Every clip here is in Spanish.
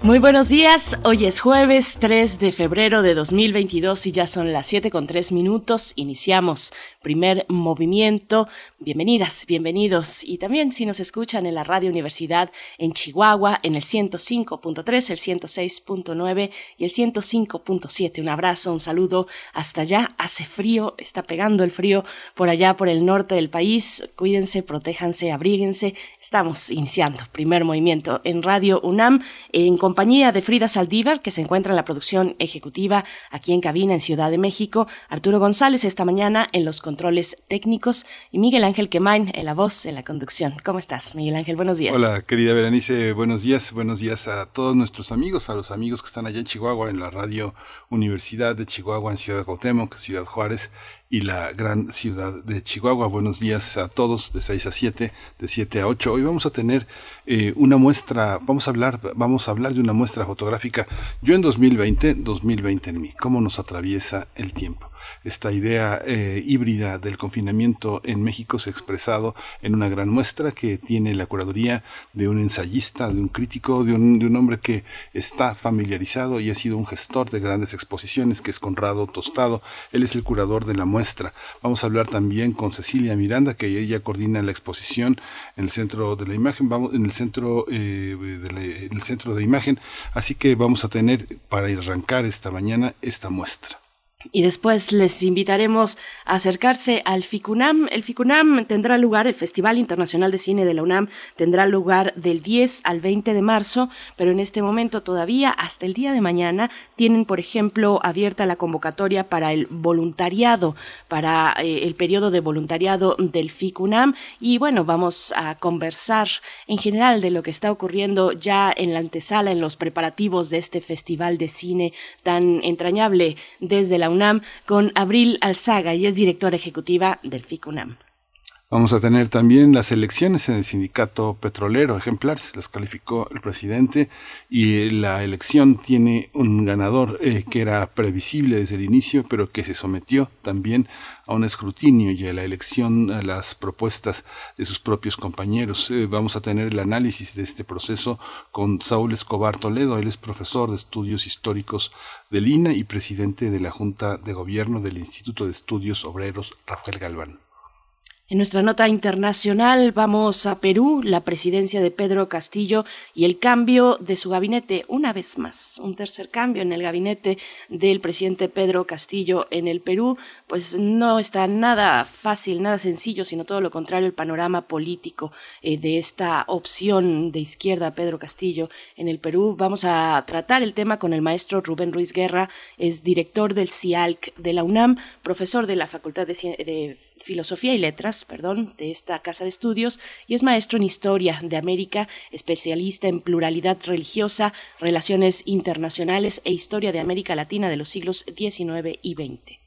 Muy buenos días, hoy es jueves 3 de febrero de 2022 y ya son las 7 con 3 minutos. Iniciamos primer movimiento. Bienvenidas, bienvenidos. Y también si nos escuchan en la Radio Universidad en Chihuahua, en el 105.3, el 106.9 y el 105.7. Un abrazo, un saludo hasta allá. Hace frío, está pegando el frío por allá, por el norte del país. Cuídense, protéjanse, abríguense. Estamos iniciando primer movimiento en Radio UNAM en compañía de Frida Saldívar, que se encuentra en la producción ejecutiva aquí en cabina en Ciudad de México. Arturo González esta mañana en los controles técnicos y Miguel Ángel Quemain en la voz, en la conducción. ¿Cómo estás, Miguel Ángel? Buenos días. Hola, querida Berenice, buenos días. Buenos días a todos nuestros amigos, a los amigos que están allá en Chihuahua, en la radio Universidad de Chihuahua, en Ciudad Cuauhtémoc, Ciudad Juárez y la gran ciudad de Chihuahua. Buenos días a todos, de 6 a 7, de 7 a 8. Hoy vamos a tener eh, una muestra, vamos a hablar, vamos a hablar de una muestra fotográfica. Yo en 2020, 2020 en mí, cómo nos atraviesa el tiempo esta idea eh, híbrida del confinamiento en México se ha expresado en una gran muestra que tiene la curaduría de un ensayista, de un crítico, de un, de un hombre que está familiarizado y ha sido un gestor de grandes exposiciones, que es Conrado Tostado. Él es el curador de la muestra. Vamos a hablar también con Cecilia Miranda, que ella coordina la exposición en el centro de la imagen, vamos, en el centro, eh, de el centro de imagen. Así que vamos a tener para arrancar esta mañana esta muestra. Y después les invitaremos a acercarse al FICUNAM. El FICUNAM tendrá lugar, el Festival Internacional de Cine de la UNAM tendrá lugar del 10 al 20 de marzo, pero en este momento todavía, hasta el día de mañana, tienen, por ejemplo, abierta la convocatoria para el voluntariado, para eh, el periodo de voluntariado del FICUNAM. Y bueno, vamos a conversar en general de lo que está ocurriendo ya en la antesala, en los preparativos de este Festival de Cine tan entrañable desde la UNAM con Abril Alzaga y es directora ejecutiva del FICUNAM. Vamos a tener también las elecciones en el sindicato petrolero ejemplares, las calificó el presidente y la elección tiene un ganador eh, que era previsible desde el inicio, pero que se sometió también a un escrutinio y a la elección a las propuestas de sus propios compañeros. Eh, vamos a tener el análisis de este proceso con Saúl Escobar Toledo. Él es profesor de estudios históricos del INA y presidente de la Junta de Gobierno del Instituto de Estudios Obreros Rafael Galván. En nuestra nota internacional vamos a Perú, la presidencia de Pedro Castillo y el cambio de su gabinete, una vez más, un tercer cambio en el gabinete del presidente Pedro Castillo en el Perú, pues no está nada fácil, nada sencillo, sino todo lo contrario, el panorama político eh, de esta opción de izquierda Pedro Castillo en el Perú. Vamos a tratar el tema con el maestro Rubén Ruiz Guerra, es director del CIALC de la UNAM, profesor de la Facultad de, de Filosofía y Letras, perdón, de esta casa de estudios y es maestro en Historia de América, especialista en pluralidad religiosa, relaciones internacionales e historia de América Latina de los siglos XIX y XX.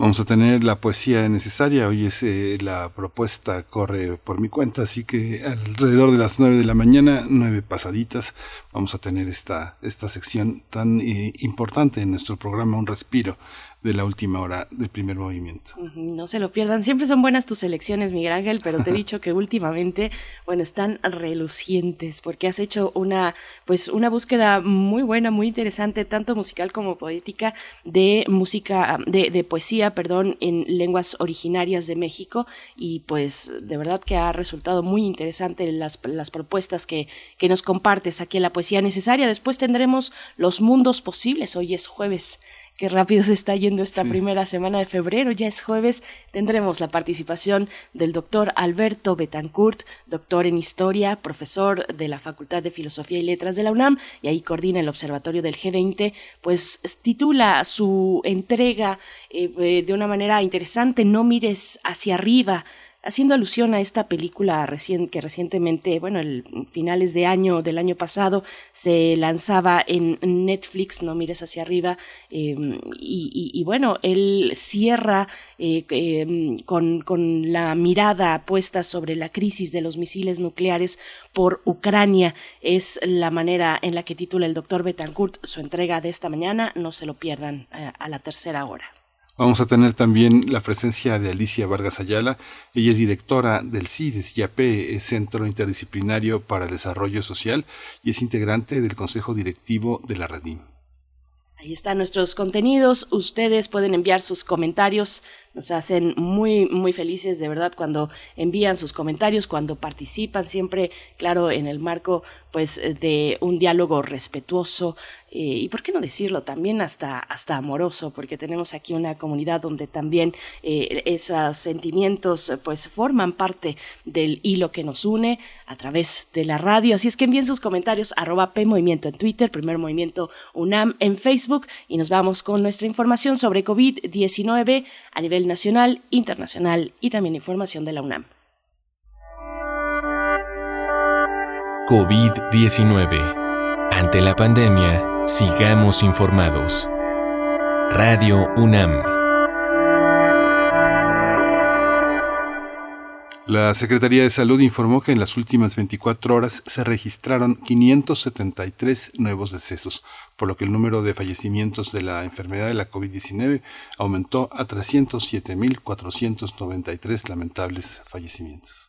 Vamos a tener la poesía necesaria. Hoy es eh, la propuesta corre por mi cuenta, así que alrededor de las nueve de la mañana, nueve pasaditas, vamos a tener esta, esta sección tan eh, importante en nuestro programa, Un Respiro de la última hora del primer movimiento. No se lo pierdan. Siempre son buenas tus elecciones, Miguel Ángel, pero te he dicho que últimamente, bueno, están relucientes porque has hecho una, pues, una búsqueda muy buena, muy interesante, tanto musical como poética, de música, de, de poesía, perdón, en lenguas originarias de México y pues de verdad que ha resultado muy interesante las, las propuestas que, que nos compartes aquí en la poesía necesaria. Después tendremos los mundos posibles. Hoy es jueves Qué rápido se está yendo esta primera semana de febrero, ya es jueves, tendremos la participación del doctor Alberto Betancourt, doctor en historia, profesor de la Facultad de Filosofía y Letras de la UNAM, y ahí coordina el Observatorio del G20, pues titula su entrega eh, eh, de una manera interesante, No mires hacia arriba, haciendo alusión a esta película que recientemente, bueno, el finales de año del año pasado se lanzaba en Netflix, no mires hacia arriba, em, y, bueno, él cierra eh, em, con, con la mirada puesta sobre la crisis de los misiles nucleares por Ucrania. Es la manera en la que titula el doctor Betancourt su entrega de esta mañana. No se lo pierdan eh, a la tercera hora. Vamos a tener también la presencia de Alicia Vargas Ayala. Ella es directora del CIDES, IAP, Centro Interdisciplinario para el Desarrollo Social, y es integrante del Consejo Directivo de la RADIM. Ahí están nuestros contenidos. Ustedes pueden enviar sus comentarios. Nos hacen muy, muy felices, de verdad, cuando envían sus comentarios, cuando participan, siempre, claro, en el marco pues de un diálogo respetuoso eh, y por qué no decirlo también hasta hasta amoroso porque tenemos aquí una comunidad donde también eh, esos sentimientos pues forman parte del hilo que nos une a través de la radio. Así es que envíen sus comentarios arroba p en Twitter primer movimiento UNAM en Facebook y nos vamos con nuestra información sobre COVID 19 a nivel nacional internacional y también información de la UNAM COVID-19. Ante la pandemia, sigamos informados. Radio UNAM. La Secretaría de Salud informó que en las últimas 24 horas se registraron 573 nuevos decesos, por lo que el número de fallecimientos de la enfermedad de la COVID-19 aumentó a 307.493 lamentables fallecimientos.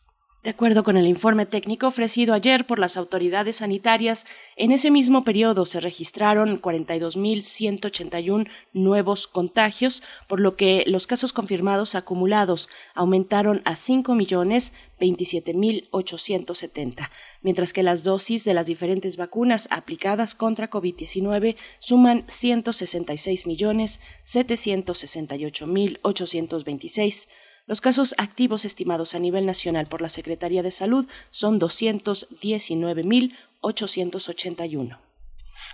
De acuerdo con el informe técnico ofrecido ayer por las autoridades sanitarias, en ese mismo periodo se registraron 42.181 nuevos contagios, por lo que los casos confirmados acumulados aumentaron a 5.027.870, mientras que las dosis de las diferentes vacunas aplicadas contra COVID-19 suman 166.768.826 los casos activos estimados a nivel nacional por la Secretaría de Salud son 219.881.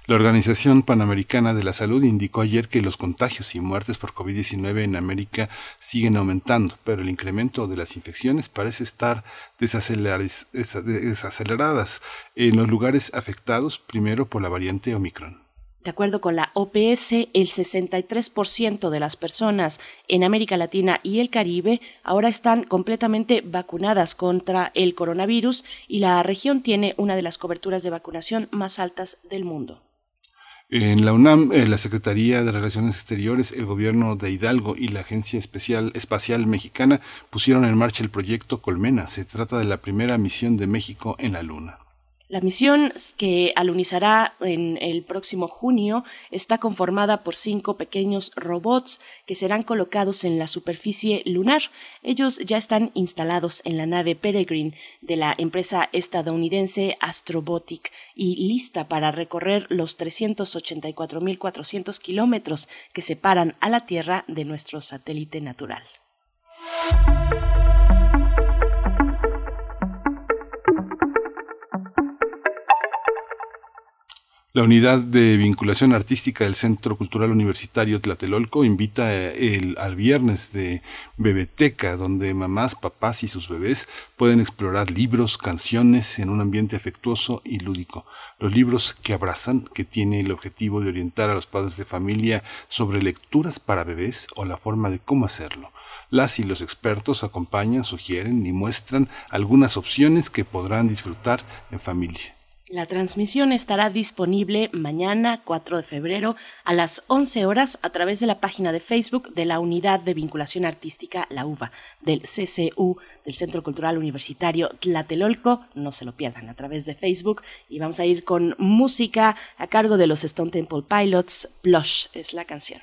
La Organización Panamericana de la Salud indicó ayer que los contagios y muertes por COVID-19 en América siguen aumentando, pero el incremento de las infecciones parece estar desaceleradas en los lugares afectados primero por la variante Omicron. De acuerdo con la OPS, el 63% de las personas en América Latina y el Caribe ahora están completamente vacunadas contra el coronavirus y la región tiene una de las coberturas de vacunación más altas del mundo. En la UNAM, eh, la Secretaría de Relaciones Exteriores, el Gobierno de Hidalgo y la Agencia Especial Espacial Mexicana pusieron en marcha el proyecto Colmena. Se trata de la primera misión de México en la Luna. La misión que alunizará en el próximo junio está conformada por cinco pequeños robots que serán colocados en la superficie lunar. Ellos ya están instalados en la nave Peregrine de la empresa estadounidense Astrobotic y lista para recorrer los 384.400 kilómetros que separan a la Tierra de nuestro satélite natural. La unidad de vinculación artística del Centro Cultural Universitario Tlatelolco invita eh, el, al viernes de Bebeteca, donde mamás, papás y sus bebés pueden explorar libros, canciones en un ambiente afectuoso y lúdico. Los libros que abrazan, que tiene el objetivo de orientar a los padres de familia sobre lecturas para bebés o la forma de cómo hacerlo. Las y los expertos acompañan, sugieren y muestran algunas opciones que podrán disfrutar en familia. La transmisión estará disponible mañana 4 de febrero a las 11 horas a través de la página de Facebook de la Unidad de Vinculación Artística, la UVA, del CCU, del Centro Cultural Universitario Tlatelolco. No se lo pierdan a través de Facebook. Y vamos a ir con música a cargo de los Stone Temple Pilots. Plush es la canción.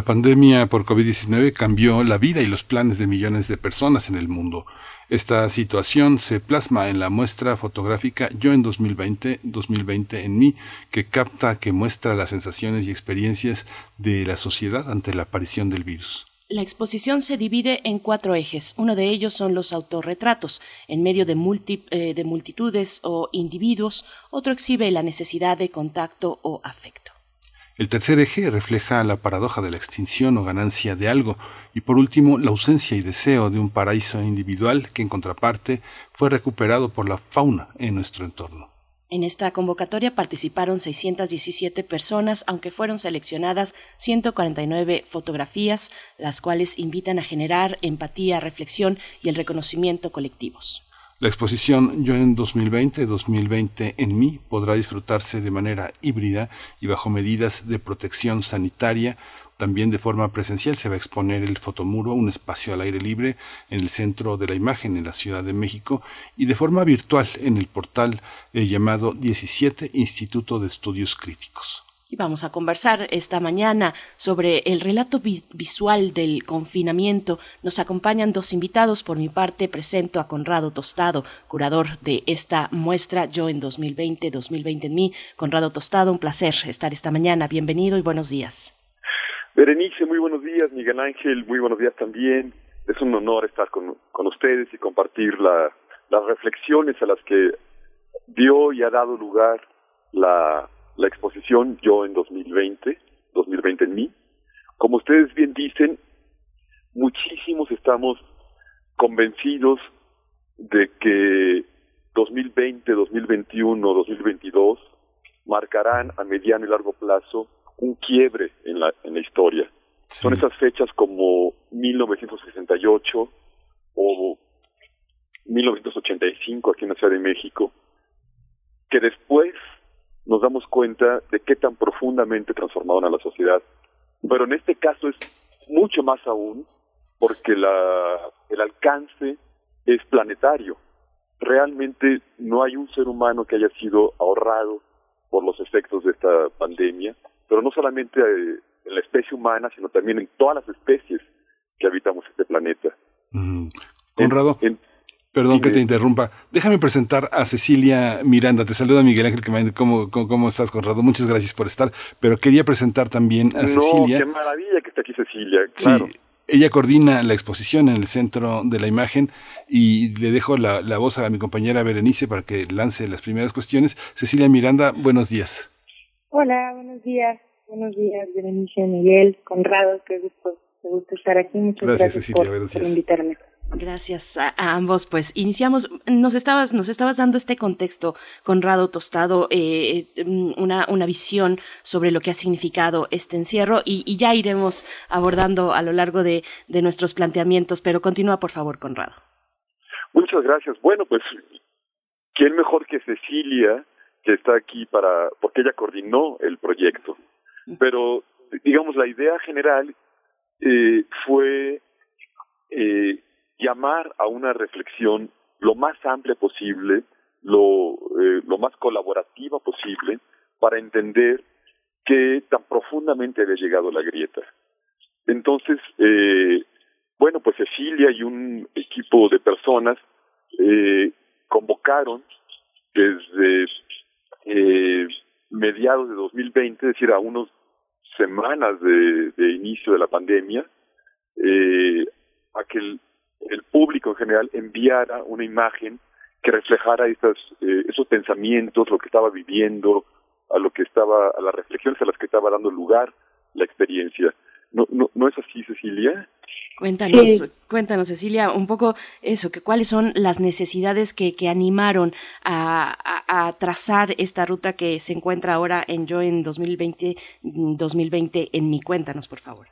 La pandemia por COVID-19 cambió la vida y los planes de millones de personas en el mundo. Esta situación se plasma en la muestra fotográfica Yo en 2020, 2020 en mí, que capta, que muestra las sensaciones y experiencias de la sociedad ante la aparición del virus. La exposición se divide en cuatro ejes. Uno de ellos son los autorretratos, en medio de, eh, de multitudes o individuos. Otro exhibe la necesidad de contacto o afecto. El tercer eje refleja la paradoja de la extinción o ganancia de algo, y por último la ausencia y deseo de un paraíso individual que en contraparte fue recuperado por la fauna en nuestro entorno. En esta convocatoria participaron 617 personas, aunque fueron seleccionadas 149 fotografías, las cuales invitan a generar empatía, reflexión y el reconocimiento colectivos. La exposición Yo en 2020-2020 en mí podrá disfrutarse de manera híbrida y bajo medidas de protección sanitaria. También de forma presencial se va a exponer el fotomuro, un espacio al aire libre en el centro de la imagen en la Ciudad de México, y de forma virtual en el portal eh, llamado 17 Instituto de Estudios Críticos. Y vamos a conversar esta mañana sobre el relato visual del confinamiento. Nos acompañan dos invitados. Por mi parte, presento a Conrado Tostado, curador de esta muestra Yo en 2020, 2020 en mí. Conrado Tostado, un placer estar esta mañana. Bienvenido y buenos días. Berenice, muy buenos días. Miguel Ángel, muy buenos días también. Es un honor estar con, ustedes y compartir las reflexiones a las que dio y ha dado lugar la la exposición Yo en 2020, 2020 en mí. Como ustedes bien dicen, muchísimos estamos convencidos de que 2020, 2021, 2022 marcarán a mediano y largo plazo un quiebre en la, en la historia. Son esas fechas como 1968 o 1985 aquí en la Ciudad de México, que después nos damos cuenta de qué tan profundamente transformaron a la sociedad. Pero en este caso es mucho más aún porque la, el alcance es planetario. Realmente no hay un ser humano que haya sido ahorrado por los efectos de esta pandemia, pero no solamente eh, en la especie humana, sino también en todas las especies que habitamos este planeta. Mm. Conrado. Perdón que te interrumpa. Déjame presentar a Cecilia Miranda. Te saluda Miguel Ángel ¿Cómo, cómo, cómo estás, Conrado? Muchas gracias por estar. Pero quería presentar también a Cecilia. qué maravilla que esté aquí Cecilia. Claro. Sí, ella coordina la exposición en el centro de la imagen y le dejo la, la voz a mi compañera Berenice para que lance las primeras cuestiones. Cecilia Miranda, buenos días. Hola, buenos días. Buenos días, Berenice, Miguel, Conrado. Qué gusto, qué gusto estar aquí. Muchas gracias, Cecilia, por, por invitarme. Gracias a, ambos. Pues iniciamos, nos estabas, nos estabas dando este contexto, Conrado Tostado, eh, una, una visión sobre lo que ha significado este encierro y, ya iremos abordando a lo largo de, de, nuestros planteamientos, pero continúa por favor, Conrado. Muchas gracias. Bueno, pues, ¿quién mejor que Cecilia, que está aquí para, porque ella coordinó el proyecto? Pero, digamos, la idea general eh, fue eh, llamar a una reflexión lo más amplia posible, lo, eh, lo más colaborativa posible, para entender qué tan profundamente había llegado la grieta. Entonces, eh, bueno, pues Cecilia y un equipo de personas eh, convocaron desde eh, mediados de 2020, es decir, a unas semanas de, de inicio de la pandemia, eh, a que el, público en general enviara una imagen que reflejara estas, eh, esos pensamientos, lo que estaba viviendo, a lo que estaba, a las reflexiones a las que estaba dando lugar la experiencia. ¿No, no, no es así, Cecilia? Cuéntanos, cuéntanos, Cecilia, un poco eso, que cuáles son las necesidades que, que animaron a, a, a, trazar esta ruta que se encuentra ahora en Yo en 2020, 2020 en mi cuéntanos, por favor.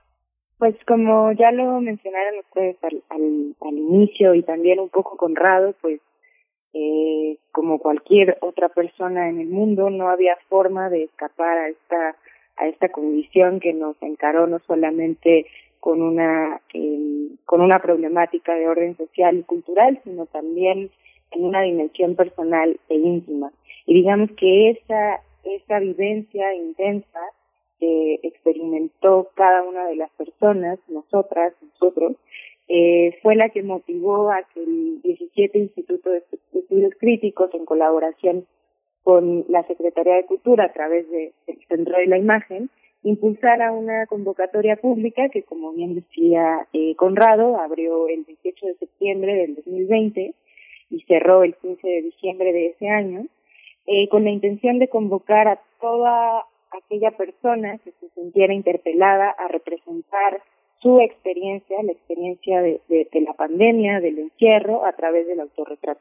Pues como ya lo mencionaron ustedes al, al, al inicio y también un poco Conrado, pues eh, como cualquier otra persona en el mundo, no había forma de escapar a esta a esta condición que nos encaró no solamente con una eh, con una problemática de orden social y cultural, sino también en una dimensión personal e íntima. Y digamos que esa esa vivencia intensa que experimentó cada una de las personas, nosotras, nosotros, eh, fue la que motivó a que el 17 Instituto de Estudios Críticos, en colaboración con la Secretaría de Cultura a través del Centro de la Imagen, impulsara una convocatoria pública que, como bien decía eh, Conrado, abrió el 28 de septiembre del 2020 y cerró el 15 de diciembre de ese año, eh, con la intención de convocar a toda aquella persona que se sintiera interpelada a representar su experiencia, la experiencia de, la pandemia, del encierro, a través del autorretrato.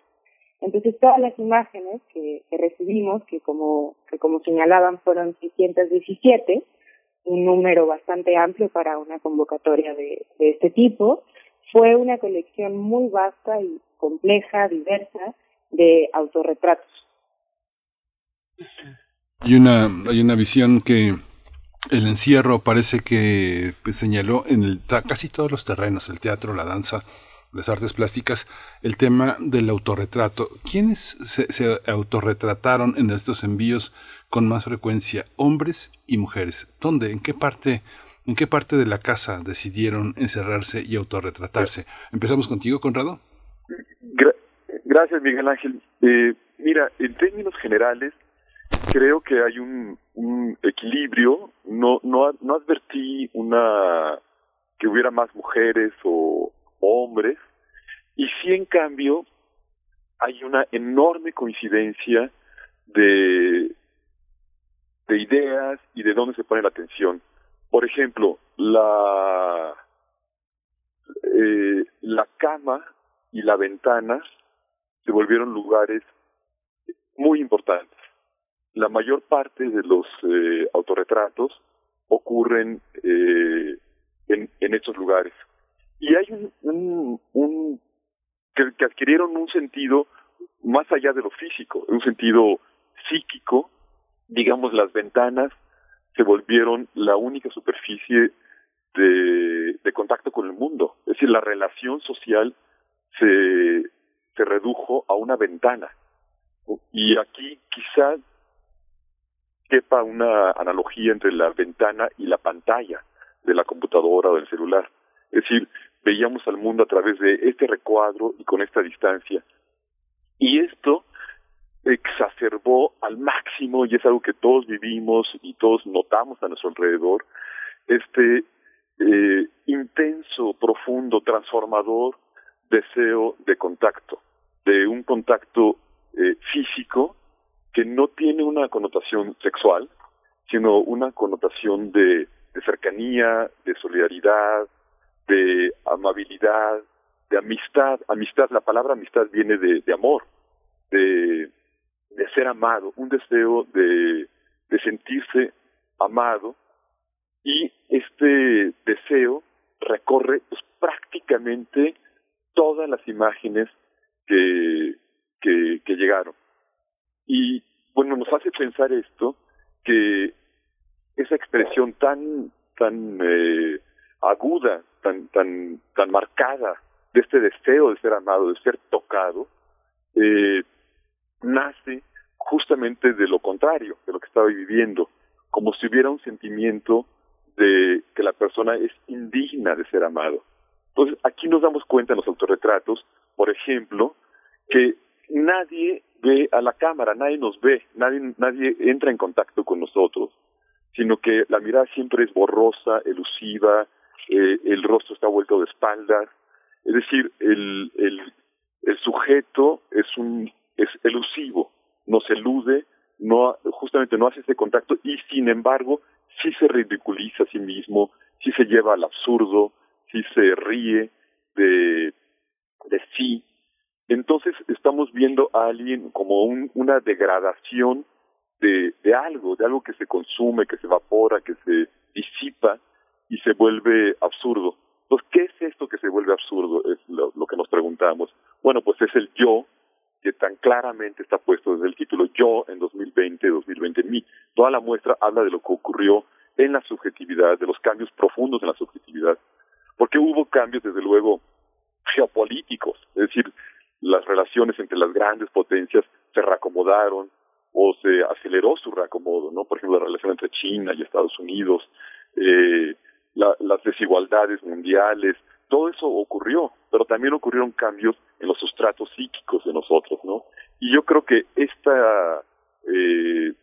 Entonces, todas las imágenes que, recibimos, que como, señalaban fueron 617, un número bastante amplio para una convocatoria de, de este tipo, fue una colección muy vasta y compleja, diversa, de autorretratos. Hay una, hay una visión que el encierro parece que señaló en el, casi todos los terrenos, el teatro, la danza, las artes plásticas, el tema del autorretrato. ¿Quiénes se, se autorretrataron en estos envíos con más frecuencia? Hombres y mujeres. ¿Dónde? ¿En qué parte? ¿En qué parte de la casa decidieron encerrarse y autorretratarse? Empezamos contigo, Conrado. Gra gracias, Miguel Ángel. Eh, mira, en términos generales, creo que hay un, equilibrio. No, no, no advertí una que hubiera más mujeres o hombres. Y sí, en cambio, hay una enorme coincidencia de, de ideas y de dónde se pone la atención. Por ejemplo, la, eh, la cama y la ventana se volvieron lugares muy importantes la mayor parte de los eh, autorretratos ocurren eh, en, en estos lugares. Y hay un, un, un que, que, adquirieron un sentido más allá de lo físico, un sentido psíquico, digamos las ventanas se volvieron la única superficie de, de contacto con el mundo, es decir, la relación social se, se redujo a una ventana. Y aquí quizás quepa una analogía entre la ventana y la pantalla de la computadora o del celular. Es decir, veíamos al mundo a través de este recuadro y con esta distancia. Y esto exacerbó al máximo, y es algo que todos vivimos y todos notamos a nuestro alrededor, este eh, intenso, profundo, transformador deseo de contacto, de un contacto eh, físico que no tiene una connotación sexual, sino una connotación de, cercanía, de solidaridad, de amabilidad, de amistad. Amistad, la palabra amistad viene de, amor, de, ser amado, un deseo de, de sentirse amado y este deseo recorre pues, prácticamente todas las imágenes que, que llegaron. Y bueno, nos hace pensar esto, que esa expresión tan, tan eh, aguda, tan, tan, tan marcada de este deseo de ser amado, de ser tocado, eh, nace justamente de lo contrario, de lo que estaba viviendo, como si hubiera un sentimiento de que la persona es indigna de ser amado. Entonces, aquí nos damos cuenta en los autorretratos, por ejemplo, que nadie ve a la cámara, nadie nos ve, nadie, nadie entra en contacto con nosotros, sino que la mirada siempre es borrosa, elusiva, eh, el rostro está vuelto de espaldas, es decir, el, el, el sujeto es un es elusivo, nos elude, no justamente no hace ese contacto y sin embargo sí se ridiculiza a sí mismo, sí se lleva al absurdo, sí se ríe de de sí. Entonces estamos viendo a alguien como un, una degradación de, algo, de algo que se consume, que se evapora, que se disipa y se vuelve absurdo. Entonces, ¿qué es esto que se vuelve absurdo? Es lo, lo que nos preguntamos. Bueno, pues es el yo que tan claramente está puesto desde el título Yo en 2020, 2020 en mí. Toda la muestra habla de lo que ocurrió en la subjetividad, de los cambios profundos en la subjetividad, porque hubo cambios, desde luego, geopolíticos, es decir, las relaciones entre las grandes potencias se reacomodaron o se aceleró su reacomodo, ¿no? Por ejemplo, la relación entre China y Estados Unidos, eh, la, las desigualdades mundiales, todo eso ocurrió, pero también ocurrieron cambios en los sustratos psíquicos de nosotros, ¿no? Y yo creo que esta eh,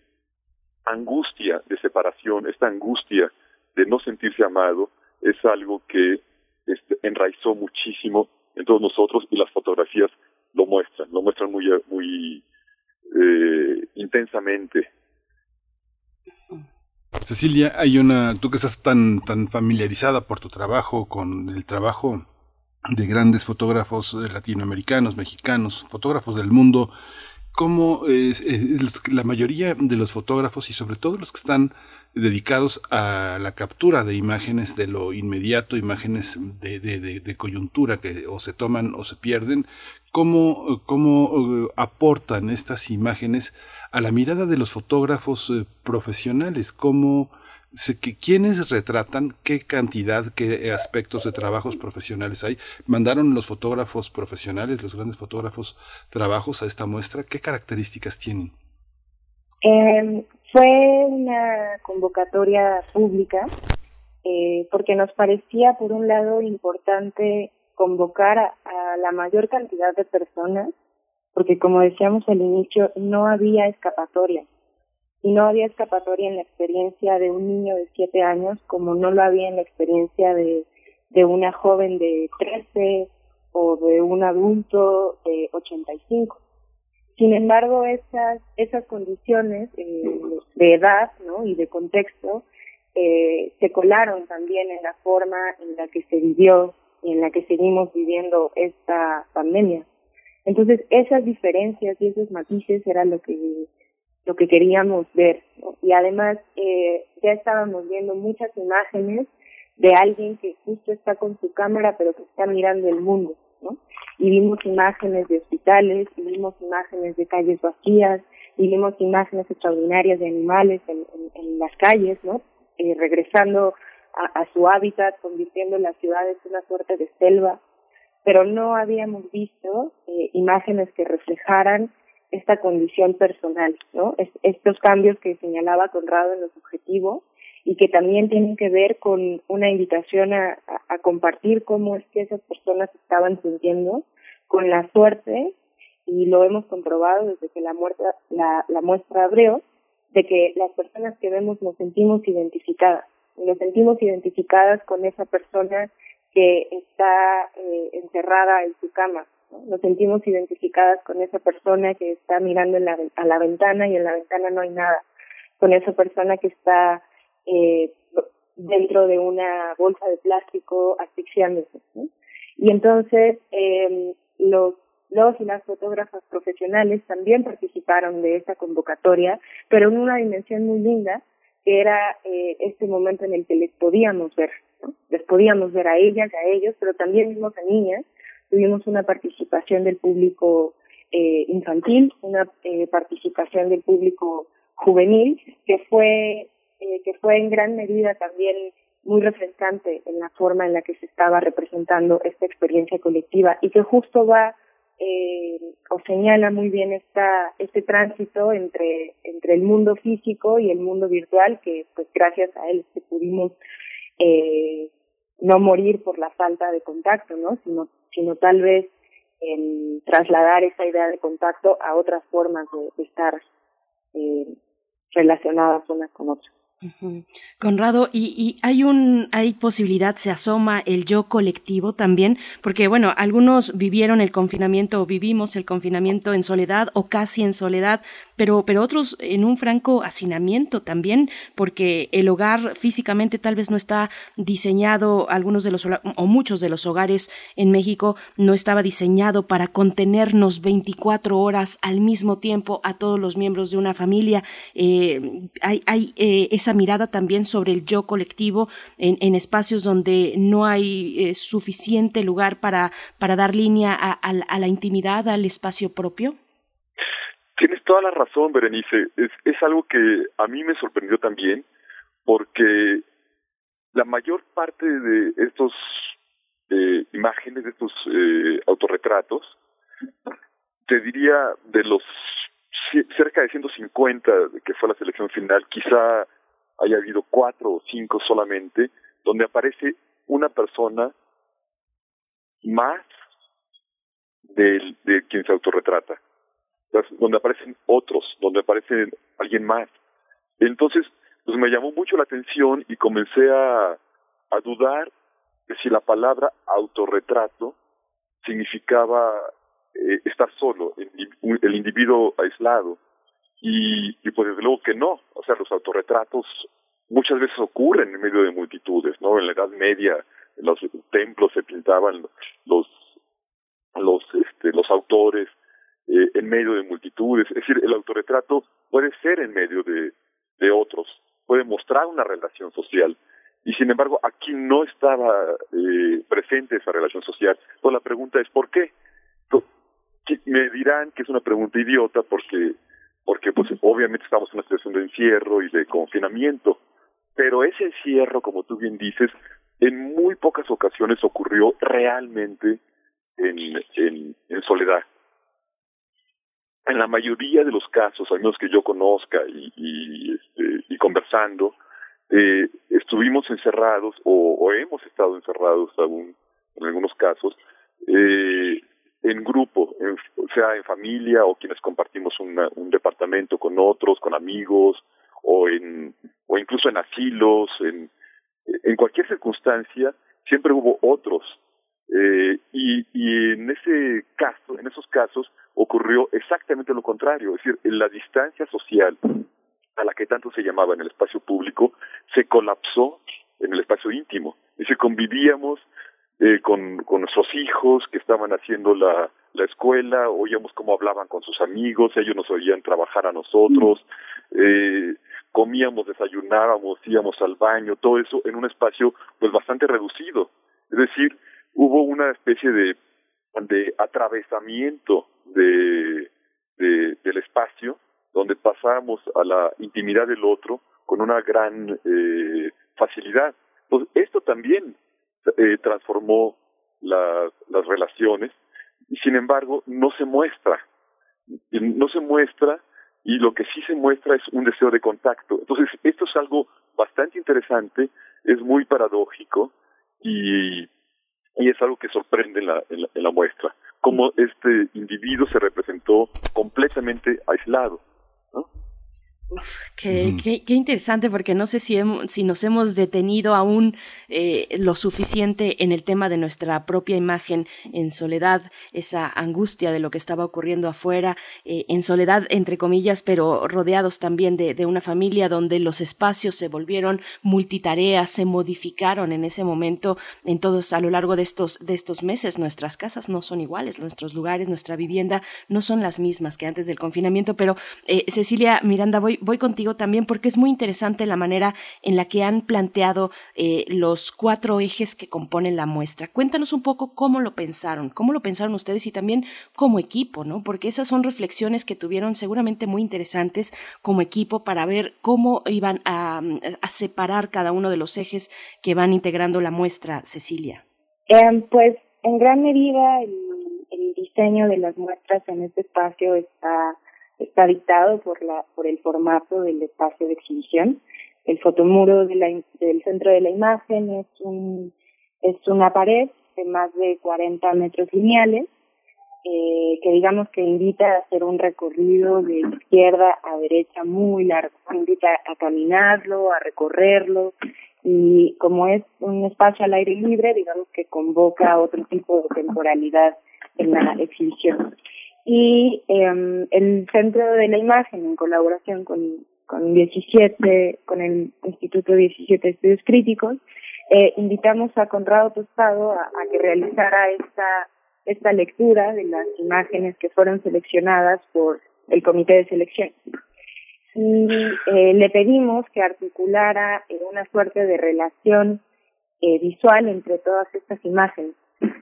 angustia de separación, esta angustia de no sentirse amado, es algo que este, enraizó muchísimo en todos nosotros y las fotografías lo muestran, lo muestran muy, muy eh, intensamente. Cecilia, hay una, tú que estás tan, tan familiarizada por tu trabajo con el trabajo de grandes fotógrafos latinoamericanos, mexicanos, fotógrafos del mundo, cómo la mayoría de los fotógrafos y sobre todo los que están dedicados a la captura de imágenes de lo inmediato, imágenes de, coyuntura que o se toman o se pierden, cómo, cómo uh, aportan estas imágenes a la mirada de los fotógrafos uh, profesionales, cómo quiénes retratan, qué cantidad, qué aspectos de trabajos profesionales hay. Mandaron los fotógrafos profesionales, los grandes fotógrafos, trabajos a esta muestra. ¿Qué características tienen? Eh, fue una convocatoria pública eh, porque nos parecía, por un lado, importante convocar a, a la mayor cantidad de personas, porque como decíamos al inicio, no había escapatoria y no había escapatoria en la experiencia de un niño de siete años como no lo había en la experiencia de, de una joven de trece o de un adulto de ochenta y cinco. Sin embargo, esas, esas condiciones eh, de edad ¿no? y de contexto eh, se colaron también en la forma en la que se vivió y en la que seguimos viviendo esta pandemia. Entonces, esas diferencias y esos matices eran lo que lo que queríamos ver. Y además eh, ya estábamos viendo muchas imágenes de alguien que justo está con su cámara pero que está mirando el mundo, Y vimos imágenes de hospitales, y vimos imágenes de calles vacías, y vimos imágenes extraordinarias de animales en, las calles, ¿no? Eh, regresando a, a su hábitat, convirtiendo las ciudades en una suerte de selva, pero no habíamos visto eh, imágenes que reflejaran esta condición personal, ¿no? estos cambios que señalaba Conrado en los objetivos y que también tienen que ver con una invitación a, compartir cómo es que esas personas estaban sintiendo, con la suerte, y lo hemos comprobado desde que la, muestra, la, la muestra abrió, de que las personas que vemos nos sentimos identificadas, nos sentimos identificadas con esa persona que está eh, encerrada en su cama, nos sentimos identificadas con esa persona que está mirando en la, a la ventana y en la ventana no hay nada, con esa persona que está eh, dentro de una bolsa de plástico asfixiándose. Y entonces eh, los los y las fotógrafas profesionales también participaron de esa convocatoria, pero en una dimensión muy linda, que era eh, este momento en el que les podíamos ver, les podíamos ver a ellas, a ellos, pero también vimos a niñas, tuvimos una participación del público eh, infantil, una eh, participación del público juvenil, que fue, eh, que fue en gran medida también muy refrescante en la forma en la que se estaba representando esta experiencia colectiva y que justo va eh, o señala muy bien esta, este tránsito entre, entre el mundo físico y el mundo virtual, que pues gracias a él pudimos eh, no morir por la falta de contacto, ¿no? Sino, sino tal vez en trasladar esa idea de contacto a otras formas de, estar eh, relacionadas unas con otras. Conrado, y, hay un, hay posibilidad, se asoma el yo colectivo también, porque bueno, algunos vivieron el confinamiento o vivimos el confinamiento en soledad o casi en soledad, pero, pero otros en un franco hacinamiento también, porque el hogar físicamente tal vez no está diseñado, algunos de los o muchos de los hogares en México no estaba diseñado para contenernos 24 horas al mismo tiempo a todos los miembros de una familia. Eh, hay, hay eh, esa mirada también sobre el yo colectivo en, en espacios donde no hay eh, suficiente lugar para, para dar línea a, a, la intimidad, al espacio propio? Tienes toda la razón, Berenice. Es, algo que a mí me sorprendió también, porque la mayor parte de estos eh, imágenes, de estos eh, autorretratos, te diría de los cerca de 150 que fue la selección final, quizá haya habido cuatro o cinco solamente, donde aparece una persona más del, de quien se autorretrata, donde aparecen otros, donde aparece alguien más. Entonces, pues me llamó mucho la atención y comencé a, a dudar de si la palabra autorretrato significaba eh, estar solo, el individuo aislado, y, y pues desde luego que no, o sea, los autorretratos muchas veces ocurren en medio de multitudes, ¿no? En la Edad Media, en los templos se pintaban los los este, los autores eh, en medio de multitudes, es decir, el autorretrato puede ser en medio de, de otros, puede mostrar una relación social, y sin embargo aquí no estaba eh, presente esa relación social. Pues la pregunta es ¿por qué? Me dirán que es una pregunta idiota porque porque pues obviamente estamos en una situación de encierro y de confinamiento, pero ese encierro, como tú bien dices, en muy pocas ocasiones ocurrió realmente en, en, en soledad. En la mayoría de los casos, al menos que yo conozca y, este, y conversando, eh, estuvimos encerrados o, o hemos estado encerrados aún en algunos casos eh, en grupo, o sea, en familia o quienes compartimos un departamento con otros, con amigos o en o incluso en asilos, en en cualquier circunstancia siempre hubo otros eh, y, en ese caso, en esos casos ocurrió exactamente lo contrario, es decir, la distancia social a la que tanto se llamaba en el espacio público se colapsó en el espacio íntimo, es decir, convivíamos eh, con, con nuestros hijos que estaban haciendo la, la escuela, oíamos cómo hablaban con sus amigos, ellos nos oían trabajar a nosotros, eh, comíamos, desayunábamos, íbamos al baño, todo eso en un espacio pues bastante reducido. Es decir, hubo una especie de, de atravesamiento de, de, del espacio donde pasamos a la intimidad del otro con una gran eh, facilidad. Pues esto también eh, transformó las, las relaciones y sin embargo no se muestra. No se muestra y lo que sí se muestra es un deseo de contacto. Entonces, esto es algo bastante interesante, es muy paradójico y, y es algo que sorprende en la, en la muestra, cómo este individuo se representó completamente aislado. ¿no? Qué, qué, interesante, porque no sé si, si nos hemos detenido aún eh, lo suficiente en el tema de nuestra propia imagen en soledad, esa angustia de lo que estaba ocurriendo afuera, eh, en soledad, entre comillas, pero rodeados también de, de, una familia donde los espacios se volvieron multitareas, se modificaron en ese momento, en todos a lo largo de estos, de estos meses. Nuestras casas no son iguales, nuestros lugares, nuestra vivienda no son las mismas que antes del confinamiento, pero eh, Cecilia Miranda, voy voy contigo también porque es muy interesante la manera en la que han planteado eh, los cuatro ejes que componen la muestra. Cuéntanos un poco cómo lo pensaron, cómo lo pensaron ustedes y también como equipo, ¿no? Porque esas son reflexiones que tuvieron seguramente muy interesantes como equipo para ver cómo iban a, separar cada uno de los ejes que van integrando la muestra, Cecilia. Em, pues en gran medida el diseño de las muestras en este espacio está está dictado por la por el formato del espacio de exhibición. El fotomuro de la, del centro de la imagen es un es una pared de más de 40 metros lineales eh, que digamos que invita a hacer un recorrido de izquierda a derecha muy largo, invita a caminarlo, a recorrerlo. Y como es un espacio al aire libre, digamos que convoca otro tipo de temporalidad en la exhibición y eh, el Centro de la Imagen, en colaboración con, con 17, con el Instituto 17 Estudios Críticos, eh, invitamos a Conrado Tostado a, que realizara esta, esta lectura de las imágenes que fueron seleccionadas por el Comité de Selección. Y eh, le pedimos que articulara una suerte de relación eh, visual entre todas estas imágenes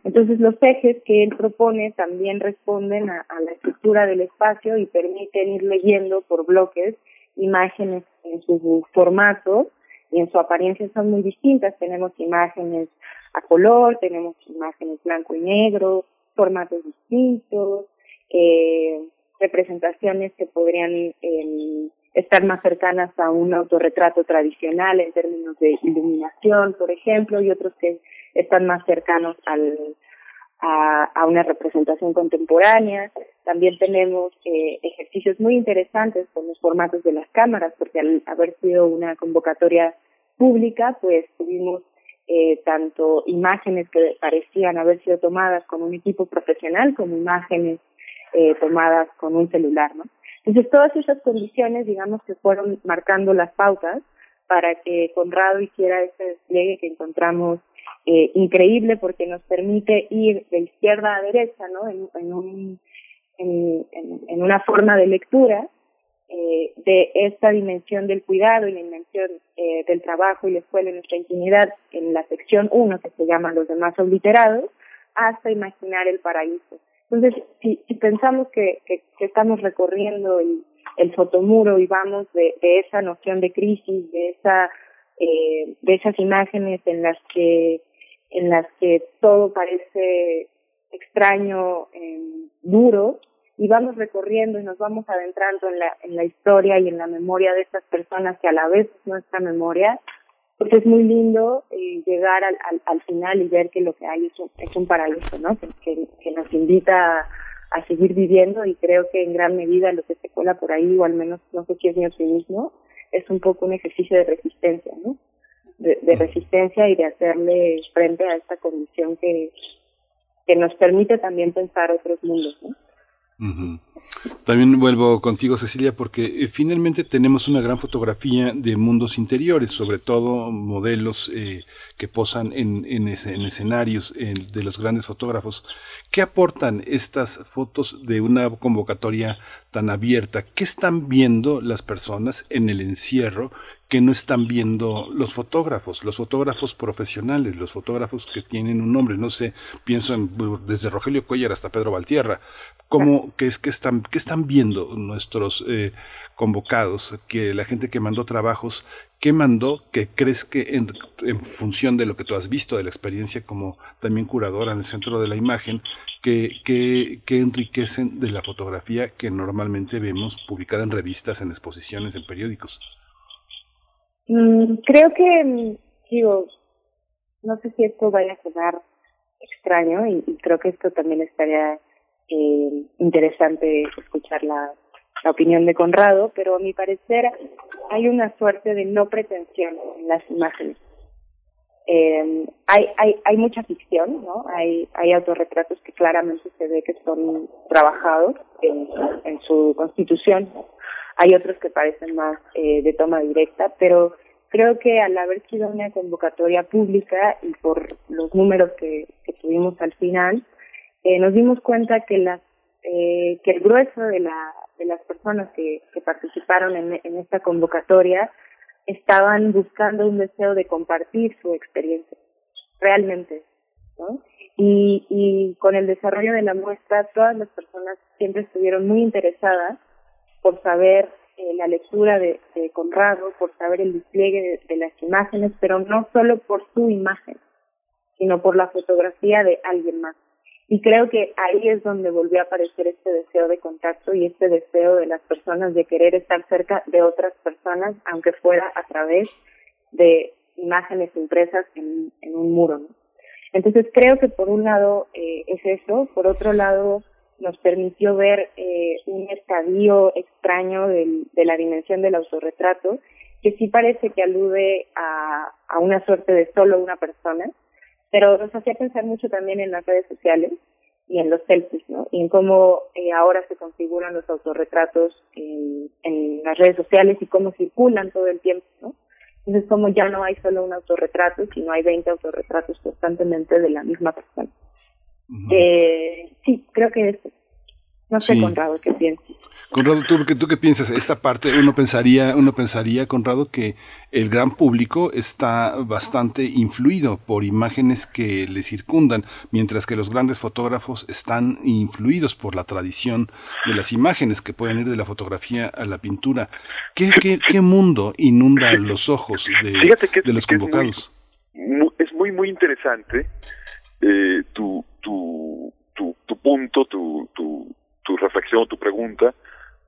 entonces los ejes que él propone también responden a, la estructura del espacio y permiten ir leyendo por bloques imágenes en su formato y en su apariencia son muy distintas. Tenemos imágenes a color, tenemos imágenes blanco y negro, formatos distintos, eh, representaciones que podrían eh, estar más cercanas a un autorretrato tradicional en términos de iluminación, por ejemplo, y otros que están más cercanos al, a, a una representación contemporánea. También tenemos eh, ejercicios muy interesantes con los formatos de las cámaras, porque al haber sido una convocatoria pública, pues tuvimos eh, tanto imágenes que parecían haber sido tomadas con un equipo profesional como imágenes eh, tomadas con un celular, ¿no? Entonces todas esas condiciones, digamos que fueron marcando las pautas para que Conrado hiciera ese despliegue que encontramos eh, increíble porque nos permite ir de izquierda a derecha, ¿no? En, en, un, en, en, una forma de lectura eh, de esta dimensión del cuidado y la dimensión eh, del trabajo y la escuela en nuestra intimidad en la sección 1 que se llama Los demás obliterados, hasta imaginar el paraíso. Entonces, si, si pensamos que, que, que estamos recorriendo el, el fotomuro y vamos de, esa noción de crisis, de esa eh, de esas imágenes en las que en las que todo parece extraño, eh, duro, y vamos recorriendo y nos vamos adentrando en la, en la historia y en la memoria de estas personas que a la vez es nuestra memoria, pues es muy lindo eh, llegar al, al, al, final y ver que lo que hay es un, es un paraíso, ¿no? Que, que, que nos invita a, a, seguir viviendo y creo que en gran medida lo que se cuela por ahí, o al menos no sé si es mi optimismo, es un poco un ejercicio de resistencia, ¿no? De, de resistencia y de hacerle frente a esta condición que, que nos permite también pensar otros mundos, ¿no? También vuelvo contigo, Cecilia, porque eh, finalmente tenemos una gran fotografía de mundos interiores, sobre todo modelos eh, que posan en, en, en escenarios de los grandes fotógrafos. ¿Qué aportan estas fotos de una convocatoria tan abierta? ¿Qué están viendo las personas en el encierro que no están viendo los fotógrafos, los fotógrafos profesionales, los fotógrafos que tienen un nombre, no sé, pienso en, desde Rogelio Cuellar hasta Pedro Valtierra, cómo, qué es que están, qué están viendo nuestros eh, convocados, que la gente que mandó trabajos, ¿Qué mandó que crees que en, en, función de lo que tú has visto, de la experiencia como también curadora en el centro de la imagen, que, que, que enriquecen de la fotografía que normalmente vemos publicada en revistas, en exposiciones, en periódicos? Mm, creo que, digo, no sé si esto vaya a sonar extraño y, creo que esto también estaría eh, interesante escuchar la, opinión de Conrado, pero a mi parecer hay una suerte de no pretensión en las imágenes. Eh, hay, hay, hay mucha ficción, ¿no? Hay, hay autorretratos que claramente se ve que son trabajados en su constitución. Hay otros que parecen más eh, de toma directa, pero creo que al haber sido una convocatoria pública y por los números que, que tuvimos al final, eh, nos dimos cuenta que las eh, que el grueso de la de las personas que, que participaron en, en esta convocatoria estaban buscando un deseo de compartir su experiencia, realmente, ¿no? Y, y con el desarrollo de la muestra, todas las personas siempre estuvieron muy interesadas por saber eh, la lectura de, Conrado, por saber el despliegue de, de las imágenes, pero no solo por su imagen, sino por la fotografía de alguien más. Y creo que ahí es donde volvió a aparecer este deseo de contacto y este deseo de las personas de querer estar cerca de otras personas, aunque fuera a través de imágenes impresas en, en un muro. Entonces creo que por un lado eh, es eso, por otro lado nos permitió ver eh, un estadio extraño del, de la dimensión del autorretrato, que sí parece que alude a, una suerte de solo una persona, pero nos hacía pensar mucho también en las redes sociales y en los selfies, ¿no? Y en cómo eh, ahora se configuran los autorretratos en, en las redes sociales y cómo circulan todo el tiempo, ¿no? Entonces, como ya no hay solo un autorretrato, sino hay 20 autorretratos constantemente de la misma persona. Uh -huh. eh, sí, creo que es no sé, sí. Conrado, ¿qué piensas? Conrado, ¿tú, ¿tú qué piensas? Esta parte, uno pensaría, uno pensaría, Conrado, que el gran público está bastante influido por imágenes que le circundan, mientras que los grandes fotógrafos están influidos por la tradición de las imágenes que pueden ir de la fotografía a la pintura. ¿Qué, qué, qué mundo inunda los ojos de, que, de los convocados? Es muy, es muy, muy interesante eh, tu, tu, tu, tu punto, tu, tu tu reflexión, tu pregunta,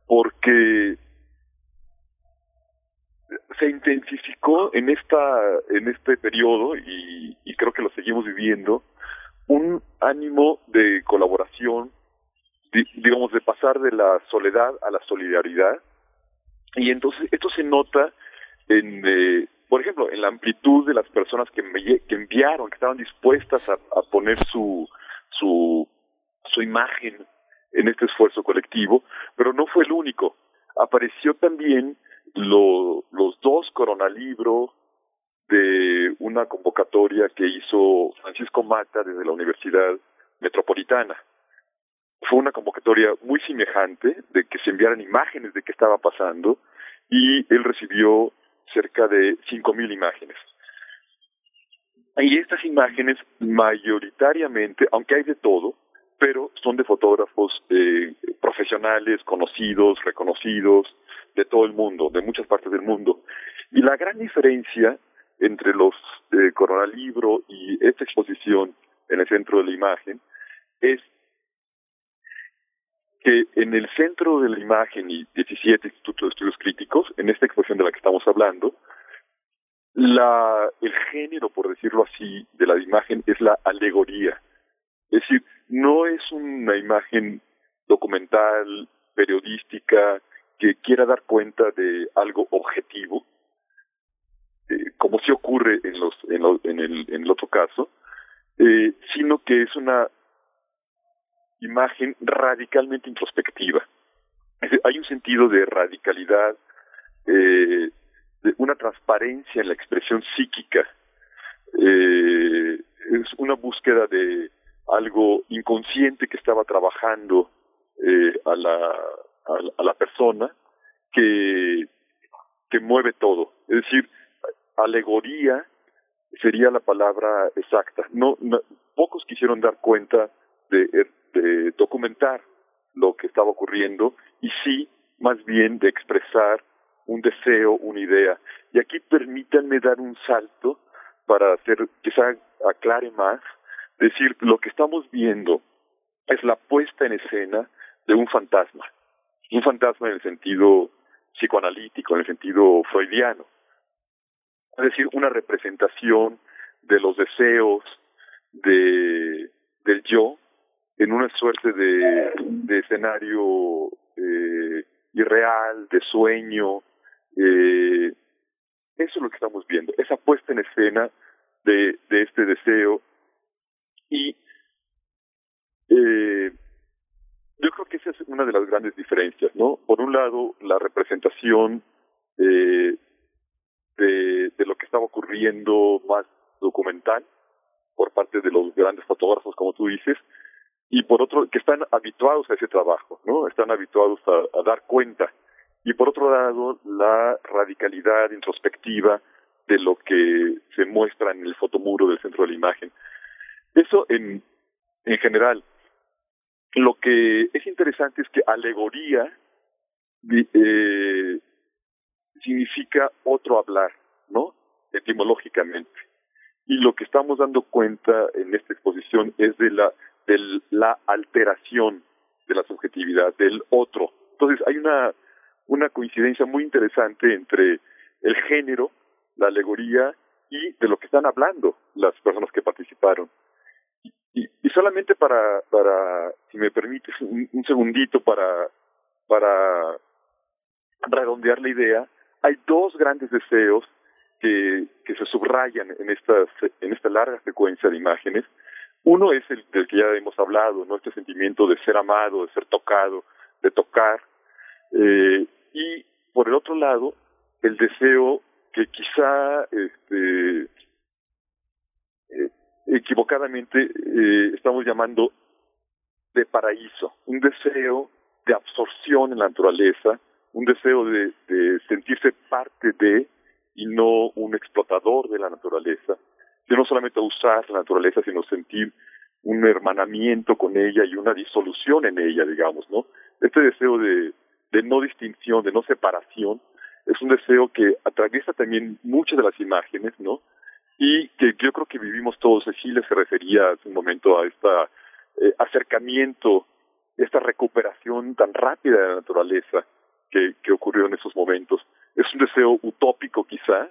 porque se intensificó en esta en este periodo y, y, creo que lo seguimos viviendo un ánimo de colaboración di, digamos de pasar de la soledad a la solidaridad. Y entonces esto se nota en eh, por ejemplo en la amplitud de las personas que, enviaron que estaban dispuestas a poner su su su imagen en este esfuerzo colectivo, pero no fue el único. Apareció también lo, los dos coronalibros de una convocatoria que hizo Francisco Mata desde la Universidad Metropolitana. Fue una convocatoria muy semejante de que se enviaran imágenes de qué estaba pasando y él recibió cerca de cinco mil imágenes. Y estas imágenes mayoritariamente, aunque hay de todo, pero son de fotógrafos eh, profesionales, conocidos, reconocidos, de todo el mundo, de muchas partes del mundo. Y la gran diferencia entre los eh, Coronalibro y esta exposición en el centro de la imagen es que en el centro de la imagen y 17 Institutos de Estudios Críticos, en esta exposición de la que estamos hablando, la, el género, por decirlo así, de la imagen es la alegoría. Es decir, no es una imagen documental, periodística, que quiera dar cuenta de algo objetivo, eh, como sí ocurre en, los, en, lo, en, el, en el otro caso, eh, sino que es una imagen radicalmente introspectiva. Hay un sentido de radicalidad, eh, de una transparencia en la expresión psíquica, eh, es una búsqueda de algo inconsciente que estaba trabajando eh, a, la, a, la persona que, que mueve todo. Es decir, alegoría sería la palabra exacta. No, pocos quisieron dar cuenta de documentar lo que estaba ocurriendo y sí, más bien de expresar un deseo, una idea. Y aquí permítanme dar un salto para hacer, quizá aclare más, decir, lo que estamos viendo es la puesta en escena de un fantasma. Un fantasma en el sentido psicoanalítico, en el sentido freudiano. Es decir, una representación de los deseos de, del yo en una suerte de, de escenario eh, irreal, de sueño. Eh, eso es lo que estamos viendo, esa puesta en escena de, este deseo. Y eh, yo creo que esa es una de las grandes diferencias, ¿no? Por un lado, la representación eh, de, lo que estaba ocurriendo más documental por parte de los grandes fotógrafos, como tú dices, y por otro, que están habituados a ese trabajo, ¿no? Están habituados a dar cuenta. Y por otro lado, la radicalidad introspectiva de lo que se muestra en el fotomuro del centro de la imagen. Eso en, en general. Lo que es interesante es que alegoría eh, significa otro hablar, ¿no? Etimológicamente. Y lo que estamos dando cuenta en esta exposición es de la, de la alteración de la subjetividad, del otro. Entonces hay una, una coincidencia muy interesante entre el género, la alegoría y de lo que están hablando las personas que participaron. Y, y solamente para, para, si me permites un, un segundito para, para redondear la idea, hay dos grandes deseos que, que se subrayan en esta, en esta larga secuencia de imágenes. Uno es el del que ya hemos hablado, ¿no? Este sentimiento de ser amado, de ser tocado, de tocar. Eh, y por el otro lado, el deseo que quizá este, eh, equivocadamente eh, estamos llamando de paraíso, un deseo de absorción en la naturaleza, un deseo de, de sentirse parte de y no un explotador de la naturaleza, que no solamente usar la naturaleza, sino sentir un hermanamiento con ella y una disolución en ella, digamos, ¿no? Este deseo de, de no distinción, de no separación, es un deseo que atraviesa también muchas de las imágenes, ¿no? Y que yo creo que vivimos todos. Cecilia se refería hace un momento a este acercamiento, esta recuperación tan rápida de la naturaleza que, ocurrió en esos momentos es un deseo utópico quizá.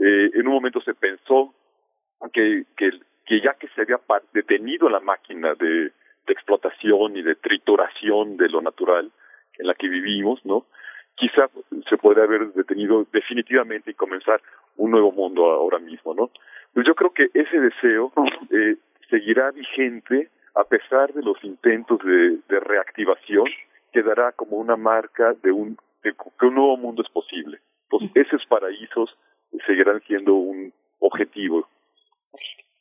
Eh, en un momento se pensó que, que, que ya que se había detenido la máquina de, de explotación y de trituración de lo natural en la que vivimos, ¿no? Quizá se podría haber detenido definitivamente y comenzar un nuevo mundo ahora mismo, ¿no? Pues yo creo que ese deseo eh, seguirá vigente a pesar de los intentos de, de reactivación, quedará como una marca de un que un nuevo mundo es posible. Entonces, esos paraísos seguirán siendo un objetivo.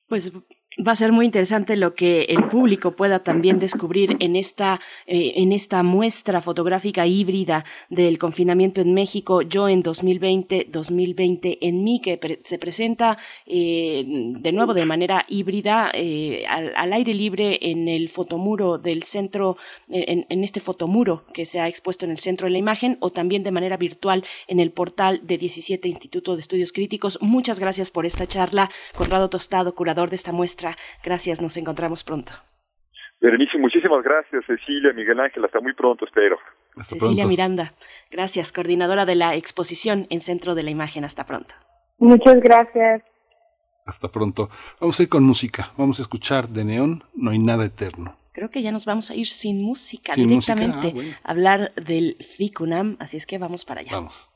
Pues Va a ser muy interesante lo que el público pueda también descubrir en esta, eh, en esta muestra fotográfica híbrida del confinamiento en México, yo en 2020, 2020 en mí, que se presenta eh, de nuevo de manera híbrida eh, al, al, aire libre en el fotomuro del centro, en, en, este fotomuro que se ha expuesto en el centro de la imagen o también de manera virtual en el portal de 17 Instituto de Estudios Críticos. Muchas gracias por esta charla, Conrado Tostado, curador de esta muestra Gracias, nos encontramos pronto. Berenice, muchísimas gracias, Cecilia, Miguel Ángel, hasta muy pronto, espero. Hasta Cecilia Miranda, gracias, coordinadora de la exposición en Centro de la Imagen, hasta pronto. Muchas gracias. Hasta pronto. Vamos a ir con música, vamos a escuchar de Neón, No hay nada eterno. Creo que ya nos vamos a ir sin música sin directamente, música? Ah, bueno. hablar del FICUNAM, así es que vamos para allá. Vamos.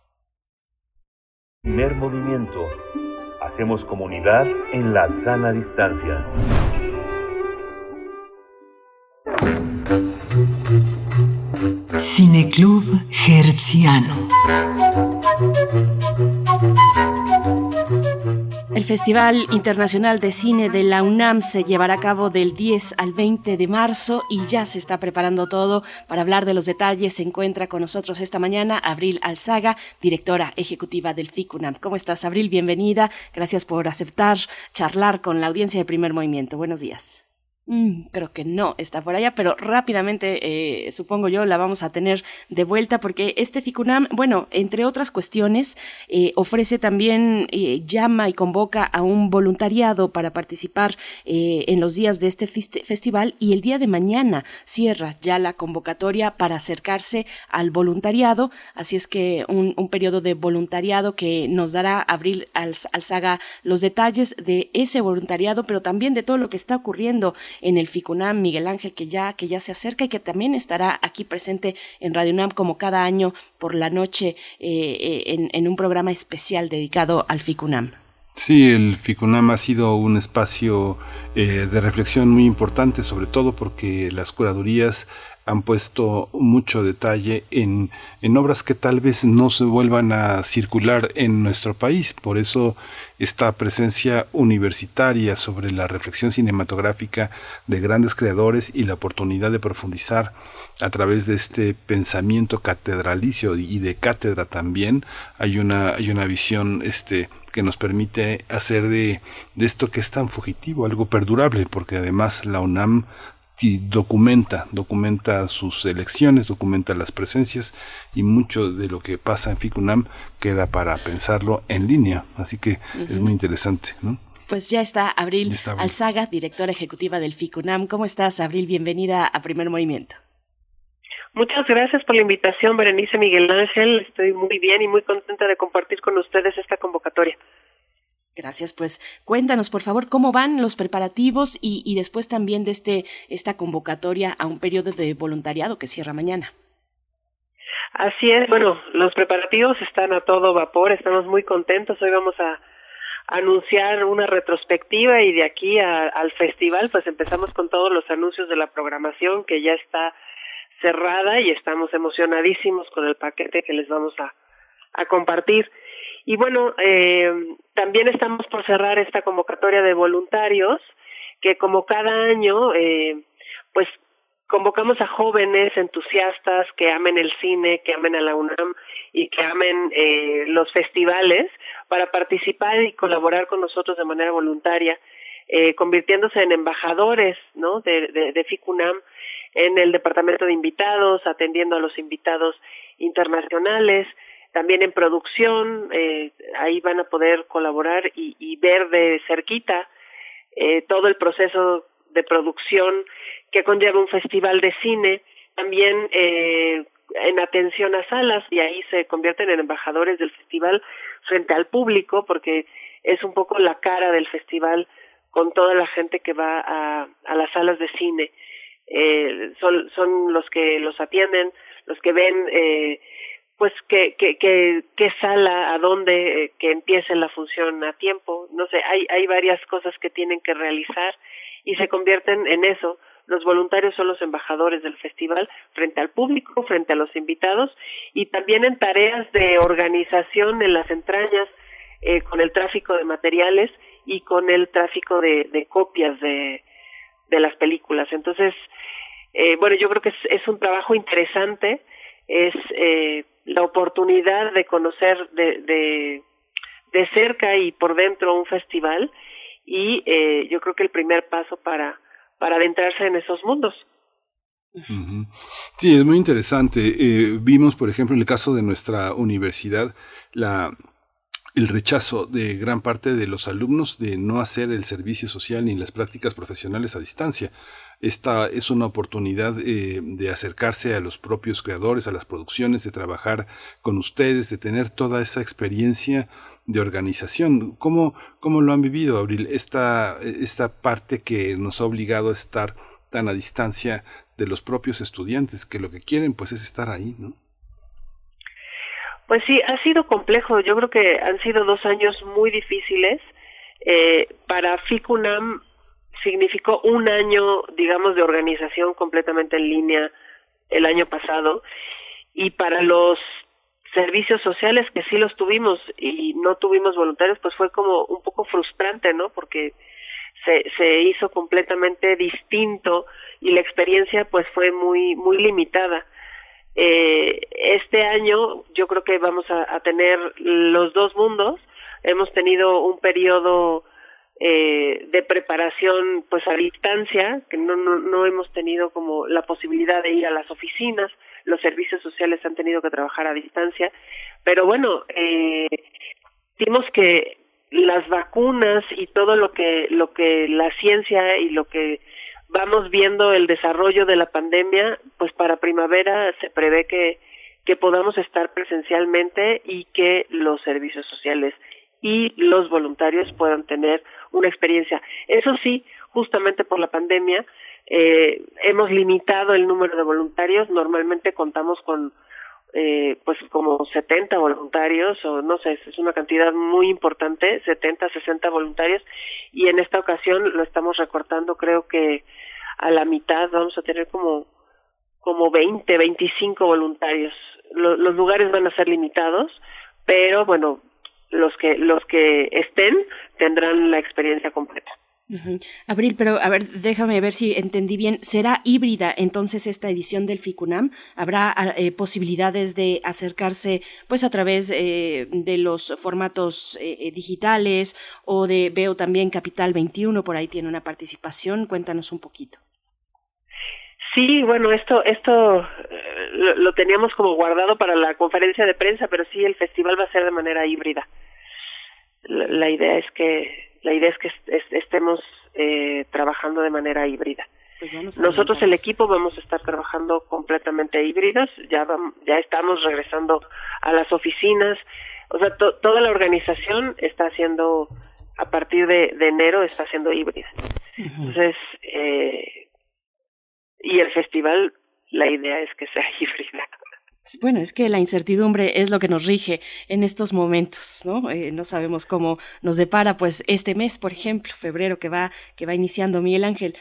Primer movimiento Hacemos comunidad en la sana distancia. Cineclub Herziano. El Festival Internacional de Cine de la UNAM se llevará a cabo del 10 al 20 de marzo y ya se está preparando todo para hablar de los detalles. Se encuentra con nosotros esta mañana Abril Alzaga, directora ejecutiva del FICUNAM. ¿Cómo estás, Abril? Bienvenida. Gracias por aceptar charlar con la audiencia de Primer Movimiento. Buenos días. Mm, creo que no está por allá, pero rápidamente, eh, supongo yo, la vamos a tener de vuelta porque este FICUNAM, bueno, entre otras cuestiones, eh, ofrece también, eh, llama y convoca a un voluntariado para participar en los días de este festival y el día de mañana cierra ya la convocatoria para acercarse al voluntariado, así es que un, periodo de voluntariado que nos dará Abril Alzaga los detalles de ese voluntariado, pero también de todo lo que está ocurriendo en el FICUNAM, Miguel Ángel, que ya, que ya se acerca y que también estará aquí presente en Radio UNAM como cada año por la noche eh, eh, en, un programa especial dedicado al FICUNAM. Sí, el FICUNAM ha sido un espacio eh, de reflexión muy importante, sobre todo porque las curadurías han puesto mucho detalle en, en, obras que tal vez no se vuelvan a circular en nuestro país. Por eso esta presencia universitaria sobre la reflexión cinematográfica de grandes creadores y la oportunidad de profundizar a través de este pensamiento catedralicio y de cátedra también hay una hay una visión este que nos permite hacer de, de esto que es tan fugitivo algo perdurable porque además la UNAM documenta, documenta sus elecciones, documenta las presencias y mucho de lo que pasa en FICUNAM queda para pensarlo en línea. Así que es muy interesante. ¿no? Pues ya está Abril, Alzaga, directora ejecutiva del FICUNAM. ¿Cómo estás, Abril? Bienvenida a Primer Movimiento. Muchas gracias por la invitación, Berenice Miguel Ángel. Estoy muy bien y muy contenta de compartir con ustedes esta convocatoria. Gracias, pues cuéntanos por favor cómo van los preparativos y, después también de este esta convocatoria a un periodo de voluntariado que cierra mañana. Así es, bueno, los preparativos están a todo vapor, estamos muy contentos. Hoy vamos a anunciar una retrospectiva y de aquí al festival pues empezamos con todos los anuncios de la programación que ya está cerrada y estamos emocionadísimos con el paquete que les vamos a, a compartir. Y bueno, eh, también estamos por cerrar esta convocatoria de voluntarios, que como cada año, eh, pues convocamos a jóvenes entusiastas que amen el cine, que amen a la UNAM y que amen eh, los festivales para participar y colaborar con nosotros de manera voluntaria, eh, convirtiéndose en embajadores ¿no? de, de, de FICUNAM en el departamento de invitados, atendiendo a los invitados internacionales, también en producción, eh, ahí van a poder colaborar y, y ver de cerquita eh, todo el proceso de producción que conlleva un festival de cine, también eh, en atención a salas y ahí se convierten en embajadores del festival frente al público porque es un poco la cara del festival con toda la gente que va a, a las salas de cine. Eh, son, son los que los atienden, los que ven eh, pues que, que, que, sala, a dónde, eh, que empiece la función a tiempo, no sé, hay, hay varias cosas que tienen que realizar y se convierten en eso. Los voluntarios son los embajadores del festival frente al público, frente a los invitados y también en tareas de organización en las entrañas eh, con el tráfico de materiales y con el tráfico de, de copias de, de las películas. Entonces, eh, bueno, yo creo que es, es un trabajo interesante, es eh, la oportunidad de conocer de, de, de cerca y por dentro un festival y eh, yo creo que el primer paso para, para adentrarse en esos mundos. Sí, es muy interesante. Eh, vimos, por ejemplo, en el caso de nuestra universidad, la, el rechazo de gran parte de los alumnos de no hacer el servicio social ni las prácticas profesionales a distancia. Esta es una oportunidad eh, de acercarse a los propios creadores, a las producciones, de trabajar con ustedes, de tener toda esa experiencia de organización. ¿Cómo, cómo lo han vivido, Abril, esta, esta parte que nos ha obligado a estar tan a distancia de los propios estudiantes, que lo que quieren pues es estar ahí, ¿no? Pues sí, ha sido complejo. Yo creo que han sido dos años muy difíciles. Eh, para FICUNAM significó un año, digamos, de organización completamente en línea el año pasado y para los servicios sociales que sí los tuvimos y no tuvimos voluntarios, pues fue como un poco frustrante, ¿no? Porque se, se hizo completamente distinto y la experiencia pues fue muy muy limitada. Eh, este año yo creo que vamos a, a tener los dos mundos. Hemos tenido un periodo eh, de preparación pues a distancia, que no, no, no hemos tenido como la posibilidad de ir a las oficinas, los servicios sociales han tenido que trabajar a distancia, pero bueno, eh, vimos que las vacunas y todo lo que lo que la ciencia y lo que vamos viendo el desarrollo de la pandemia, pues para primavera se prevé que que podamos estar presencialmente y que los servicios sociales y los voluntarios puedan tener una experiencia. Eso sí, justamente por la pandemia, eh, hemos limitado el número de voluntarios. Normalmente contamos con eh, pues como 70 voluntarios o no sé, es una cantidad muy importante, 70, 60 voluntarios y en esta ocasión lo estamos recortando creo que a la mitad vamos a tener como como 20, 25 voluntarios. los lugares van a ser limitados, pero bueno, los que los que estén tendrán la experiencia completa. Abril, pero a ver, déjame ver si entendí bien. ¿Será híbrida entonces esta edición del FICUNAM? ¿Habrá ah, eh, posibilidades de acercarse pues a través eh, de los formatos eh, digitales o de, veo también Capital 21, por ahí tiene una participación? Cuéntanos un poquito. Sí, bueno, esto, esto lo, teníamos como guardado para la conferencia de prensa, pero sí, el festival va a ser de manera híbrida. La, idea es que la idea es que estemos eh, trabajando de manera híbrida. Pues Nosotros el equipo vamos a estar trabajando completamente híbridos, ya ya estamos regresando a las oficinas, o sea, toda la organización está haciendo a partir de, enero está siendo híbrida. Entonces, eh, y el festival la idea es que sea híbrida. Bueno, es que la incertidumbre es lo que nos rige en estos momentos, ¿no? Eh, no sabemos cómo nos depara, pues, este mes, por ejemplo, febrero que va, que va iniciando Miguel Ángel.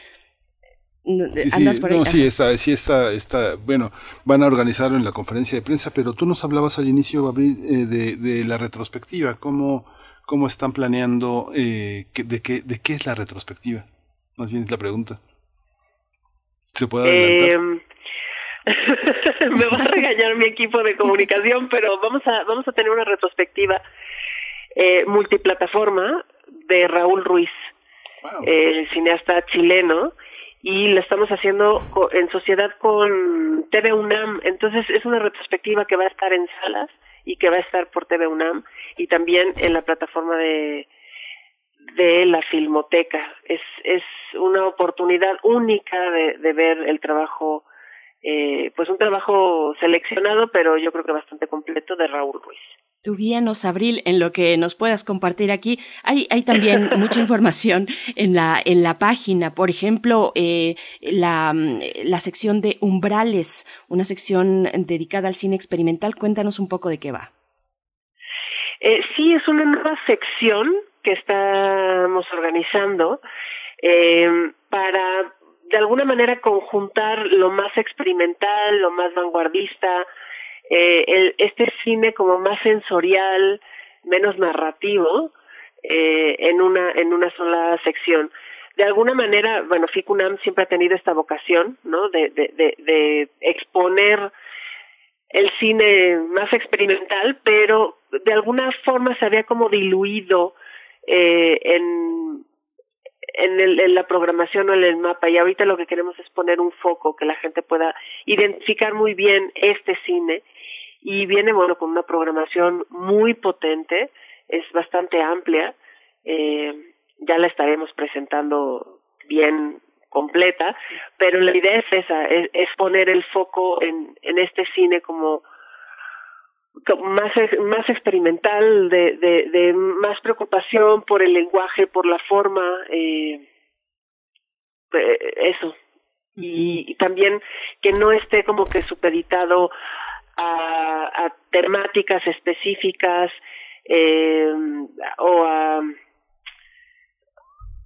¿Andas por ahí? No, sí, está, sí está, está, bueno, van a organizarlo en la conferencia de prensa, pero tú nos hablabas al inicio, Abril, eh, de, de, la retrospectiva, ¿cómo, cómo están planeando, eh, de, qué, de qué es la retrospectiva? Más bien es la pregunta. ¿Se puede adelantar? Em, me va a regañar mi equipo de comunicación, pero vamos a vamos a tener una retrospectiva eh, multiplataforma de Raúl Ruiz, el cineasta chileno, y la estamos haciendo en sociedad con TV UNAM. Entonces es una retrospectiva que va a estar en salas y que va a estar por TV UNAM y también en la plataforma de de la Filmoteca. Es, es una oportunidad única de, de ver el trabajo eh, pues un trabajo seleccionado, pero yo creo que bastante completo de Raúl Ruiz. Tú guíanos, Abril, en lo que nos puedas compartir aquí. Hay, hay también mucha información en la, en la página. Por ejemplo, eh, la, la sección de Umbrales, una sección dedicada al cine experimental. Cuéntanos un poco de qué va. Eh, sí, es una nueva sección que estamos organizando eh, para de alguna manera conjuntar lo más experimental, lo más vanguardista, eh, el, este cine como más sensorial, menos narrativo, eh, en una en una sola sección. De alguna manera, bueno, FICUNAM siempre ha tenido esta vocación, ¿no? De, de, de, de exponer el cine más experimental, pero de alguna forma se había como diluido eh, en en, el, en la programación o en el mapa y ahorita lo que queremos es poner un foco que la gente pueda identificar muy bien este cine y viene bueno con una programación muy potente es bastante amplia eh, ya la estaremos presentando bien completa pero la idea es esa es, es poner el foco en, en este cine como más más experimental de, de, de más preocupación por el lenguaje por la forma eh, eh eso. Y, también que no esté como que supeditado a, a temáticas específicas eh, o a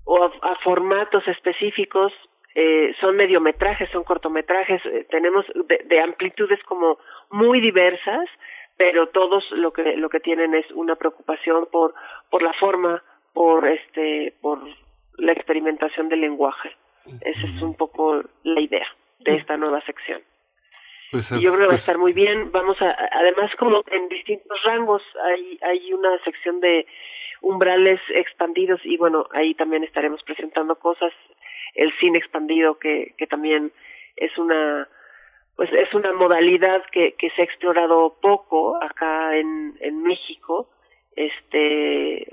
o a, formatos específicos eh, son mediometrajes, son cortometrajes, eh, tenemos de, de, amplitudes como muy diversas pero todos lo que lo que tienen es una preocupación por por la forma por este por la experimentación del lenguaje. Esa es un poco la idea de esta nueva sección. Pues, y yo creo que va a pues estar muy bien. Vamos a además como en distintos rangos hay hay una sección de umbrales expandidos y bueno, ahí también estaremos presentando cosas, el cine expandido que, que también es una pues es una modalidad que, que se ha explorado poco acá en, en México este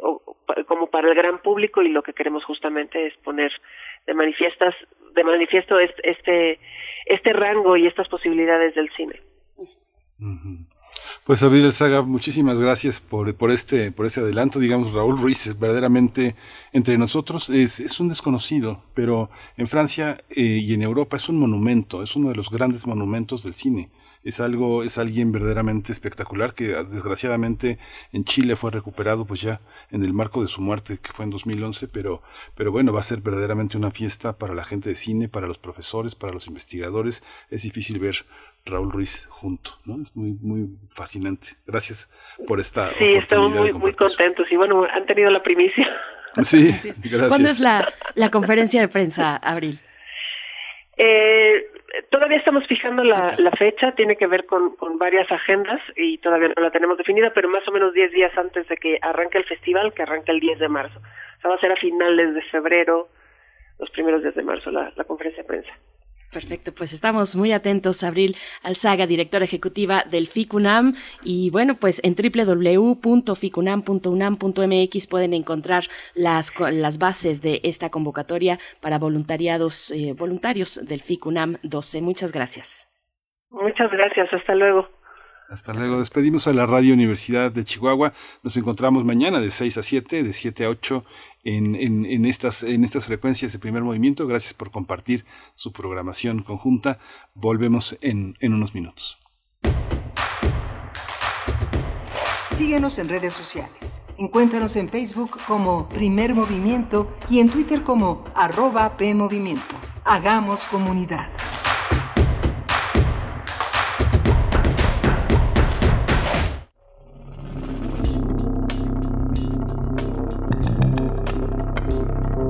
como para el gran público y lo que queremos justamente es poner de manifiestas de manifiesto este este rango y estas posibilidades del cine pues Abril Saga, muchísimas gracias por, por, este, por adelanto. Digamos, Raúl Ruiz es verdaderamente entre nosotros es, un desconocido, pero en Francia eh, y en Europa es un monumento, es uno de los grandes monumentos del cine es algo, es alguien verdaderamente espectacular que desgraciadamente en Chile fue recuperado pues ya en el marco de su muerte que fue en 2011, pero, pero bueno, va a ser verdaderamente una fiesta para la gente de cine, para los profesores, para los investigadores. Es difícil ver Raúl Ruiz junto, ¿no? Es muy, muy fascinante. Gracias por esta Sí, estamos muy, muy contentos y bueno, han tenido la primicia. Sí, gracias. ¿Cuándo es la, la conferencia de prensa, Abril? Eh, todavía estamos fijando la, la fecha, tiene que ver con, con varias agendas y todavía no la tenemos definida, pero más o menos 10 días antes de que arranque el festival, que arranca el 10 de marzo. O sea, va a ser a finales de febrero, los primeros días de marzo, la, la conferencia de prensa. Perfecto, pues estamos muy atentos, Abril Alzaga, directora ejecutiva del FICUNAM. Y bueno, pues en www.ficunam.unam.mx pueden encontrar las, las bases de esta convocatoria para voluntariados, eh, voluntarios del FICUNAM 12. Muchas gracias. Muchas gracias, hasta luego. Hasta luego. Despedimos a la Radio Universidad de Chihuahua. Nos encontramos mañana de 6 a 7, de 7 a 8 en, estas, en estas frecuencias de primer movimiento. Gracias por compartir su programación conjunta. Volvemos en, en unos minutos. Síguenos en redes sociales. Encuéntranos en Facebook como Primer Movimiento y en Twitter como arroba PMovimiento. Hagamos comunidad.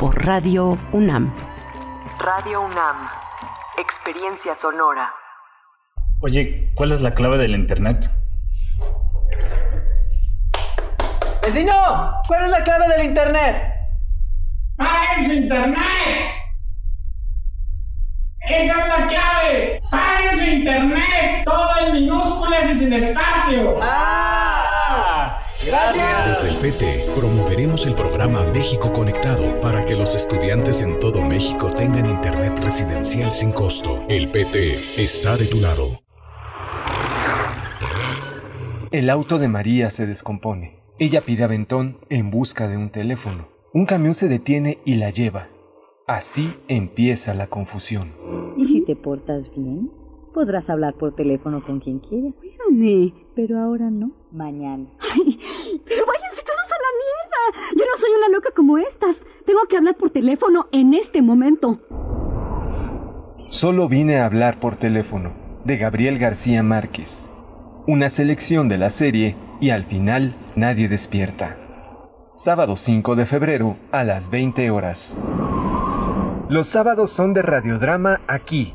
por Radio UNAM. Radio UNAM. Experiencia sonora. Oye, ¿cuál es la clave del internet? ¡Vecino! ¿Cuál es la clave del internet? ¡Paguen su internet! ¡Esa es la clave! ¡Paguen su internet! Todo en minúsculas y sin espacio. ¡Ah! ¡Gracias! Desde el PT promoveremos el programa México Conectado para que los estudiantes en todo México tengan internet residencial sin costo. El PT está de tu lado. El auto de María se descompone. Ella pide aventón en busca de un teléfono. Un camión se detiene y la lleva. Así empieza la confusión. ¿Y si te portas bien? Podrás hablar por teléfono con quien quiera. Cuídame, pero ahora no. Mañana. Ay, pero váyanse todos a la mierda. Yo no soy una loca como estas. Tengo que hablar por teléfono en este momento. Solo vine a hablar por teléfono, de Gabriel García Márquez. Una selección de la serie y al final nadie despierta. Sábado 5 de febrero a las 20 horas. Los sábados son de radiodrama aquí,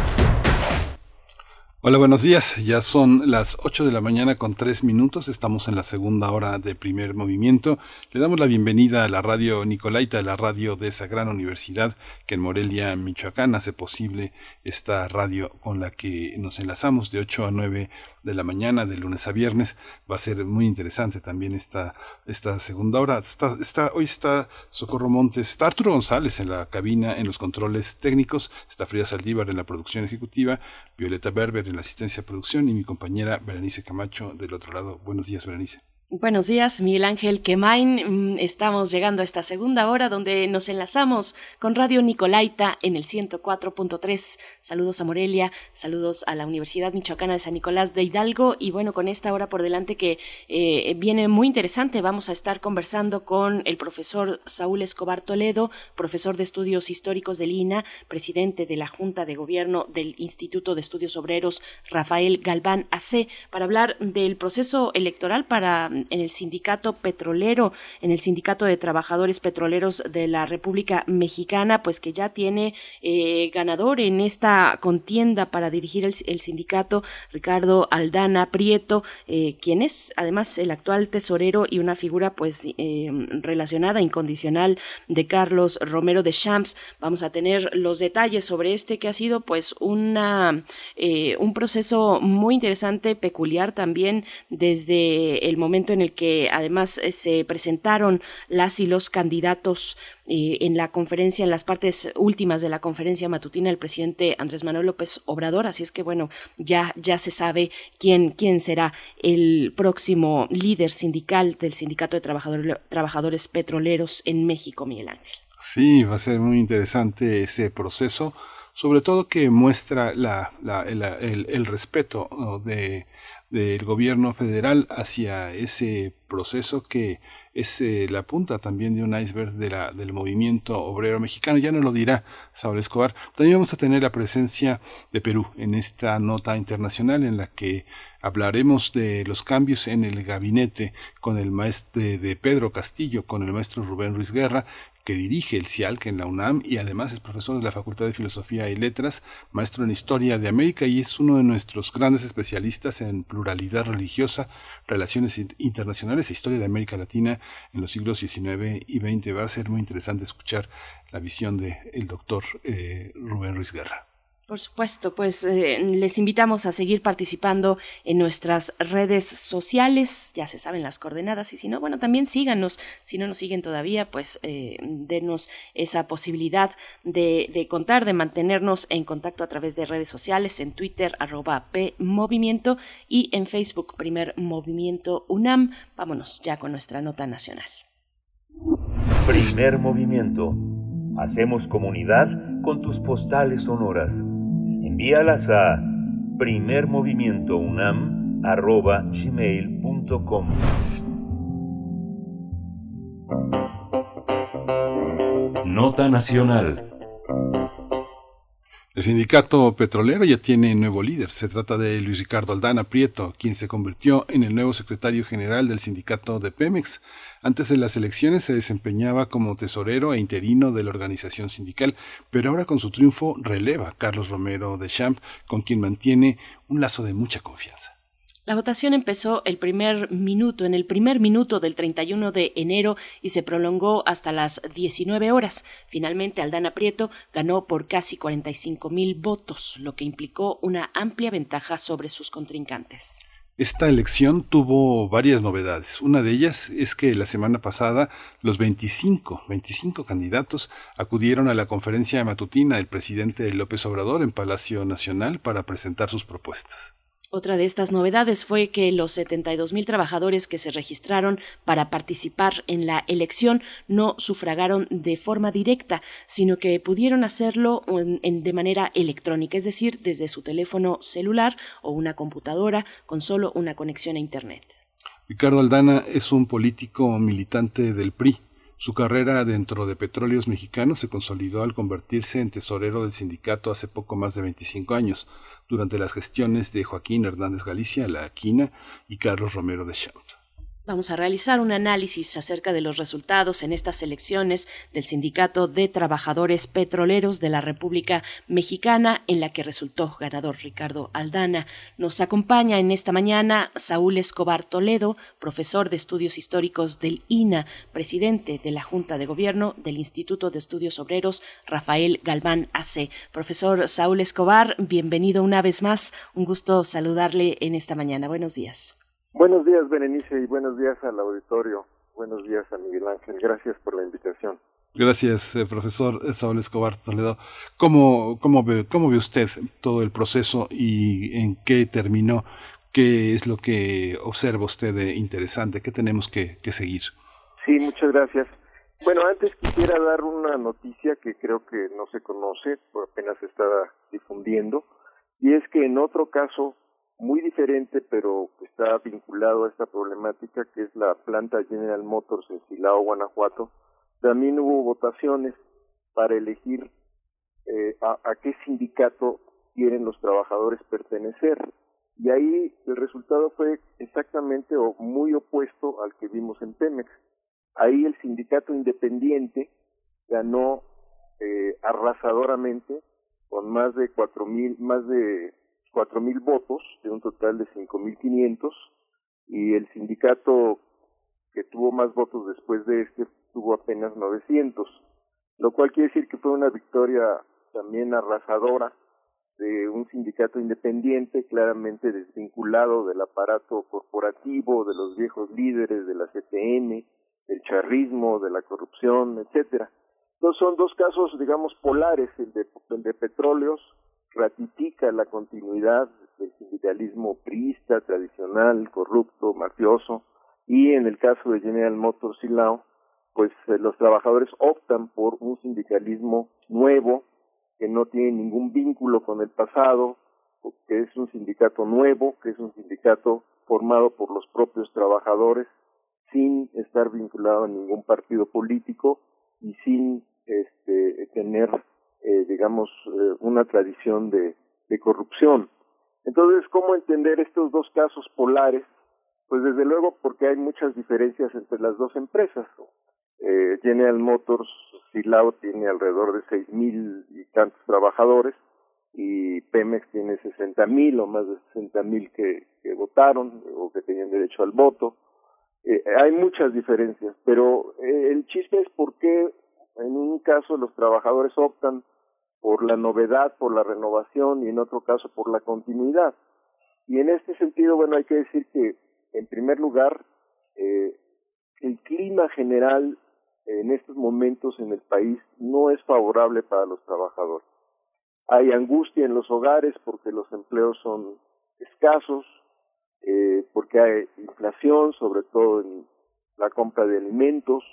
Hola, buenos días. Ya son las 8 de la mañana con 3 minutos. Estamos en la segunda hora de primer movimiento. Le damos la bienvenida a la radio Nicolaita, la radio de esa gran universidad que en Morelia, Michoacán, hace posible esta radio con la que nos enlazamos de 8 a 9 de la mañana, de lunes a viernes. Va a ser muy interesante también esta, esta segunda hora. Está, está, hoy está Socorro Montes, está Arturo González en la cabina, en los controles técnicos, está Frida Saldívar en la producción ejecutiva, Violeta Berber en la asistencia de producción y mi compañera Berenice Camacho del otro lado. Buenos días, Berenice. Buenos días, Miguel Ángel Quemain. Mm, estamos llegando a esta segunda hora donde nos enlazamos con Radio Nicolaita en el 104.3. Saludos a Morelia, saludos a la Universidad Michoacana de San Nicolás de Hidalgo y bueno, con esta hora por delante que eh, viene muy interesante, vamos a estar conversando con el profesor Saúl Escobar Toledo, profesor de estudios históricos del INA, presidente de la Junta de Gobierno del Instituto de Estudios Obreros Rafael Galván AC, para hablar del proceso electoral para en el sindicato petrolero, en el sindicato de trabajadores petroleros de la República Mexicana, pues que ya tiene eh, ganador en esta contienda para dirigir el, sindicato, Ricardo Aldana Prieto, eh, quien es además el actual tesorero y una figura pues eh, relacionada incondicional de Carlos Romero de Champs. Vamos a tener los detalles sobre este que ha sido pues una un proceso muy interesante, peculiar también desde el momento en el que además eh, se presentaron las y los candidatos eh, en la conferencia, en las partes últimas de la conferencia matutina el presidente Andrés Manuel López Obrador, así es que bueno, ya, ya se sabe quién, quién será el próximo líder sindical del Sindicato de Trabajadores Petroleros en México, Miguel Ángel. Sí, va a ser muy interesante ese proceso, sobre todo que muestra el, respeto de del gobierno federal hacia ese proceso que es eh, la punta también de un iceberg de la, del movimiento obrero mexicano. Ya no lo dirá Saúl Escobar. También vamos a tener la presencia de Perú en esta nota internacional en la que hablaremos de los cambios en el gabinete con el maestro de Pedro Castillo, con el maestro Rubén Ruiz Guerra que dirige el CIALC en la UNAM y además es profesor de la Facultad de Filosofía y Letras, maestro en Historia de América y es uno de nuestros grandes especialistas en pluralidad religiosa, relaciones internacionales e historia de América Latina en los siglos XIX y XX. Va a ser muy interesante escuchar la visión del el doctor eh, Rubén Ruiz Guerra. Por supuesto, pues eh, les invitamos a seguir participando en nuestras redes sociales, ya se saben las coordenadas y si no, bueno, también síganos, si no nos siguen todavía, pues eh, denos esa posibilidad de, de, contar, de mantenernos en contacto a través de redes sociales, en Twitter, arroba P Movimiento y en Facebook, Primer Movimiento UNAM. Vámonos ya con nuestra nota nacional. Primer Movimiento. Hacemos comunidad con tus postales sonoras envíalas a primermovimientounam.gmail.com Nota Nacional el sindicato petrolero ya tiene nuevo líder. Se trata de Luis Ricardo Aldana Prieto, quien se convirtió en el nuevo secretario general del sindicato de Pemex. Antes de las elecciones se desempeñaba como tesorero e interino de la organización sindical, pero ahora con su triunfo releva a Carlos Romero de Champ, con quien mantiene un lazo de mucha confianza. La votación empezó el primer minuto, en el primer minuto del 31 de enero y se prolongó hasta las 19 horas. Finalmente, Aldana Prieto ganó por casi 45 mil votos, lo que implicó una amplia ventaja sobre sus contrincantes. Esta elección tuvo varias novedades. Una de ellas es que la semana pasada los 25, 25 candidatos acudieron a la conferencia matutina del presidente López Obrador en Palacio Nacional para presentar sus propuestas. Otra de estas novedades fue que los 72 mil trabajadores que se registraron para participar en la elección no sufragaron de forma directa, sino que pudieron hacerlo de manera electrónica, es decir, desde su teléfono celular o una computadora con solo una conexión a Internet. Ricardo Aldana es un político militante del PRI. Su carrera dentro de Petróleos Mexicanos se consolidó al convertirse en tesorero del sindicato hace poco más de 25 años durante las gestiones de Joaquín Hernández Galicia, La Aquina y Carlos Romero de Champ. Vamos a realizar un análisis acerca de los resultados en estas elecciones del Sindicato de Trabajadores Petroleros de la República Mexicana, en la que resultó ganador Ricardo Aldana. Nos acompaña en esta mañana Saúl Escobar Toledo, profesor de Estudios Históricos del INA, presidente de la Junta de Gobierno del Instituto de Estudios Obreros Rafael Galván AC. Profesor Saúl Escobar, bienvenido una vez más. Un gusto saludarle en esta mañana. Buenos días. Buenos días, Berenice, y buenos días al auditorio. Buenos días a Miguel Ángel. Gracias por la invitación. Gracias, eh, profesor Saúl Escobar Toledo. ¿Cómo, cómo, ve, ¿Cómo ve usted todo el proceso y en qué terminó? ¿Qué es lo que observa usted de interesante? ¿Qué tenemos que, que seguir? Sí, muchas gracias. Bueno, antes quisiera dar una noticia que creo que no se conoce, apenas se está difundiendo, y es que en otro caso muy diferente, pero está vinculado a esta problemática, que es la planta General Motors en Silao, Guanajuato. También hubo votaciones para elegir eh, a, a, qué sindicato quieren los trabajadores pertenecer. Y ahí el resultado fue exactamente o muy opuesto al que vimos en Pemex. Ahí el sindicato independiente ganó eh, arrasadoramente con más de cuatro mil, más de cuatro mil votos de un total de cinco mil quinientos y el sindicato que tuvo más votos después de este tuvo apenas 900, lo cual quiere decir que fue una victoria también arrasadora de un sindicato independiente claramente desvinculado del aparato corporativo, de los viejos líderes de la CTM, del charrismo, de la corrupción, etcétera. Entonces son dos casos, digamos, polares, el de, el de petróleos ratifica la continuidad del sindicalismo priista, tradicional, corrupto, mafioso, y en el caso de General Motors Silao, pues eh, los trabajadores optan por un sindicalismo nuevo, que no tiene ningún vínculo con el pasado, que es un sindicato nuevo, que es un sindicato formado por los propios trabajadores, sin estar vinculado a ningún partido político y sin este, tener eh, digamos, eh, una tradición de, corrupción. Entonces, ¿cómo entender estos dos casos polares? Pues desde luego porque hay muchas diferencias entre las dos empresas. Eh, General Motors, Silao tiene alrededor de seis mil y tantos trabajadores y Pemex tiene sesenta mil o más de sesenta mil que, que votaron o que tenían derecho al voto. Eh, hay muchas diferencias, pero eh, el chiste es por qué en un caso los trabajadores optan por la novedad, por la renovación y en otro caso por la continuidad. Y en este sentido, bueno, hay que decir que, en primer lugar, eh, el clima general en estos momentos en el país no es favorable para los trabajadores. Hay angustia en los hogares porque los empleos son escasos, eh, porque hay inflación, sobre todo en la compra de alimentos,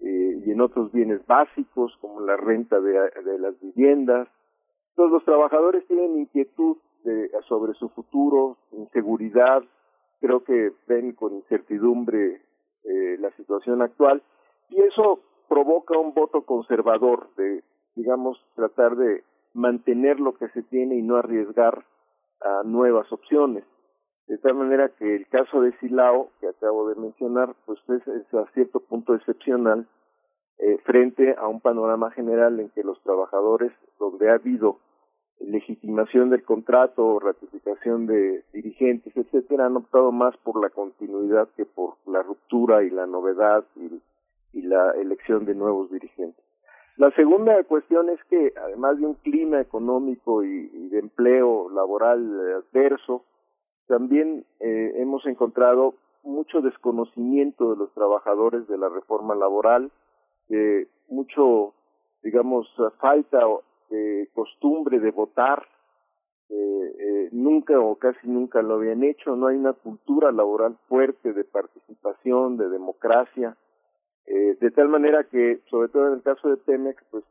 eh, y en otros bienes básicos como la renta de, de las viviendas. Entonces los trabajadores tienen inquietud de, sobre su futuro, inseguridad, creo que ven con incertidumbre eh, la situación actual y eso provoca un voto conservador de, digamos, tratar de mantener lo que se tiene y no arriesgar a nuevas opciones. De tal manera que el caso de Silao, que acabo de mencionar, pues es, a cierto punto excepcional eh, frente a un panorama general en que los trabajadores, donde ha habido legitimación del contrato, ratificación de dirigentes, etcétera, han optado más por la continuidad que por la ruptura y la novedad y, la elección de nuevos dirigentes. La segunda cuestión es que, además de un clima económico y, y de empleo laboral adverso, también eh, hemos encontrado mucho desconocimiento de los trabajadores de la reforma laboral, eh, mucho, digamos, falta de costumbre de votar, eh, eh, nunca o casi nunca lo habían hecho, no hay una cultura laboral fuerte de participación, de democracia, eh, de tal manera que, sobre todo en el caso de Pemex, pues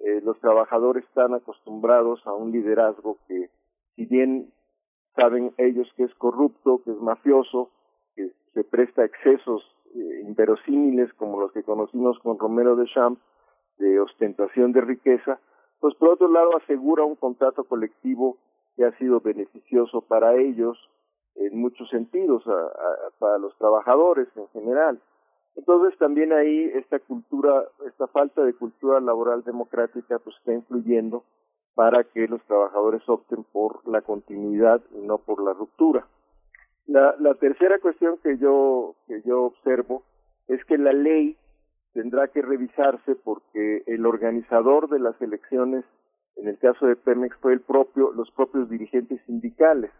eh, los trabajadores están acostumbrados a un liderazgo que, si bien saben ellos que es corrupto, que es mafioso, que se presta a excesos eh, inverosímiles como los que conocimos con Romero de Champ, de ostentación de riqueza, pues por otro lado asegura un contrato colectivo que ha sido beneficioso para ellos, en muchos sentidos para los trabajadores en general. Entonces también ahí esta cultura, esta falta de cultura laboral democrática pues está influyendo para que los trabajadores opten por la continuidad y no por la ruptura. La, tercera cuestión que yo, que yo observo es que la ley tendrá que revisarse porque el organizador de las elecciones, en el caso de Pemex, fue el propio, los propios dirigentes sindicales.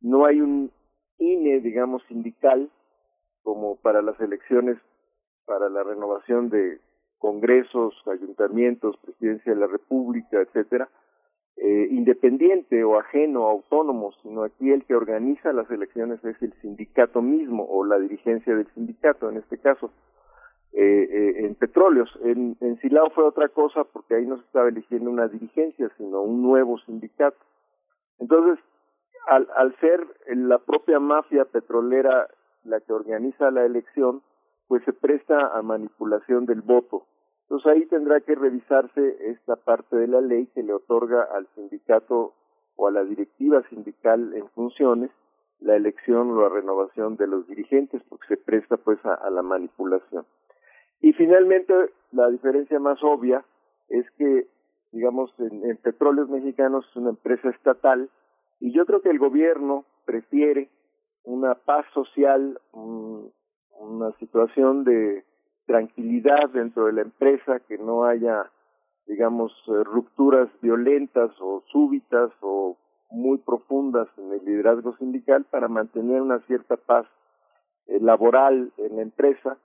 No hay un INE, digamos, sindical como para las elecciones, para la renovación de congresos, ayuntamientos, presidencia de la República, etcétera, eh, independiente o ajeno, autónomo, sino aquí el que organiza las elecciones es el sindicato mismo o la dirigencia del sindicato, en este caso, eh, eh, en petróleos. En, en Silao fue otra cosa porque ahí no se estaba eligiendo una dirigencia, sino un nuevo sindicato. Entonces, al, al ser la propia mafia petrolera la que organiza la elección, pues se presta a manipulación del voto. Entonces ahí tendrá que revisarse esta parte de la ley que le otorga al sindicato o a la directiva sindical en funciones la elección o la renovación de los dirigentes, porque se presta pues a, la manipulación. Y finalmente, la diferencia más obvia es que, digamos, en, Petróleos Mexicanos es una empresa estatal y yo creo que el gobierno prefiere una paz social, una situación de tranquilidad dentro de la empresa, que no haya, digamos, eh, rupturas violentas o súbitas o muy profundas en el liderazgo sindical para mantener una cierta paz eh, laboral en la empresa,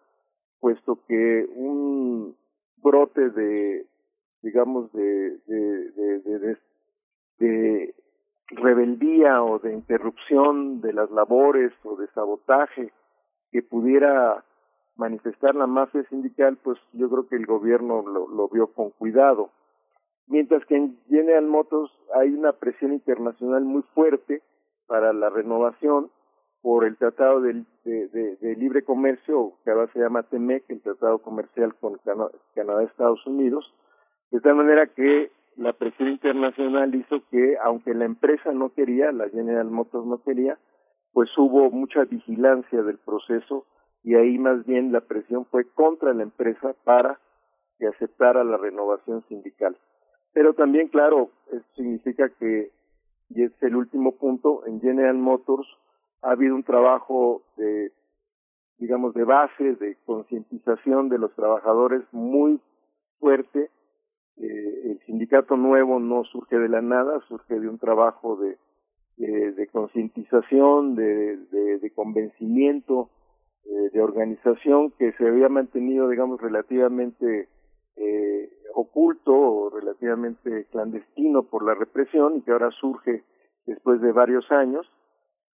puesto que un brote de, digamos, de, de, de, de, de rebeldía o de interrupción de las labores o de sabotaje que pudiera manifestar la mafia sindical, pues yo creo que el gobierno lo, vio con cuidado. Mientras que en General Motors hay una presión internacional muy fuerte para la renovación por el Tratado de, de, Libre Comercio, que ahora se llama TEMEC, el Tratado Comercial con Canadá y Estados Unidos, de tal manera que la presión internacional hizo que, aunque la empresa no quería, la General Motors no quería, pues hubo mucha vigilancia del proceso y ahí más bien la presión fue contra la empresa para que aceptara la renovación sindical. Pero también, claro, esto significa que, y es el último punto, en General Motors ha habido un trabajo de, digamos, de base, de concientización de los trabajadores muy fuerte. Eh, el sindicato nuevo no surge de la nada, surge de un trabajo de, de, concientización, de, de convencimiento eh, de organización que se había mantenido, digamos, relativamente eh, oculto o relativamente clandestino por la represión y que ahora surge después de varios años.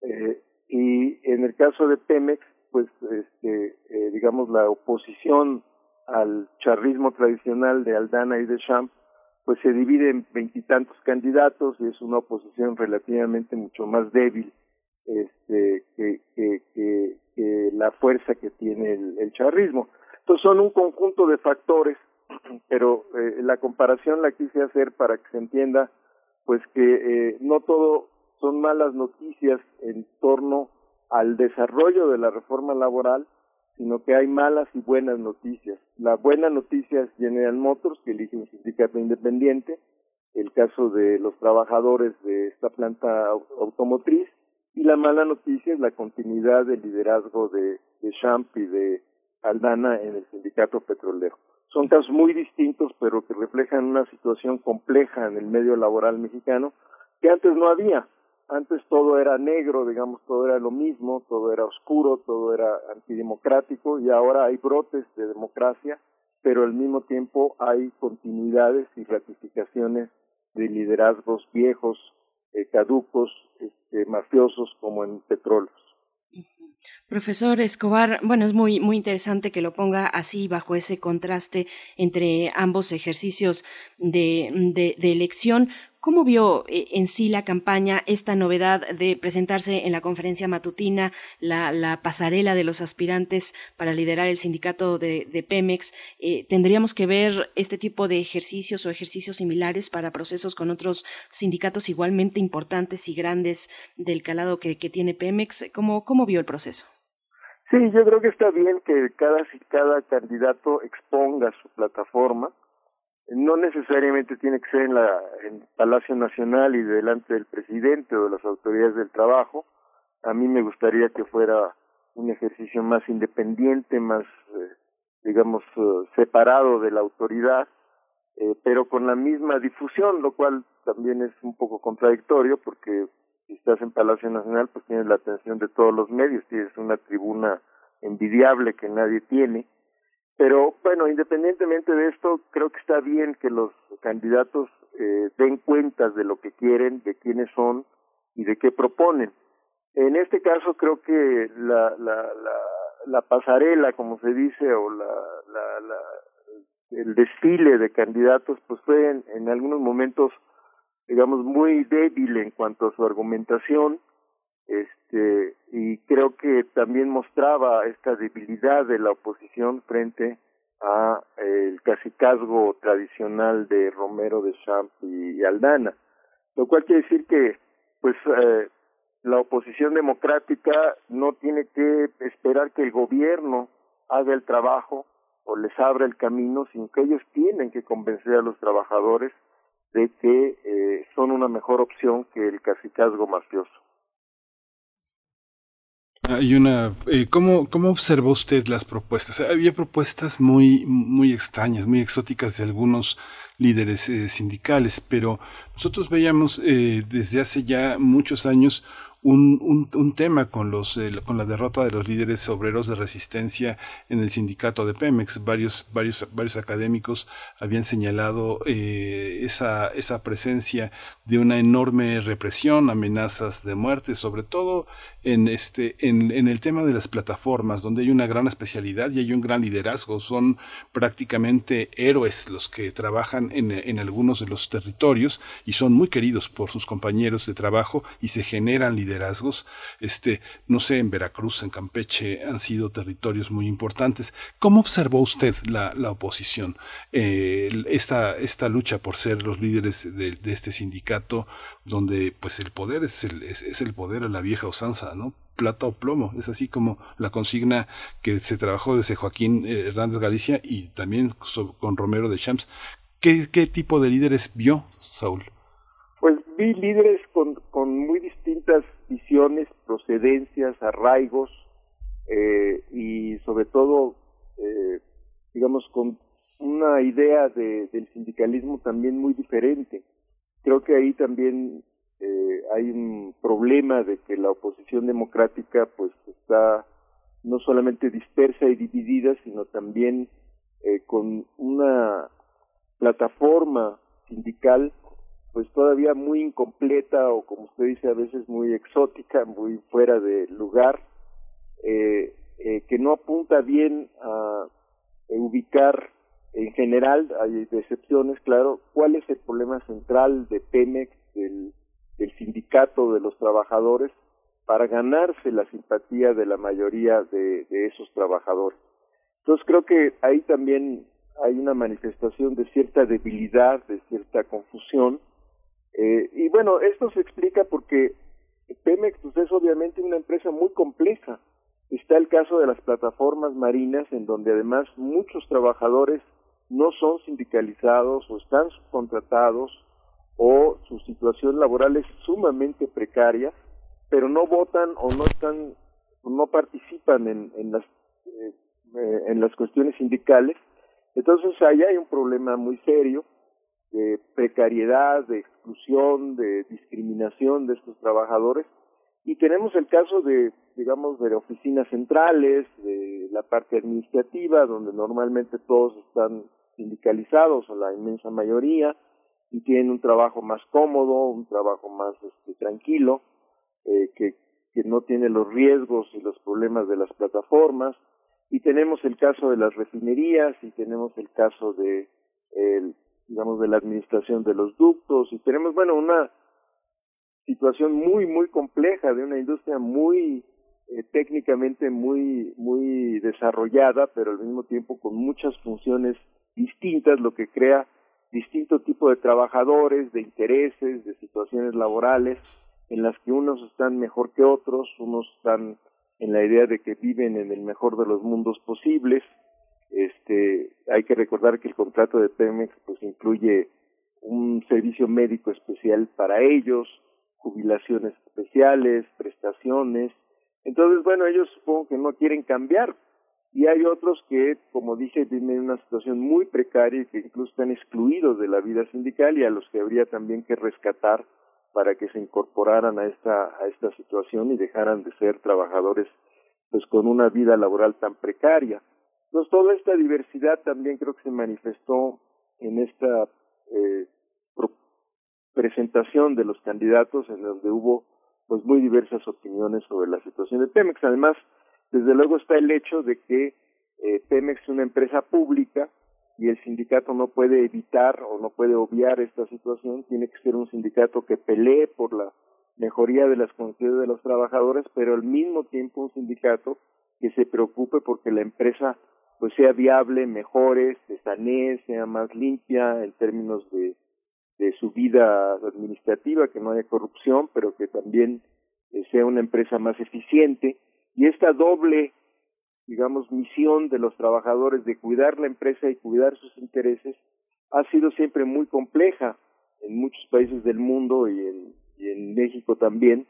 Eh, y en el caso de Pemex, pues, este, eh, digamos, la oposición al charrismo tradicional de Aldana y de Champ, pues se divide en veintitantos candidatos y es una oposición relativamente mucho más débil este, que, que, que, la fuerza que tiene el, el charrismo. Entonces son un conjunto de factores, pero eh, la comparación la quise hacer para que se entienda pues que eh, no todo son malas noticias en torno al desarrollo de la reforma laboral, sino que hay malas y buenas noticias. La buena noticia es General Motors, que elige un sindicato independiente, el caso de los trabajadores de esta planta automotriz, y la mala noticia es la continuidad del liderazgo de, de Champ y de Aldana en el sindicato petrolero. Son casos muy distintos, pero que reflejan una situación compleja en el medio laboral mexicano que antes no había. Antes todo era negro, digamos, todo era lo mismo, todo era oscuro, todo era antidemocrático y ahora hay brotes de democracia, pero al mismo tiempo hay continuidades y ratificaciones de liderazgos viejos, eh, caducos, este, mafiosos como en petróleos. Profesor Escobar, bueno, es muy, muy interesante que lo ponga así bajo ese contraste entre ambos ejercicios de, de, elección. ¿Cómo vio eh, en sí la campaña esta novedad de presentarse en la conferencia matutina la, pasarela de los aspirantes para liderar el sindicato de, Pemex? Eh, ¿Tendríamos que ver este tipo de ejercicios o ejercicios similares para procesos con otros sindicatos igualmente importantes y grandes del calado que, tiene Pemex? ¿Cómo, ¿Cómo vio el proceso? Sí, yo creo que está bien que cada, cada candidato exponga su plataforma no necesariamente tiene que ser en la Palacio Nacional y delante del presidente o de las autoridades del trabajo. A mí me gustaría que fuera un ejercicio más independiente, más, eh, digamos, eh, separado de la autoridad, eh, pero con la misma difusión, lo cual también es un poco contradictorio porque si estás en Palacio Nacional, pues tienes la atención de todos los medios, tienes una tribuna envidiable que nadie tiene pero bueno, independientemente de esto, creo que está bien que los candidatos eh, den cuentas de lo que quieren, de quiénes son y de qué proponen. En este caso creo que la, la, la, la pasarela, como se dice, o la, la, la, el desfile de candidatos, pues fue en, en algunos momentos, digamos, muy débil en cuanto a su argumentación este y creo que también mostraba esta debilidad de la oposición frente a el casicazgo tradicional de Romero de Champ y, Aldana lo cual quiere decir que pues eh, la oposición democrática no tiene que esperar que el gobierno haga el trabajo o les abra el camino, sino que ellos tienen que convencer a los trabajadores de que eh, son una mejor opción que el casicazgo mafioso. Hay una, eh, ¿cómo, ¿cómo observó usted las propuestas? Había propuestas muy, muy extrañas, muy exóticas de algunos líderes eh, sindicales, pero nosotros veíamos eh, desde hace ya muchos años un, un, tema con, los, eh, con la derrota de los líderes obreros de resistencia en el sindicato de Pemex. Varios, varios, varios académicos habían señalado eh, esa, esa presencia de una enorme represión, amenazas de muerte, sobre todo en, este, en, en el tema de las plataformas, donde hay una gran especialidad y hay un gran liderazgo. Son prácticamente héroes los que trabajan en, en algunos de los territorios y son muy queridos por sus compañeros de trabajo y se generan liderazgos. Este, no sé, en Veracruz, en Campeche han sido territorios muy importantes. ¿Cómo observó usted la, la oposición? Eh, esta, esta lucha por ser los líderes de, de este sindicato donde pues el poder es el, es, el poder a la vieja usanza, ¿no? plata o plomo. Es así como la consigna que se trabajó desde Joaquín Hernández Galicia y también con Romero de Champs. ¿Qué, ¿Qué tipo de líderes vio, Saúl? Pues vi líderes con, con muy distintas visiones, procedencias, arraigos eh, y sobre todo, eh, digamos, con una idea de, del sindicalismo también muy diferente que ahí también eh, hay un problema de que la oposición democrática pues está no solamente dispersa y dividida, sino también eh, con una plataforma sindical pues todavía muy incompleta o como usted dice a veces muy exótica, muy fuera de lugar, eh, eh que no apunta bien a ubicar en general, hay excepciones, claro. ¿Cuál es el problema central de Pemex, del, sindicato de los trabajadores, para ganarse la simpatía de la mayoría de, de esos trabajadores? Entonces creo que ahí también hay una manifestación de cierta debilidad, de cierta confusión. Eh, y bueno, esto se explica porque Pemex pues, es obviamente una empresa muy compleja. Está el caso de las plataformas marinas, en donde además muchos trabajadores no son sindicalizados o están subcontratados o su situación laboral es sumamente precaria, pero no votan o no están, no participan en, en las eh, en las cuestiones sindicales. Entonces ahí hay un problema muy serio de precariedad, de exclusión, de discriminación de estos trabajadores. Y tenemos el caso de, digamos, de oficinas centrales, de la parte administrativa, donde normalmente todos están sindicalizados o la inmensa mayoría y tienen un trabajo más cómodo, un trabajo más este, tranquilo, eh, que, que no tiene los riesgos y los problemas de las plataformas. Y tenemos el caso de las refinerías y tenemos el caso de el, digamos, de la administración de los ductos y tenemos, bueno, una situación muy, muy compleja de una industria muy eh, técnicamente muy, muy desarrollada, pero al mismo tiempo con muchas funciones distintas, lo que crea distinto tipo de trabajadores, de intereses, de situaciones laborales, en las que unos están mejor que otros, unos están en la idea de que viven en el mejor de los mundos posibles. Este, hay que recordar que el contrato de Pemex pues incluye un servicio médico especial para ellos, jubilaciones especiales, prestaciones. Entonces, bueno, ellos supongo que no quieren cambiar. Y hay otros que, como dije, viven en una situación muy precaria y que incluso están excluidos de la vida sindical y a los que habría también que rescatar para que se incorporaran a esta, a esta situación y dejaran de ser trabajadores pues con una vida laboral tan precaria. Entonces toda esta diversidad también creo que se manifestó en esta eh, presentación de los candidatos en donde hubo pues muy diversas opiniones sobre la situación de Pemex. Además, desde luego está el hecho de que eh, Pemex es una empresa pública y el sindicato no puede evitar o no puede obviar esta situación, tiene que ser un sindicato que pelee por la mejoría de las condiciones de los trabajadores, pero al mismo tiempo un sindicato que se preocupe porque la empresa pues sea viable, mejore, se sanee, sea más limpia en términos de, de su vida administrativa, que no haya corrupción, pero que también eh, sea una empresa más eficiente. Y esta doble digamos, misión de los trabajadores de cuidar la empresa y cuidar sus intereses ha sido siempre muy compleja en muchos países del mundo y en, México también,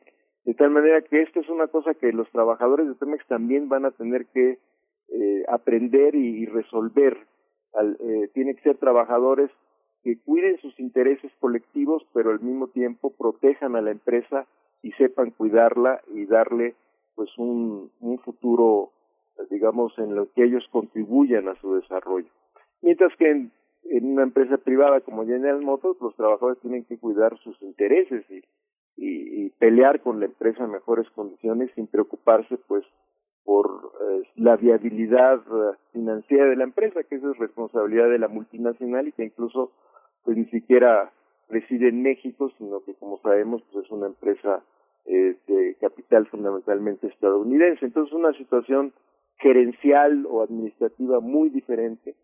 de tal manera que esta es una cosa que los trabajadores de Temex también van a tener que eh, aprender y, resolver. Al, eh, tienen que ser trabajadores que cuiden sus intereses colectivos, pero al mismo tiempo protejan a la empresa y sepan cuidarla y darle pues un, futuro digamos, en lo que ellos contribuyan a su desarrollo. Mientras que en, una empresa privada como General Motors, los trabajadores tienen que cuidar sus intereses y, y, pelear con la empresa en mejores condiciones sin preocuparse, pues, por eh, la viabilidad eh, financiera de la empresa, que esa es responsabilidad de la multinacional y que incluso, pues, ni siquiera reside en México, sino que, como sabemos, pues, es una empresa eh, de capital fundamentalmente estadounidense. Entonces, una situación gerencial o administrativa muy diferente,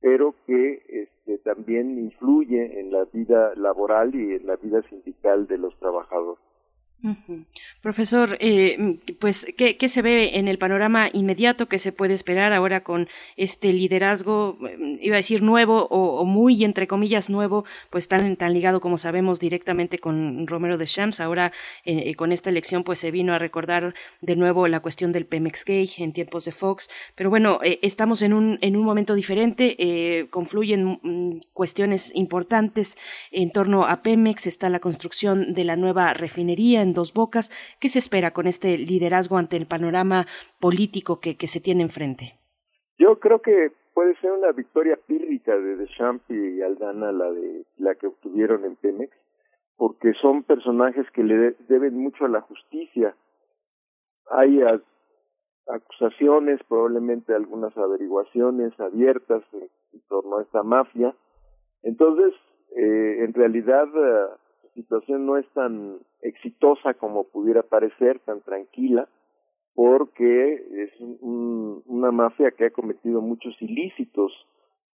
pero que este, también influye en la vida laboral y en la vida sindical de los trabajadores. Profesor, eh, pues, ¿qué, se ve en el panorama inmediato que se puede esperar ahora con este liderazgo, eh, iba a decir nuevo o, muy, entre comillas, nuevo, pues tan, tan ligado como sabemos directamente con Romero de Champs? Ahora, eh, con esta elección, pues se vino a recordar de nuevo la cuestión del Pemex Gay en tiempos de Fox. Pero bueno, estamos en un, en un momento diferente, confluyen mm, cuestiones importantes en torno a Pemex, está la construcción de la nueva refinería en dos bocas. ¿Qué se espera con este liderazgo ante el panorama político que, se tiene enfrente? Yo creo que puede ser una victoria pírrica de Deschamps y Aldana, la de la que obtuvieron en Pemex, porque son personajes que le deben mucho a la justicia. Hay acusaciones, probablemente algunas averiguaciones abiertas en, torno a esta mafia. Entonces, eh, en realidad, situación no es tan exitosa como pudiera parecer, tan tranquila, porque es una mafia que ha cometido muchos ilícitos.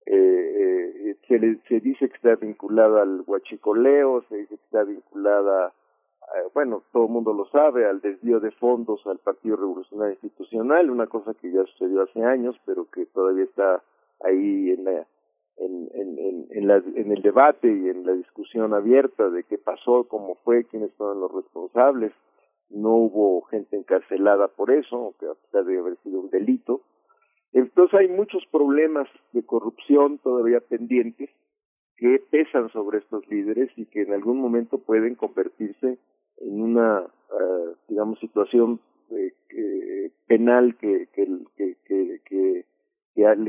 Eh, eh, se, le, se dice que está vinculada al huachicoleo, se dice que está vinculada, eh, bueno, todo el mundo lo sabe, al desvío de fondos al Partido Revolucionario Institucional, una cosa que ya sucedió hace años, pero que todavía está ahí en la en, en, en, la, en el debate y en la discusión abierta de qué pasó, cómo fue, quiénes fueron los responsables. No hubo gente encarcelada por eso, que a pesar de haber sido un delito. Entonces hay muchos problemas de corrupción todavía pendientes que pesan sobre estos líderes y que en algún momento pueden convertirse en una, uh, digamos, situación eh, penal que, que, que, que, que,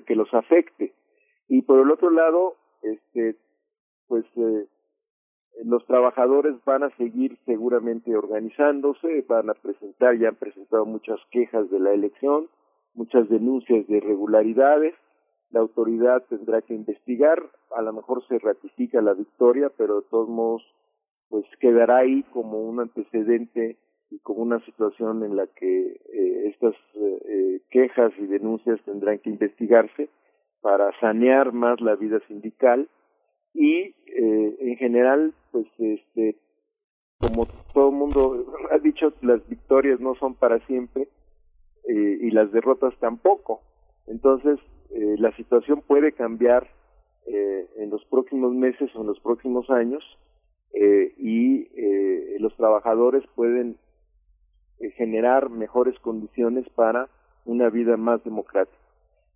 que los afecte. Y por el otro lado, este, pues eh, los trabajadores van a seguir seguramente organizándose, van a presentar, ya han presentado muchas quejas de la elección, muchas denuncias de irregularidades, la autoridad tendrá que investigar, a lo mejor se ratifica la victoria, pero de todos modos, pues quedará ahí como un antecedente y como una situación en la que eh, estas eh, quejas y denuncias tendrán que investigarse para sanear más la vida sindical y eh, en general pues este como todo el mundo ha dicho las victorias no son para siempre eh, y las derrotas tampoco entonces eh, la situación puede cambiar eh, en los próximos meses o en los próximos años eh, y eh, los trabajadores pueden generar mejores condiciones para una vida más democrática.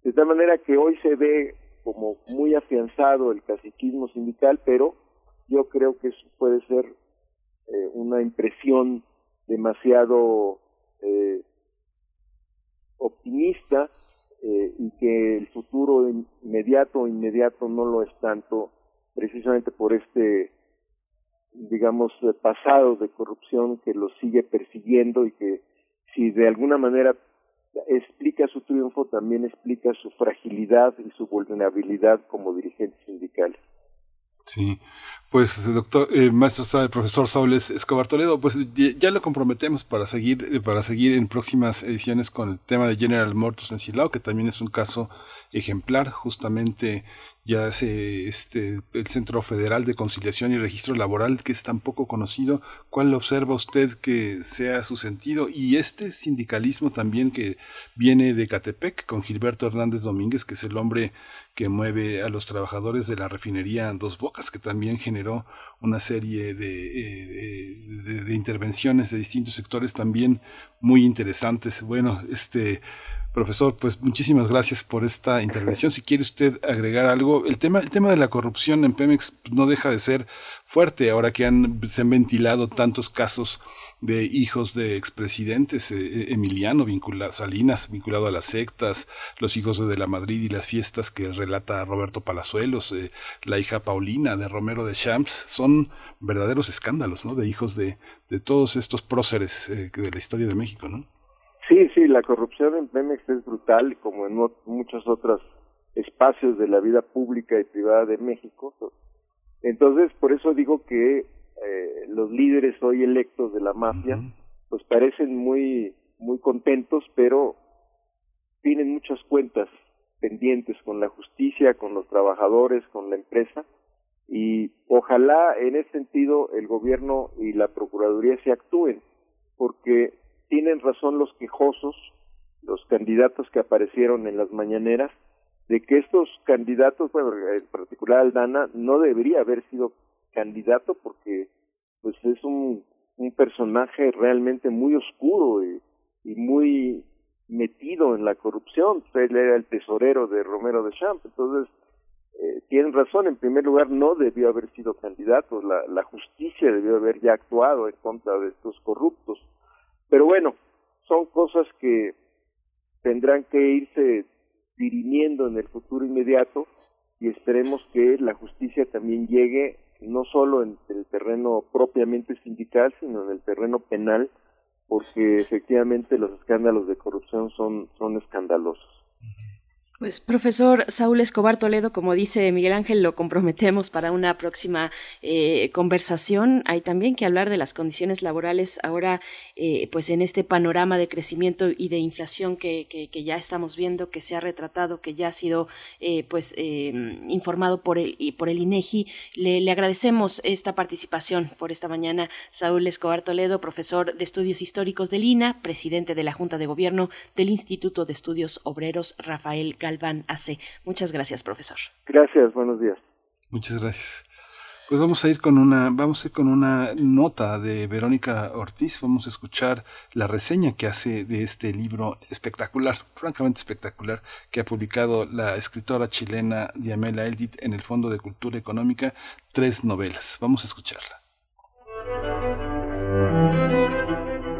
De tal manera que hoy se ve como muy afianzado el caciquismo sindical, pero yo creo que eso puede ser eh, una impresión demasiado eh, optimista eh, y que el futuro inmediato o inmediato no lo es tanto precisamente por este digamos pasado de corrupción que lo sigue persiguiendo y que si de alguna manera explica su triunfo también explica su fragilidad y su vulnerabilidad como dirigentes sindicales. Sí, pues doctor, eh, maestro, el profesor Saúl Escobar Toledo, pues ya lo comprometemos para seguir, eh, para seguir en próximas ediciones con el tema de General Motors en Silao, que también es un caso ejemplar, justamente ya se, este, el Centro Federal de Conciliación y Registro Laboral, que es tan poco conocido, ¿cuál observa usted que sea su sentido? Y este sindicalismo también que viene de Catepec, con Gilberto Hernández Domínguez, que es el hombre que mueve a los trabajadores de la refinería Dos Bocas, que también generó una serie eh, de intervenciones de distintos sectores también muy interesantes. Bueno, este Profesor, pues muchísimas gracias por esta intervención. Si quiere usted agregar algo, el tema, el tema de la corrupción en Pemex no deja de ser fuerte ahora que han, se han ventilado tantos casos de hijos de expresidentes, eh, Emiliano vinculado, Salinas vinculado a las sectas, los hijos de, de la Madrid y las fiestas que relata Roberto Palazuelos, eh, la hija Paulina de Romero de Champs, son verdaderos escándalos, ¿no? De hijos de, de todos estos próceres eh, de la historia de México, ¿no? La corrupción en Pemex es brutal, como en muchos otros espacios de la vida pública y privada de México. Entonces, por eso digo que eh, los líderes hoy electos de la mafia, pues parecen muy, muy contentos, pero tienen muchas cuentas pendientes con la justicia, con los trabajadores, con la empresa, y ojalá en ese sentido el gobierno y la procuraduría se actúen, porque tienen razón los quejosos, los candidatos que aparecieron en las mañaneras, de que estos candidatos, bueno, en particular Aldana, no debería haber sido candidato porque pues es un, un personaje realmente muy oscuro y, muy metido en la corrupción. Él era el tesorero de Romero de Champ. Entonces, eh, tienen razón. En primer lugar, no debió haber sido candidato. La, la justicia debió haber ya actuado en contra de estos corruptos. Pero bueno, son cosas que tendrán que irse dirimiendo en el futuro inmediato y esperemos que la justicia también llegue no solo en el terreno propiamente sindical, sino en el terreno penal, porque efectivamente los escándalos de corrupción son, son escandalosos. Pues profesor Saúl Escobar Toledo, como dice Miguel Ángel, lo comprometemos para una próxima eh, conversación. Hay también que hablar de las condiciones laborales ahora, eh, pues en este panorama de crecimiento y de inflación que, que, ya estamos viendo, que se ha retratado, que ya ha sido eh, pues informado por el, por el INEGI. Le, le agradecemos esta participación por esta mañana, Saúl Escobar Toledo, profesor de Estudios Históricos del INA, presidente de la Junta de Gobierno del Instituto de Estudios Obreros Rafael Galván AC. Muchas gracias, profesor. Gracias, buenos días. Muchas gracias. Pues vamos a ir con una, vamos a ir con una nota de Verónica Ortiz. Vamos a escuchar la reseña que hace de este libro espectacular, francamente espectacular, que ha publicado la escritora chilena Diamela Eldit en el Fondo de Cultura Económica, tres novelas. Vamos a escucharla.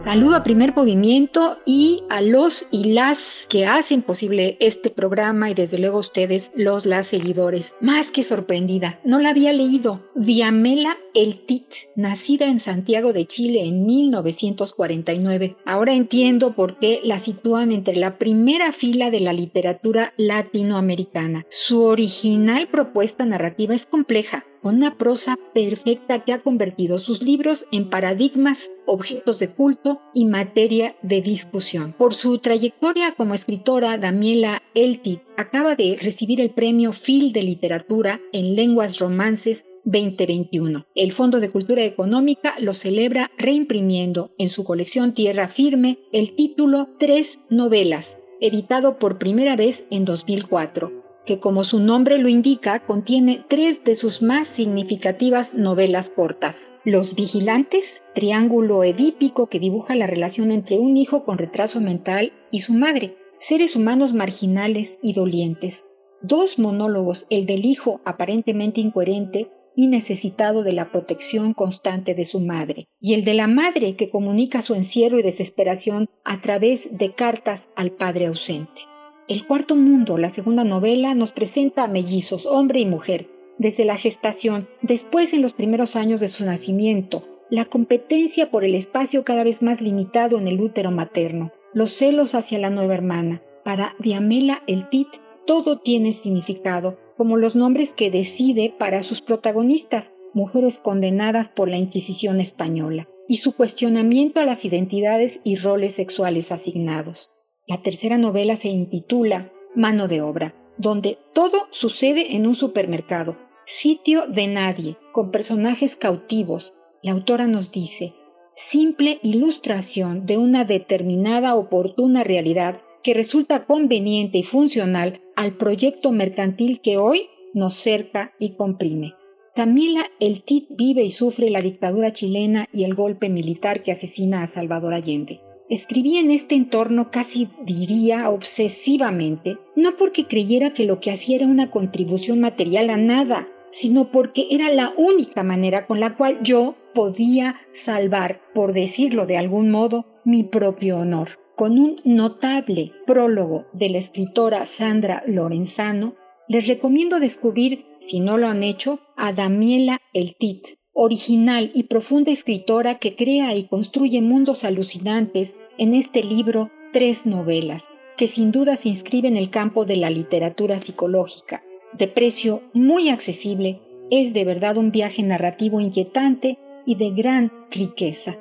Saludo a Primer Movimiento y a los y las que hacen posible este programa y desde luego ustedes, los las seguidores. Más que sorprendida, no la había leído. Diamela El Tit, nacida en Santiago de Chile en 1949. Ahora entiendo por qué la sitúan entre la primera fila de la literatura latinoamericana. Su original propuesta narrativa es compleja, una prosa perfecta que ha convertido sus libros en paradigmas, objetos de culto y materia de discusión. Por su trayectoria como escritora, Damiela Elti acaba de recibir el premio Phil de Literatura en Lenguas Romances 2021. El Fondo de Cultura Económica lo celebra reimprimiendo en su colección Tierra Firme el título Tres novelas, editado por primera vez en 2004 que como su nombre lo indica, contiene tres de sus más significativas novelas cortas. Los Vigilantes, triángulo edípico que dibuja la relación entre un hijo con retraso mental y su madre, seres humanos marginales y dolientes. Dos monólogos, el del hijo aparentemente incoherente y necesitado de la protección constante de su madre, y el de la madre que comunica su encierro y desesperación a través de cartas al padre ausente. El cuarto mundo, la segunda novela, nos presenta a mellizos, hombre y mujer, desde la gestación, después en los primeros años de su nacimiento, la competencia por el espacio cada vez más limitado en el útero materno, los celos hacia la nueva hermana. Para Diamela el Tit, todo tiene significado, como los nombres que decide para sus protagonistas, mujeres condenadas por la Inquisición española, y su cuestionamiento a las identidades y roles sexuales asignados. La tercera novela se intitula Mano de Obra, donde todo sucede en un supermercado, sitio de nadie, con personajes cautivos. La autora nos dice, simple ilustración de una determinada oportuna realidad que resulta conveniente y funcional al proyecto mercantil que hoy nos cerca y comprime. Tamila El Tit vive y sufre la dictadura chilena y el golpe militar que asesina a Salvador Allende. Escribí en este entorno casi diría obsesivamente, no porque creyera que lo que hacía era una contribución material a nada, sino porque era la única manera con la cual yo podía salvar, por decirlo de algún modo, mi propio honor. Con un notable prólogo de la escritora Sandra Lorenzano, les recomiendo descubrir, si no lo han hecho, a Damiela El Tit, original y profunda escritora que crea y construye mundos alucinantes en este libro tres novelas, que sin duda se inscribe en el campo de la literatura psicológica. De precio muy accesible, es de verdad un viaje narrativo inquietante y de gran riqueza.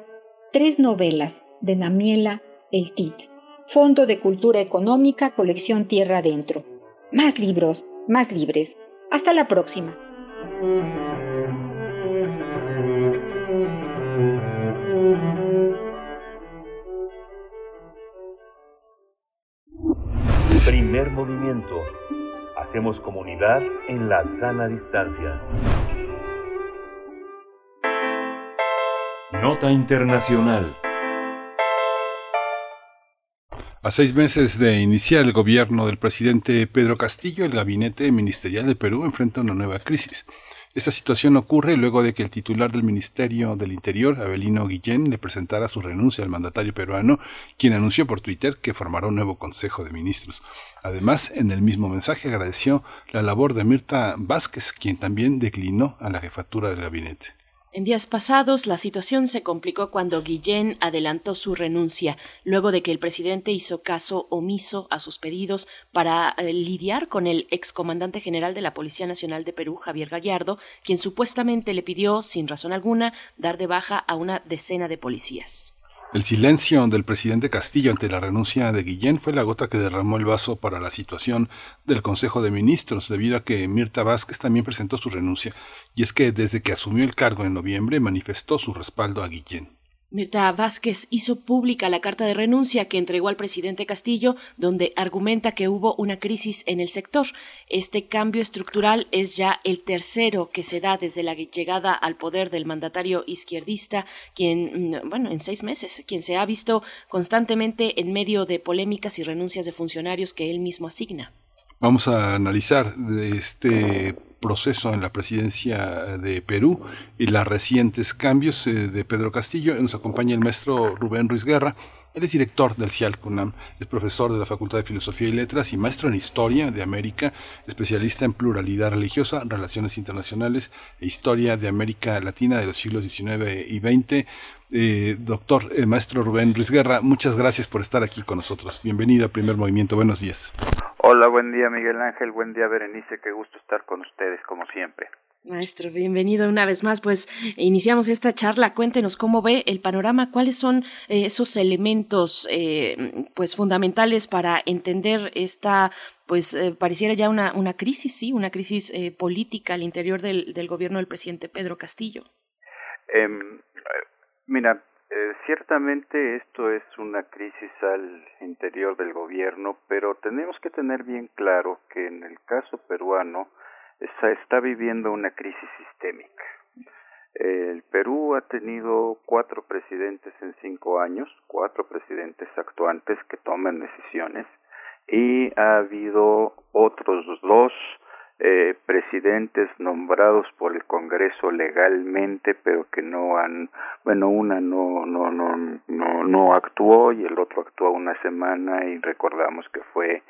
Tres novelas de Namiela El Tit. Fondo de Cultura Económica, colección Tierra Adentro. Más libros, más libres. Hasta la próxima. Primer movimiento. Hacemos comunidad en la sana distancia. Nota Internacional. A seis meses de iniciar el gobierno del presidente Pedro Castillo, el gabinete ministerial de Perú enfrenta una nueva crisis. Esta situación ocurre luego de que el titular del Ministerio del Interior, Abelino Guillén, le presentara su renuncia al mandatario peruano, quien anunció por Twitter que formará un nuevo Consejo de Ministros. Además, en el mismo mensaje agradeció la labor de Mirta Vázquez, quien también declinó a la jefatura del gabinete. En días pasados, la situación se complicó cuando Guillén adelantó su renuncia, luego de que el presidente hizo caso omiso a sus pedidos para eh, lidiar con el excomandante general de la Policía Nacional de Perú, Javier Gallardo, quien supuestamente le pidió, sin razón alguna, dar de baja a una decena de policías. El silencio del presidente Castillo ante la renuncia de Guillén fue la gota que derramó el vaso para la situación del Consejo de Ministros, debido a que Mirta Vázquez también presentó su renuncia, y es que desde que asumió el cargo en noviembre manifestó su respaldo a Guillén. Mirta Vázquez hizo pública la carta de renuncia que entregó al presidente Castillo, donde argumenta que hubo una crisis en el sector. Este cambio estructural es ya el tercero que se da desde la llegada al poder del mandatario izquierdista, quien, mm, bueno, en seis meses, quien se ha visto constantemente en medio de polémicas y renuncias de funcionarios que él mismo asigna. Vamos a analizar este proceso en la presidencia de Perú y los recientes cambios eh, de Pedro Castillo. Nos acompaña el maestro Rubén Ruiz Guerra. Él es director del CIAL CUNAM, es profesor de la Facultad de Filosofía y Letras y maestro en Historia de América, especialista en pluralidad religiosa, relaciones internacionales e historia de América Latina de los siglos XIX y XX. Eh, doctor, eh, maestro Rubén Ruiz Guerra, muchas gracias por estar aquí con nosotros. Bienvenido a Primer Movimiento. Buenos días. Hola, buen día Miguel Ángel, buen día Berenice, qué gusto estar con ustedes como siempre. Maestro, bienvenido una vez más. Pues iniciamos esta charla. Cuéntenos cómo ve el panorama, cuáles son eh, esos elementos eh, pues fundamentales para entender esta pues eh, pareciera ya una, una crisis, sí, una crisis política al interior del, del gobierno del presidente Pedro Castillo. Mira, ciertamente esto es una crisis al interior del gobierno, pero tenemos que tener bien claro que en el caso peruano, está, está viviendo una crisis sistémica. El Perú ha tenido cuatro presidentes en cinco años, cuatro presidentes actuantes que toman decisiones, y ha habido otros dos eh, presidentes nombrados por el Congreso legalmente, pero que no han, bueno, una no, no, no, no, no actuó y el otro actuó una semana y recordamos que fue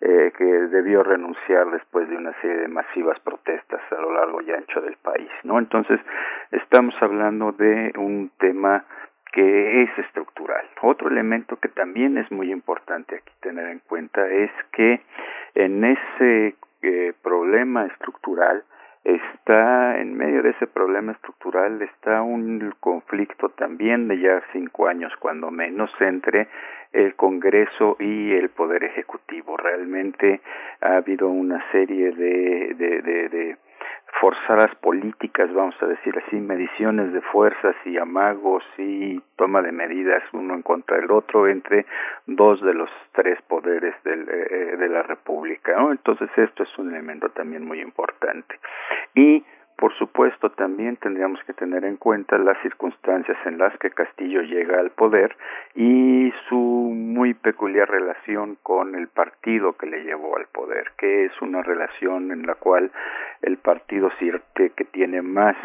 eh, que debió renunciar después de una serie de masivas protestas a lo largo y ancho del país, ¿no? Entonces, estamos hablando de un tema que es estructural. Otro elemento que también es muy importante aquí tener en cuenta es que en ese eh, problema estructural está en medio de ese problema estructural está un conflicto también de ya cinco años cuando menos entre el Congreso y el Poder Ejecutivo. Realmente ha habido una serie de, de, de, de forzadas políticas, vamos a decir así, mediciones de fuerzas y amagos y toma de medidas uno en contra del otro entre dos de los tres poderes del, eh, eh, de la República. Entonces esto es un elemento también muy importante. Y por supuesto, también tendríamos que tener en cuenta las circunstancias en las que Castillo llega al poder y su muy peculiar relación con el partido que le llevó al poder, que es una relación en la cual el partido siente que tiene más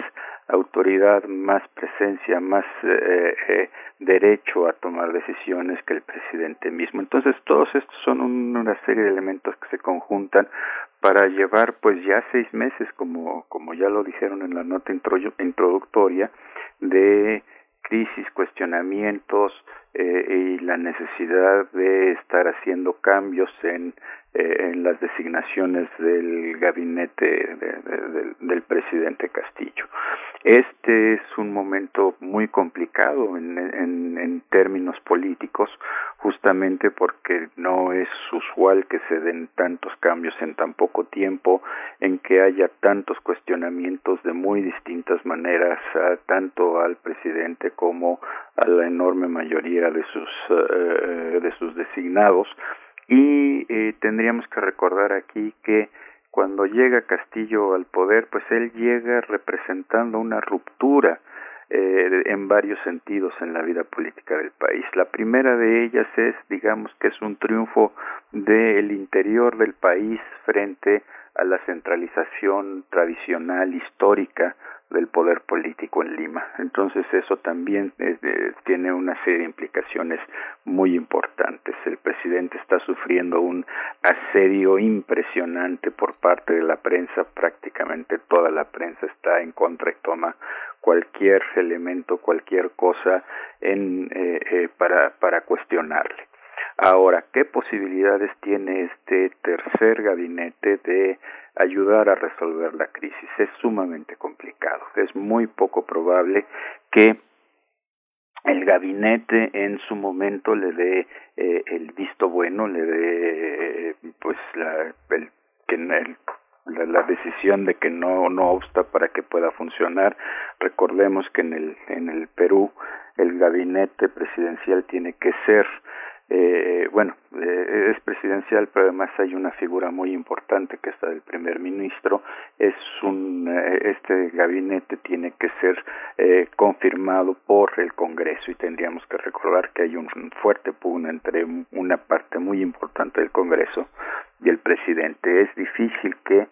autoridad, más presencia, más eh, eh, derecho a tomar decisiones que el presidente mismo. Entonces, todos estos son una serie de elementos que se conjuntan para llevar pues ya seis meses, como, como ya lo dijeron en la nota introductoria, de crisis, cuestionamientos eh, y la necesidad de estar haciendo cambios en eh, en las designaciones del gabinete del presidente Castillo. Este es un momento muy complicado en, términos políticos, justamente porque no es usual que se den tantos cambios en tan poco tiempo, en que haya tantos cuestionamientos de muy distintas maneras, tanto al presidente como a la enorme mayoría de sus, eh, de sus designados y eh, tendríamos que recordar aquí que cuando llega Castillo al poder, pues él llega representando una ruptura eh, en varios sentidos en la vida política del país. La primera de ellas es, digamos, que es un triunfo del interior del país frente a la centralización tradicional histórica del poder político en Lima. Entonces eso también tiene una serie de implicaciones muy importantes. El presidente está sufriendo un asedio impresionante por parte de la prensa, prácticamente toda la prensa está en contra y toma cualquier elemento, cualquier cosa en, eh, eh, para, para cuestionarle. Ahora, ¿qué posibilidades tiene este tercer gabinete de ayudar a resolver la crisis? Es sumamente complicado. Es muy poco probable que el gabinete en su momento le dé eh, el visto bueno, le dé pues la, la, decisión de que no no obsta para que pueda funcionar. Recordemos que en el en el Perú el gabinete presidencial tiene que ser eh, bueno, eh, es presidencial, pero además hay una figura muy importante que está del primer ministro. Es un, eh, este gabinete tiene que ser eh, confirmado por el Congreso y tendríamos que recordar que hay un fuerte pugna entre una parte muy importante del Congreso y el presidente. Es difícil que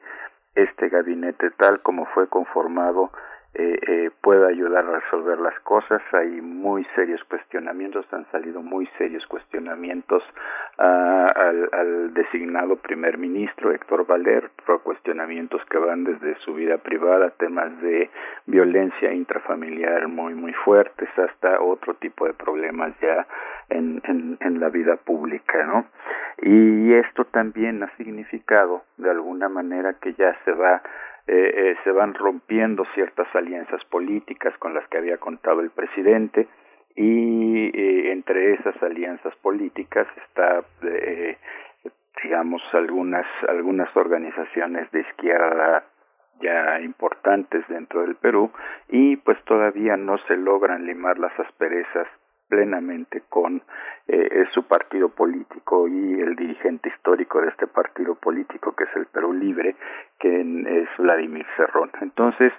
este gabinete tal como fue conformado eh, eh, pueda ayudar a resolver las cosas. Hay muy serios cuestionamientos, han salido muy serios cuestionamientos ah, al, designado primer ministro Héctor Valer, cuestionamientos que van desde su vida privada, temas de violencia intrafamiliar muy muy fuertes, hasta otro tipo de problemas ya en, en, en la vida pública, ¿no? Y esto también ha significado de alguna manera que ya se va eh, eh, se van rompiendo ciertas alianzas políticas con las que había contado el presidente y eh, entre esas alianzas políticas está eh, digamos algunas algunas organizaciones de izquierda ya importantes dentro del Perú y pues todavía no se logran limar las asperezas plenamente con eh, su partido político y el dirigente histórico de este partido político que es el Perú Libre, que es Vladimir Cerrón. Entonces,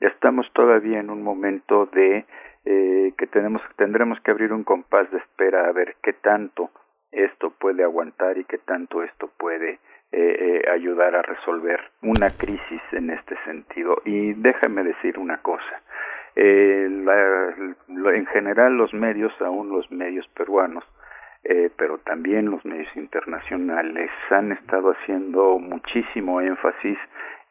estamos todavía en un momento de eh, que tenemos tendremos que abrir un compás de espera a ver qué tanto esto puede aguantar y qué tanto esto puede eh, eh, ayudar a resolver una crisis en este sentido. Y déjame decir una cosa, eh, la, en general los medios, aún los medios peruanos, eh, pero también los medios internacionales han estado haciendo muchísimo énfasis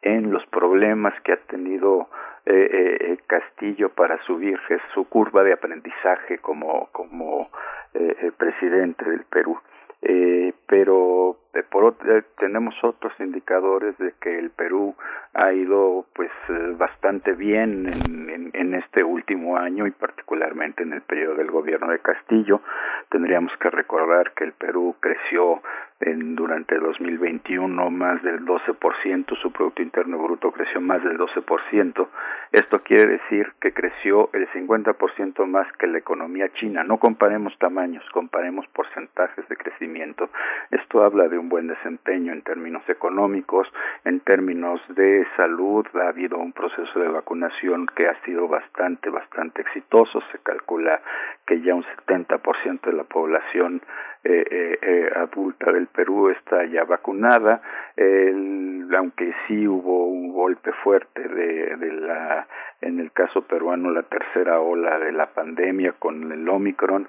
en los problemas que ha tenido eh, eh, Castillo para subir su curva de aprendizaje como, como eh, presidente del Perú. Eh, pero eh, por eh, tenemos otros indicadores de que el Perú ha ido pues bastante bien en, en, en, este último año y particularmente en el periodo del gobierno de Castillo tendríamos que recordar que el Perú creció en, durante 2021 más del 12%, su Producto Interno Bruto creció más del 12%. Esto quiere decir que creció el 50% más que la economía china. No comparemos tamaños, comparemos porcentajes de crecimiento. Esto habla de un buen desempeño en términos económicos, en términos de salud. Ha habido un proceso de vacunación que ha sido bastante, bastante exitoso. Se calcula que ya un 70% de la población eh, eh, eh, adulta del Perú está ya vacunada, el, aunque sí hubo un golpe fuerte de, de la, en el caso peruano, la tercera ola de la pandemia con el Omicron,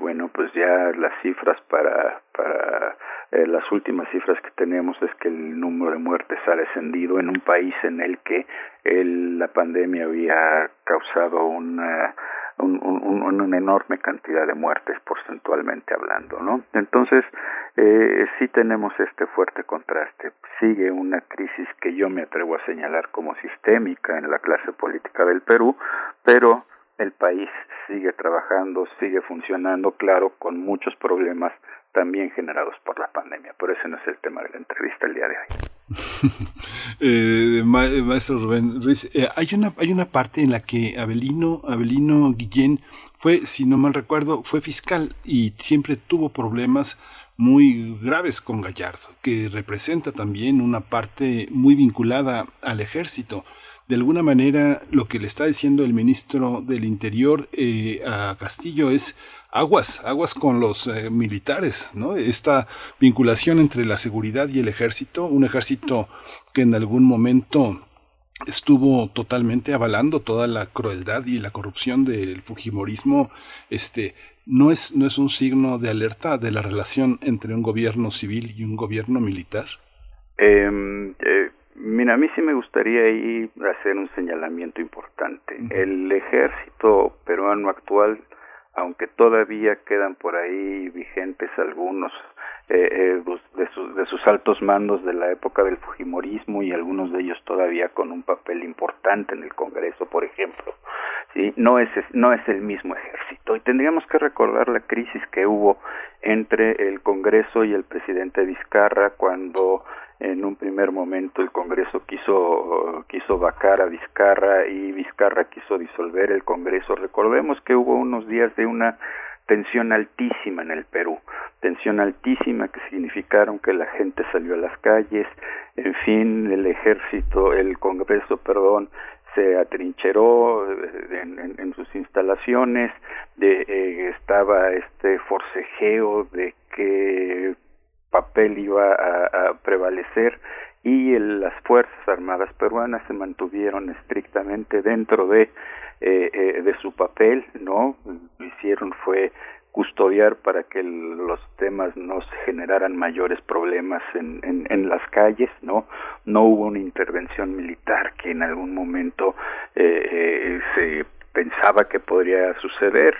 bueno, pues ya las cifras para, para eh, las últimas cifras que tenemos es que el número de muertes ha descendido en un país en el que la pandemia había causado una un, un, una enorme cantidad de muertes porcentualmente hablando, ¿no? Entonces, eh, sí tenemos este fuerte contraste. Sigue una crisis que yo me atrevo a señalar como sistémica en la clase política del Perú, pero el país sigue trabajando, sigue funcionando, claro, con muchos problemas también generados por la pandemia, pero ese no es el tema de la entrevista el día de hoy. eh, ma maestro Rubén Ruiz, eh, hay una hay una parte en la que Abelino Abelino Guillén fue, si no mal recuerdo, fue fiscal y siempre tuvo problemas muy graves con Gallardo, que representa también una parte muy vinculada al ejército de alguna manera lo que le está diciendo el ministro del Interior eh, a Castillo es aguas, aguas con los eh, militares, ¿no? Esta vinculación entre la seguridad y el ejército, un ejército que en algún momento estuvo totalmente avalando toda la crueldad y la corrupción del fujimorismo, este, no es, no es un signo de alerta de la relación entre un gobierno civil y un gobierno militar. Eh, eh, mira, a mí sí me gustaría ahí hacer un señalamiento importante. Uh -huh. El ejército peruano actual aunque todavía quedan por ahí vigentes algunos eh, eh, de, sus, de sus altos mandos de la época del Fujimorismo y algunos de ellos todavía con un papel importante en el Congreso, por ejemplo. ¿sí? No, es, no es el mismo ejército. Y tendríamos que recordar la crisis que hubo entre el Congreso y el presidente Vizcarra cuando en un primer momento el Congreso quiso quiso vacar a Vizcarra y Vizcarra quiso disolver el Congreso. Recordemos que hubo unos días de una tensión altísima en el Perú, tensión altísima que significaron que la gente salió a las calles, en fin, el ejército, el Congreso, perdón, se atrincheró en, en, en sus instalaciones, de, eh, estaba este forcejeo de que papel iba a, prevalecer y las Fuerzas Armadas peruanas se mantuvieron estrictamente dentro de, eh, eh, de su papel, ¿no? Lo hicieron fue custodiar para que los temas no se generaran mayores problemas en, en, en, las calles, ¿no? No hubo una intervención militar que en algún momento eh, eh se pensaba que podría suceder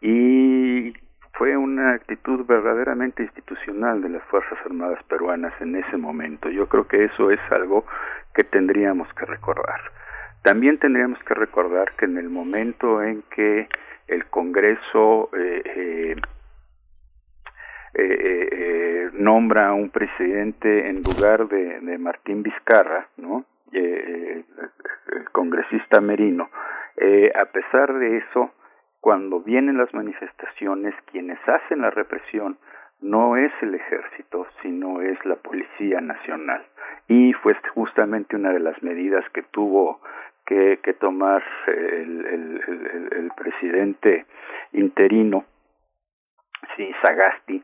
y fue una actitud verdaderamente institucional de las Fuerzas Armadas peruanas en ese momento. Yo creo que eso es algo que tendríamos que recordar. También tendríamos que recordar que en el momento en que el Congreso eh, eh, eh, nombra a un presidente en lugar de, de Martín Vizcarra, ¿no? el congresista Merino, a pesar de eso, cuando vienen las manifestaciones, quienes hacen la represión no es el ejército, sino es la Policía Nacional. Y fue justamente una de las medidas que tuvo que, tomar el, el, el, presidente interino, sí, Sagasti,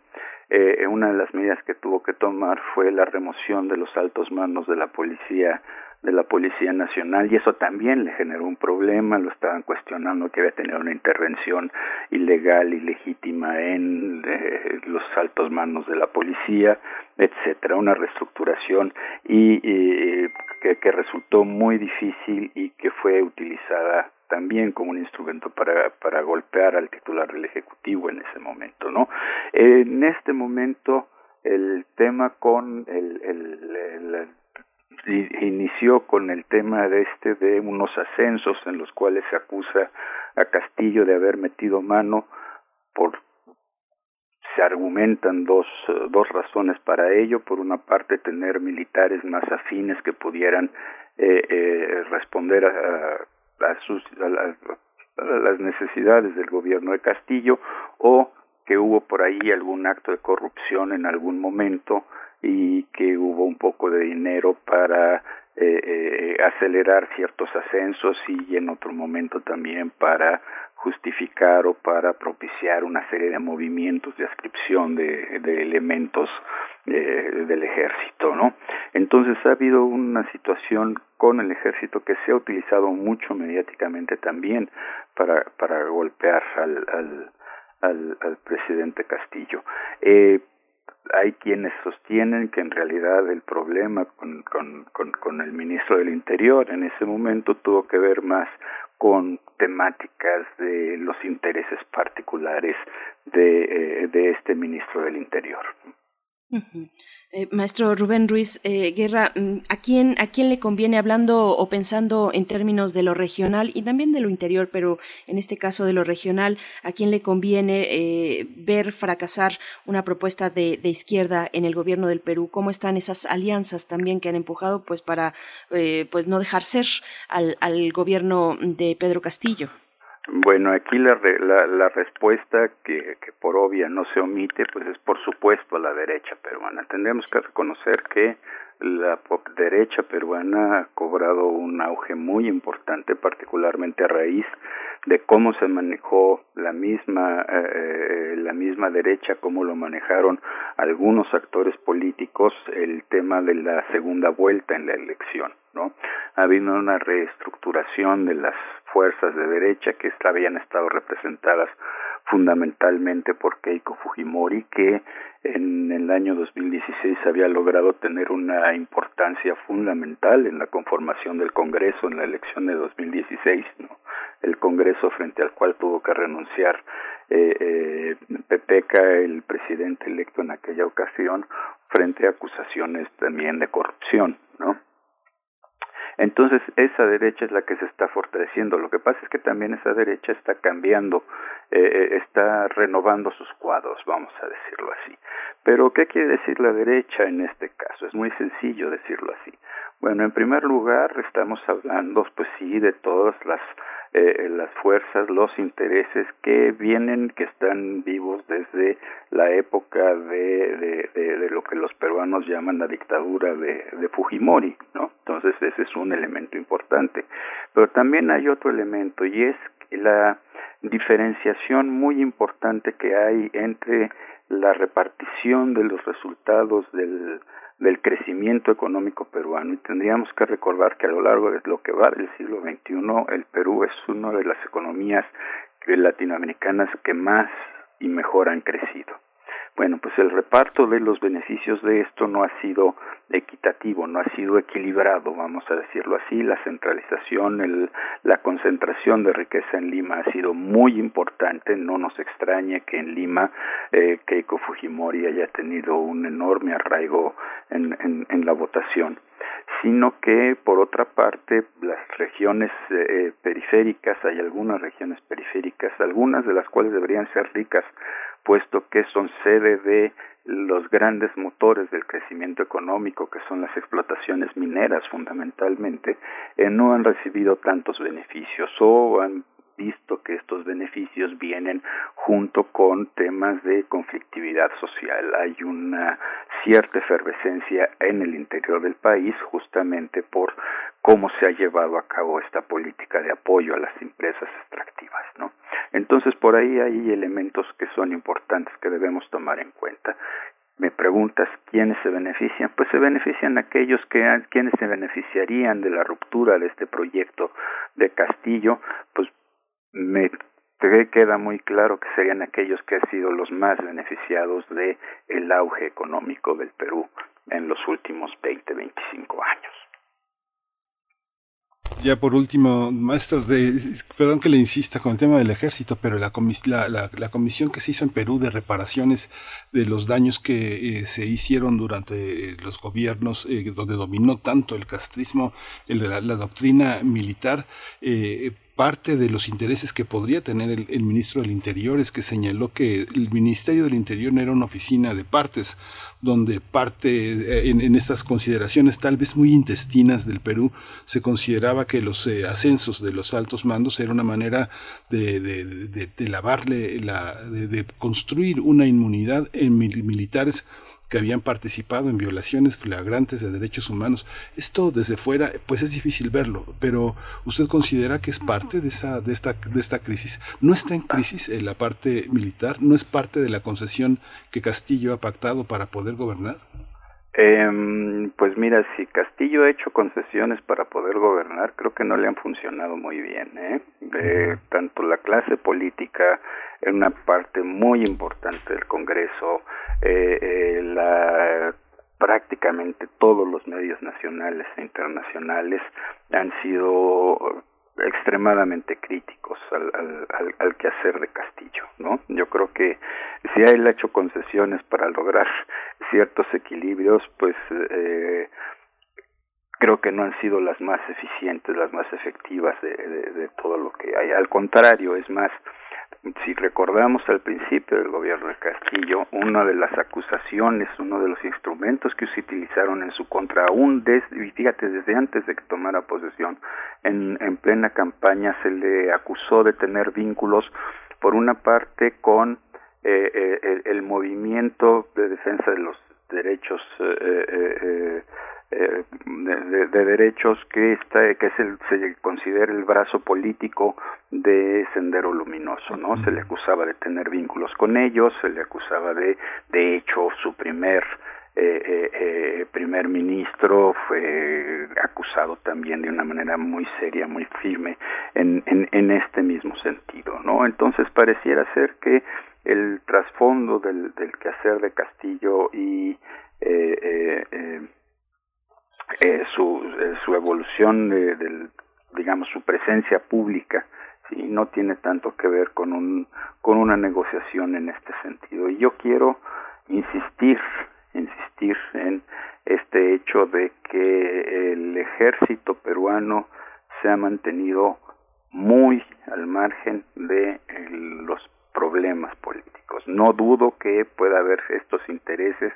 eh, una de las medidas que tuvo que tomar fue la remoción de los altos mandos de la policía de la Policía Nacional y eso también le generó un problema, lo estaban cuestionando que había tenido una intervención ilegal, ilegítima en eh, los altos manos de la policía, etcétera, una reestructuración y, que, que resultó muy difícil y que fue utilizada también como un instrumento para, para golpear al titular del Ejecutivo en ese momento, ¿no? En este momento el tema con el inició con el tema de este de unos ascensos en los cuales se acusa a Castillo de haber metido mano por se argumentan dos, dos razones para ello. Por una parte, tener militares más afines que pudieran eh, eh, responder a, a, sus, a, a las necesidades del gobierno de Castillo o que hubo por ahí algún acto de corrupción en algún momento y que hubo un poco de dinero para eh, eh, acelerar ciertos ascensos y en otro momento también para justificar o para propiciar una serie de movimientos de ascripción de, elementos eh, del ejército, ¿no? Entonces ha habido una situación con el ejército que se ha utilizado mucho mediáticamente también para para golpear al al, al presidente Castillo. Eh, hay quienes sostienen que en realidad el problema con, con, con, con, el ministro del Interior en ese momento tuvo que ver más con temáticas de los intereses particulares de, eh, de este ministro del Interior. Eh, maestro Rubén Ruiz eh, Guerra, mm, ¿a quién, ¿a quién le conviene hablando o pensando en términos de lo regional y también de lo interior, pero en este caso de lo regional, ¿a quién le conviene eh, ver fracasar una propuesta de, de, izquierda en el gobierno del Perú? ¿Cómo están esas alianzas también que han empujado pues para pues no dejar ser al, al gobierno de Pedro Castillo? Bueno, aquí la, la, la respuesta que, que, por obvia no se omite, pues es por supuesto a la derecha peruana. Tendremos que reconocer que la derecha peruana ha cobrado un auge muy importante, particularmente a raíz de cómo se manejó la misma eh, la misma derecha, cómo lo manejaron algunos actores políticos el tema de la segunda vuelta en la elección, ¿no? Ha habido una reestructuración de las fuerzas de derecha que habían estado representadas fundamentalmente por Keiko Fujimori, que en el año 2016 había logrado tener una importancia fundamental en la conformación del Congreso en la elección de 2016, ¿no? el Congreso frente al cual tuvo que renunciar eh, eh, Pepeca, el presidente electo en aquella ocasión, frente a acusaciones también de corrupción, ¿no? Entonces, esa derecha es la que se está fortaleciendo. Lo que pasa es que también esa derecha está cambiando, eh, eh, está renovando sus cuadros, vamos a decirlo así. Pero, ¿qué quiere decir la derecha en este caso? Es muy sencillo decirlo así. Bueno, en primer lugar, estamos hablando, pues sí, de todas las eh, las fuerzas, los intereses que vienen, que están vivos desde la época de, de, de, lo que los peruanos llaman la dictadura de, de Fujimori, ¿no? Entonces ese es un elemento importante. Pero también hay otro elemento y es la diferenciación muy importante que hay entre la repartición de los resultados del, del crecimiento económico peruano y tendríamos que recordar que a lo largo de lo que va del siglo XXI el Perú es una de las economías latinoamericanas que más y mejor han crecido. Bueno, pues el reparto de los beneficios de esto no ha sido equitativo, no ha sido equilibrado, vamos a decirlo así. La centralización, el, la concentración de riqueza en Lima ha sido muy importante. No nos extrañe que en Lima eh, Keiko Fujimori haya tenido un enorme arraigo en, la votación sino que por otra parte las regiones eh, periféricas, hay algunas regiones periféricas, algunas de las cuales deberían ser ricas puesto que son sede de los grandes motores del crecimiento económico, que son las explotaciones mineras fundamentalmente, eh, no han recibido tantos beneficios o han visto que estos beneficios vienen junto con temas de conflictividad social. Hay una cierta efervescencia en el interior del país justamente por cómo se ha llevado a cabo esta política de apoyo a las empresas extractivas, ¿no? Entonces por ahí hay elementos que son importantes que debemos tomar en cuenta me preguntas quiénes se benefician, pues se benefician aquellos que quienes se beneficiarían de la ruptura de este proyecto de Castillo, pues me queda muy claro que serían aquellos que han sido los más beneficiados de el auge económico del Perú en los últimos 20, 25 años. Ya por último, maestro, de, perdón que le insista con el tema del ejército, pero la, la, la, comisión que se hizo en Perú de reparaciones de los daños que eh, se hicieron durante los gobiernos eh, donde dominó tanto el castrismo, el, la, la doctrina militar, eh, parte de los intereses que podría tener el, ministro del Interior es que señaló que el Ministerio del Interior no era una oficina de partes, donde parte eh, en, estas consideraciones tal vez muy intestinas del Perú se consideraba que los eh, ascensos de los altos mandos era una manera de, de, lavarle, la, de, construir una inmunidad en militares que habían participado en violaciones flagrantes de derechos humanos. Esto desde fuera, pues es difícil verlo, pero usted considera que es parte de esa, de esta, de esta crisis. No está en crisis en la parte militar, no es parte de la concesión que Castillo ha pactado para poder gobernar. Eh, pues mira, si Castillo ha hecho concesiones para poder gobernar, creo que no le han funcionado muy bien. ¿eh? Tanto la clase política, en una parte muy importante del Congreso, eh, eh, la prácticamente todos los medios nacionales e internacionales han sido extremadamente críticos al, al, al, quehacer de Castillo, ¿no? Yo creo que si él ha hecho concesiones para lograr ciertos equilibrios, pues eh, creo que no han sido las más eficientes, las más efectivas de, de todo lo que hay. Al contrario, es más, si recordamos al principio del gobierno de Castillo, una de las acusaciones, uno de los instrumentos que se utilizaron en su contra, aún desde, fíjate, desde antes de que tomara posesión, en, en plena campaña se le acusó de tener vínculos, por una parte, con eh, eh, el, movimiento de defensa de los derechos eh, eh, de, de, derechos que está que es el, se considera el brazo político de Sendero Luminoso, ¿no? Se le acusaba de tener vínculos con ellos, se le acusaba de, de hecho, su primer eh, eh, eh, primer ministro fue acusado también de una manera muy seria, muy firme en, en, en este mismo sentido, ¿no? Entonces pareciera ser que el trasfondo del, del quehacer de Castillo y eh, eh, eh eh, su, eh, su evolución de, del, digamos, su presencia pública, ¿sí? no tiene tanto que ver con, un, con una negociación en este sentido. Y yo quiero insistir, insistir en este hecho de que el ejército peruano se ha mantenido muy al margen de los problemas políticos. No dudo que pueda haber estos intereses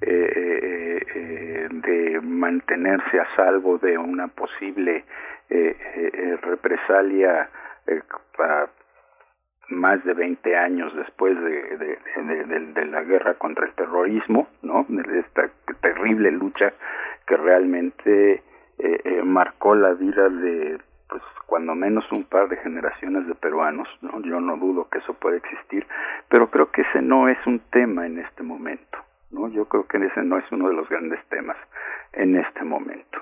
eh, eh, de mantenerse a salvo de una posible eh, eh represalia más de 20 años después de, de, de, la guerra contra el terrorismo, ¿no? De esta terrible lucha que realmente marcó la vida de pues cuando menos un par de generaciones de peruanos, ¿no? Yo no dudo que eso puede existir, pero creo que ese no es un tema en este momento, ¿no? Yo creo que ese no es uno de los grandes temas en este momento.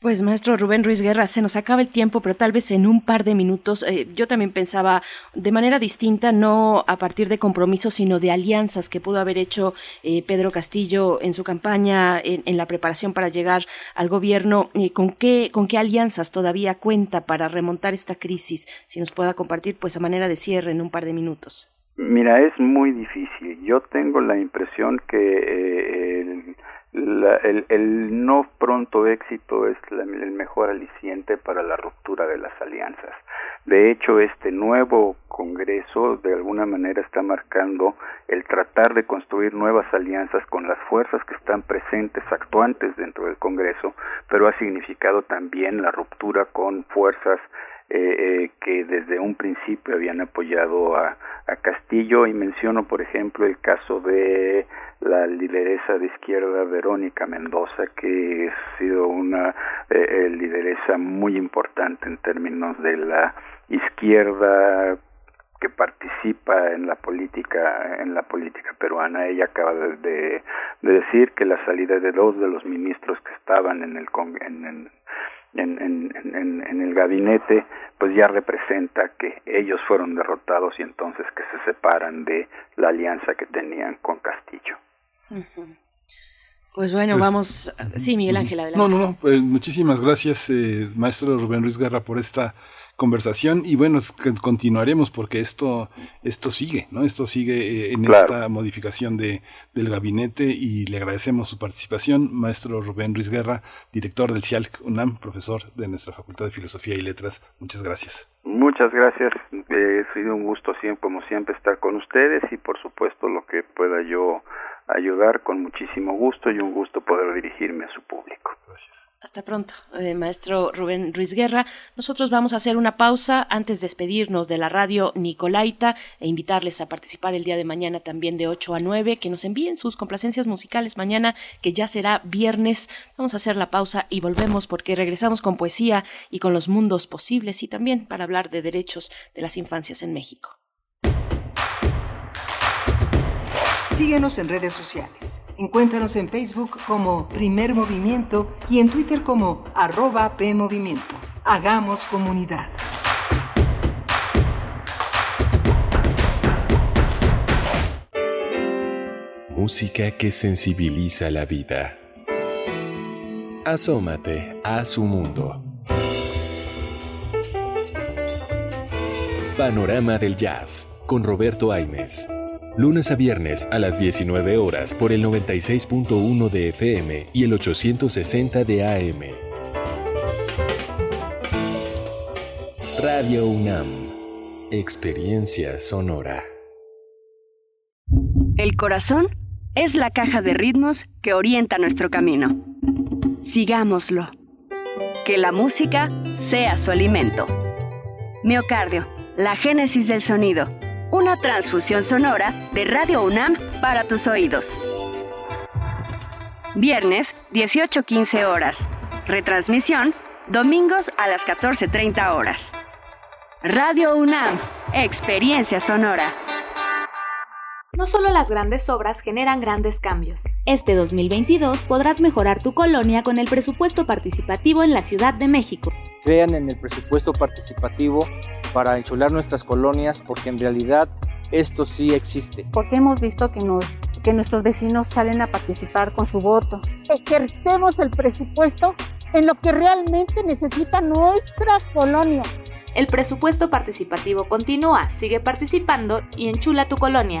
Pues maestro Rubén Ruiz Guerra, se nos acaba el tiempo, pero tal vez en un par de minutos. Eh, yo también pensaba de manera distinta, no a partir de compromisos, sino de alianzas que pudo haber hecho eh, Pedro Castillo en su campaña, en, la preparación para llegar al gobierno. Eh, ¿con, qué, ¿Con qué alianzas todavía cuenta para remontar esta crisis? Si nos pueda compartir, pues a manera de cierre en un par de minutos. Mira, es muy difícil. Yo tengo la impresión que el el, el, no pronto éxito es el mejor aliciente para la ruptura de las alianzas. De hecho, este nuevo Congreso de alguna manera está marcando el tratar de construir nuevas alianzas con las fuerzas que están presentes, actuantes dentro del Congreso, pero ha significado también la ruptura con fuerzas eh, eh, que desde un principio habían apoyado a, Castillo. Y menciono por ejemplo el caso de la lideresa de izquierda Verónica Mendoza que ha sido una eh, eh, lideresa muy importante en términos de la izquierda que participa en la política en la política peruana. Ella acaba de, de, decir que la salida de dos de los ministros que estaban en el en, en, en, en, en, el gabinete, pues ya representa que ellos fueron derrotados y entonces que se separan de la alianza que tenían con Castillo. Pues bueno, pues, vamos. Sí, Miguel Ángel, adelante. No, no, no. Pues muchísimas gracias, eh, maestro Rubén Ruiz Guerra, por esta conversación y bueno, continuaremos porque esto, esto sigue, ¿no? Esto sigue eh, en esta modificación de, del gabinete y le agradecemos su participación, maestro Rubén Ruiz Guerra, director del CIALC UNAM, profesor de nuestra Facultad de Filosofía y Letras. Muchas gracias. Muchas gracias, eh, ha sido un gusto siempre, como siempre estar con ustedes y por supuesto lo que pueda yo ayudar con muchísimo gusto y un gusto poder dirigirme a su público. Gracias. Hasta pronto, eh, maestro Rubén Ruiz Guerra. Nosotros vamos a hacer una pausa antes de despedirnos de la radio Nicolaita e invitarles a participar el día de mañana también de 8 a 9, que nos envíen sus complacencias musicales mañana, que ya será viernes. Vamos a hacer la pausa y volvemos porque regresamos con poesía y con los mundos posibles y también para hablar de derechos de las infancias en México. Síguenos en redes sociales. Encuéntranos en Facebook como Primer Movimiento y en Twitter como arroba PMovimiento. Hagamos comunidad. Música que sensibiliza la vida. Asómate a su mundo. Panorama del Jazz con Roberto Aimes lunes a viernes a las 19 horas por el 96.1 de FM y el 860 de AM. Radio UNAM, Experiencia Sonora. El corazón es la caja de ritmos que orienta nuestro camino. Sigámoslo. Que la música sea su alimento. Miocardio, la génesis del sonido una transfusión sonora de Radio UNAM para tus oídos. Viernes, 18.15 horas. Retransmisión, domingos a las 14.30 horas. Radio UNAM, experiencia sonora. No solo las grandes obras generan grandes cambios. Este 2022 podrás mejorar tu colonia con el presupuesto participativo en la Ciudad de México. Crean en el presupuesto participativo para insular nuestras colonias porque en realidad esto sí existe. Porque hemos visto que, nos, que nuestros vecinos salen a participar con su voto. Ejercemos el presupuesto en lo que realmente necesita nuestra colonia. El presupuesto participativo continúa, sigue participando y enchula tu colonia.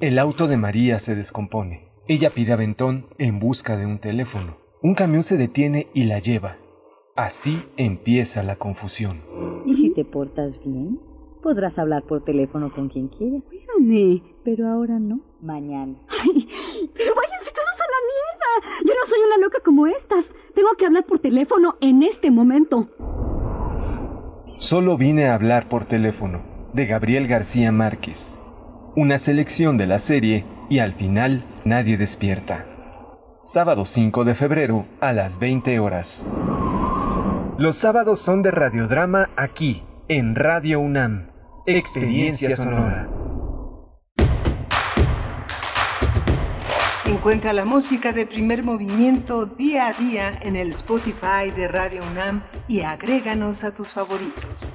El auto de María se descompone. Ella pide aventón en busca de un teléfono. Un camión se detiene y la lleva. Así empieza la confusión. ¿Y si te portas bien? Podrás hablar por teléfono con quien quiera. Espérame, pero ahora no. Mañana. Ay, pero váyanse todos a la mierda. Yo no soy una loca como estas. Tengo que hablar por teléfono en este momento. Solo vine a hablar por teléfono, de Gabriel García Márquez. Una selección de la serie y al final nadie despierta. Sábado 5 de febrero a las 20 horas. Los sábados son de radiodrama aquí, en Radio UNAM. Experiencia sonora. Encuentra la música de primer movimiento día a día en el Spotify de Radio UNAM y agréganos a tus favoritos.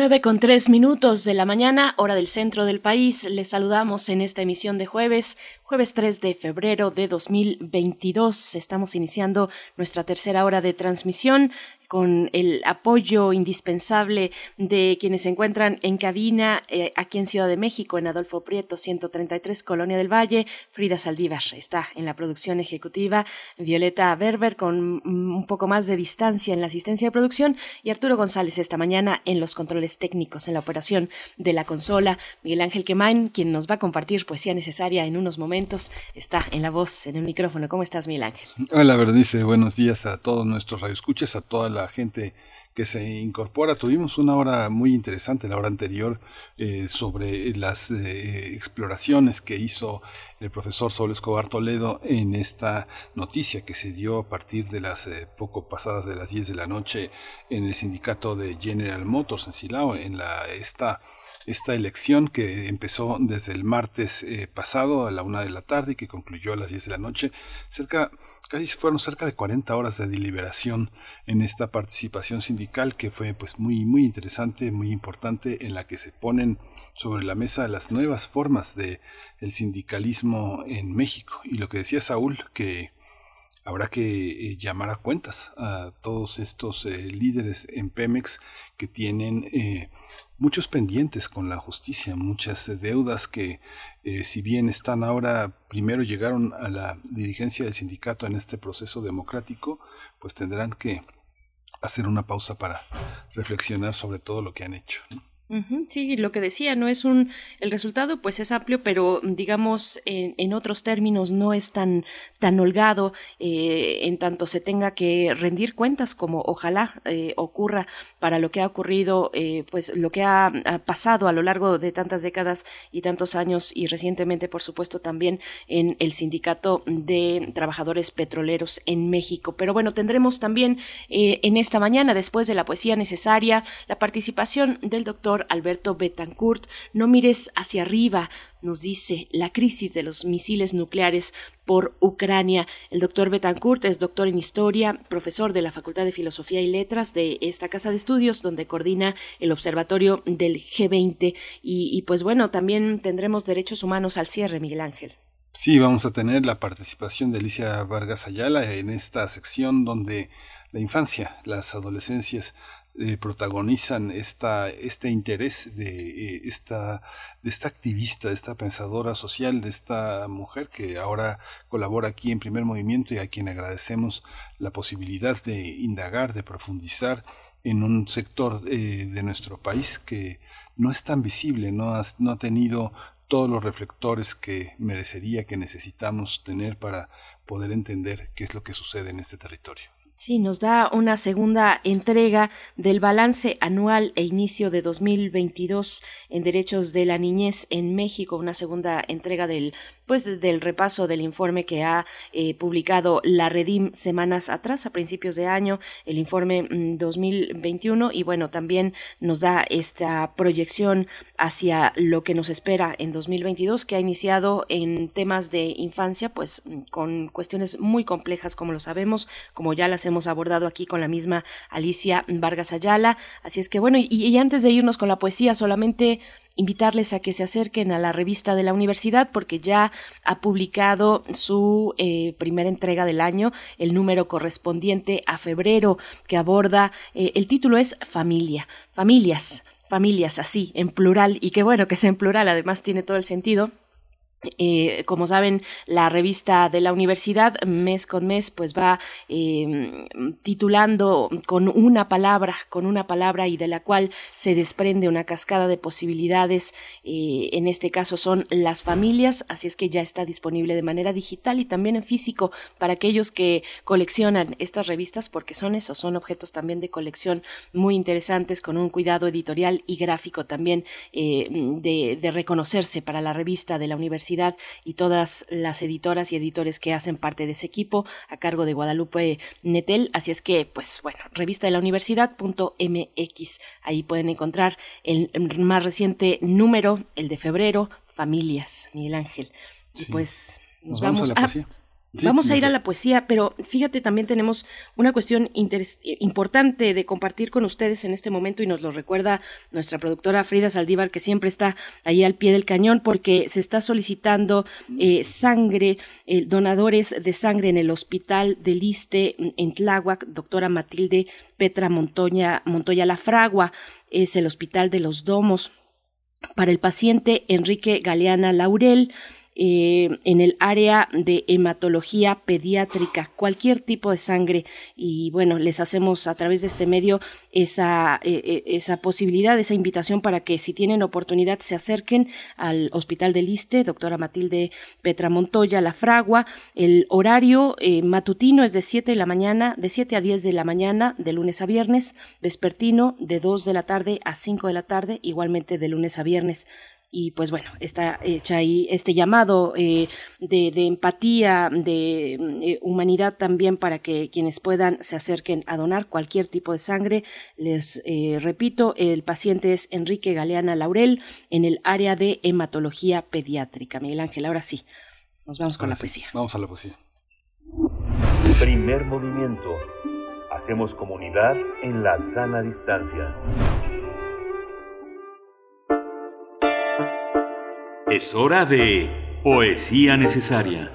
9 con 3 minutos de la mañana, hora del centro del país. Les saludamos en esta emisión de jueves, jueves 3 de febrero de 2022. Estamos iniciando nuestra tercera hora de transmisión con el apoyo indispensable de quienes se encuentran en cabina eh, aquí en Ciudad de México, en Adolfo Prieto, 133, Colonia del Valle. Frida Saldívar está en la producción ejecutiva, Violeta Berber con un poco más de distancia en la asistencia de producción y Arturo González esta mañana en los controles técnicos, en la operación de la consola. Miguel Ángel Quemain, quien nos va a compartir poesía necesaria en unos momentos, está en la voz, en el micrófono. ¿Cómo estás, Miguel Ángel? Hola, Bernice. Buenos días a todos nuestros radioescuchas, a toda la gente que se incorpora. Tuvimos una hora muy interesante, la hora anterior, eh, sobre las eh, exploraciones que hizo el profesor Sol Escobar Toledo en esta noticia que se dio a partir de las eh, poco pasadas de las 10 de la noche en el sindicato de General Motors en Silao, en la, esta, esta elección que empezó desde el martes pasado a la una de la tarde y que concluyó a las 10 de la noche, cerca casi fueron cerca de 40 horas de deliberación en esta participación sindical que fue pues muy muy interesante, muy importante en la que se ponen sobre la mesa las nuevas formas de el sindicalismo en México. Y lo que decía Saúl que habrá que eh, llamar a cuentas a todos estos eh, líderes en Pemex que tienen eh, muchos pendientes con la justicia, muchas deudas que eh, si bien están ahora, primero llegaron a la dirigencia del sindicato en este proceso democrático, pues tendrán que hacer una pausa para reflexionar sobre todo lo que han hecho. Sí, lo que decía, no es un, el resultado pues es amplio, pero digamos en, en otros términos no es tan, tan holgado eh, en tanto se tenga que rendir cuentas como ojalá eh, ocurra para lo que ha ocurrido, eh, pues lo que ha, ha, pasado a lo largo de tantas décadas y tantos años y recientemente por supuesto también en el sindicato de trabajadores petroleros en México. Pero bueno, tendremos también en esta mañana, después de la poesía necesaria, la participación del doctor Alberto Betancourt, no mires hacia arriba, nos dice la crisis de los misiles nucleares por Ucrania. El doctor Betancourt es doctor en historia, profesor de la Facultad de Filosofía y Letras de esta casa de estudios, donde coordina el observatorio del G20. Y, y pues bueno, también tendremos derechos humanos al cierre, Miguel Ángel. Sí, vamos a tener la participación de Alicia Vargas Ayala en esta sección donde la infancia, las adolescencias eh, protagonizan esta, este interés de, eh, esta, de esta activista, de esta pensadora social, de esta mujer que ahora colabora aquí en primer movimiento y a quien agradecemos la posibilidad de indagar, de profundizar en un sector eh, de nuestro país que no es tan visible, no no ha tenido todos los reflectores que merecería, que necesitamos tener para poder entender qué es lo que sucede en este territorio. Sí, nos da una segunda entrega del balance anual e inicio de 2022 en derechos de la niñez en México, una segunda entrega del pues del repaso del informe que ha eh, publicado la Redim semanas atrás, a principios de año, el informe 2021, mm, y bueno, también nos da esta proyección hacia lo que nos espera en 2022, que ha iniciado en temas de infancia, pues mm, con cuestiones muy complejas, como lo sabemos, como ya las hemos abordado aquí con la misma Alicia Vargas Ayala. Así es que bueno, y, y antes de irnos con la poesía, solamente invitarles a que se acerquen a la revista de la universidad porque ya ha publicado su eh, primera entrega del año, el número correspondiente a febrero que aborda, eh, el título es Familia, familias, familias así, en plural, y qué bueno que sea en plural, además tiene todo el sentido. Eh, como saben, la revista de la universidad mes con mes pues va eh, titulando con una palabra, con una palabra y de la cual se desprende una cascada de posibilidades. Eh, en este caso son las familias, así es que ya está disponible de manera digital y también en físico para aquellos que coleccionan estas revistas porque son esos, son objetos también de colección muy interesantes con un cuidado editorial y gráfico también de, de reconocerse para la revista de la universidad y todas las editoras y editores que hacen parte de ese equipo a cargo de Guadalupe Netel. Así es que, pues bueno, revista de la universidad.mx. Ahí pueden encontrar el más reciente número, el de febrero, Familias, Miguel Ángel. Y pues nos, vamos, a... Vamos a ir a la poesía, pero fíjate, también tenemos una cuestión importante de compartir con ustedes en este momento y nos lo recuerda nuestra productora Frida Saldívar, que siempre está ahí al pie del cañón porque se está solicitando eh, sangre, eh, donadores de sangre en el hospital del Iste en Tláhuac, doctora Matilde Petra Montoya, Montoya La Fragua, es el hospital de los Domos. Para el paciente Enrique Galeana Laurel, eh, en el área de hematología pediátrica, cualquier tipo de sangre. Y bueno, les hacemos a través de este medio esa, eh, eh, esa posibilidad, esa invitación para que si tienen oportunidad se acerquen al Hospital del Iste, doctora Matilde Petra Montoya, La Fragua. El horario matutino es de 7 de la mañana, de 7 a 10 de la mañana, de lunes a viernes, vespertino de 2 de la tarde a 5 de la tarde, igualmente de lunes a viernes y pues bueno, está hecha ahí este llamado eh, de, empatía, de eh, humanidad también para que quienes puedan se acerquen a donar cualquier tipo de sangre. Les eh, repito, el paciente es Enrique Galeana Laurel en el área de hematología pediátrica. Miguel Ángel, ahora sí, nos vamos con la poesía. Vamos a la poesía. Primer movimiento. Hacemos comunidad en la sana distancia. Es hora de Poesía Necesaria.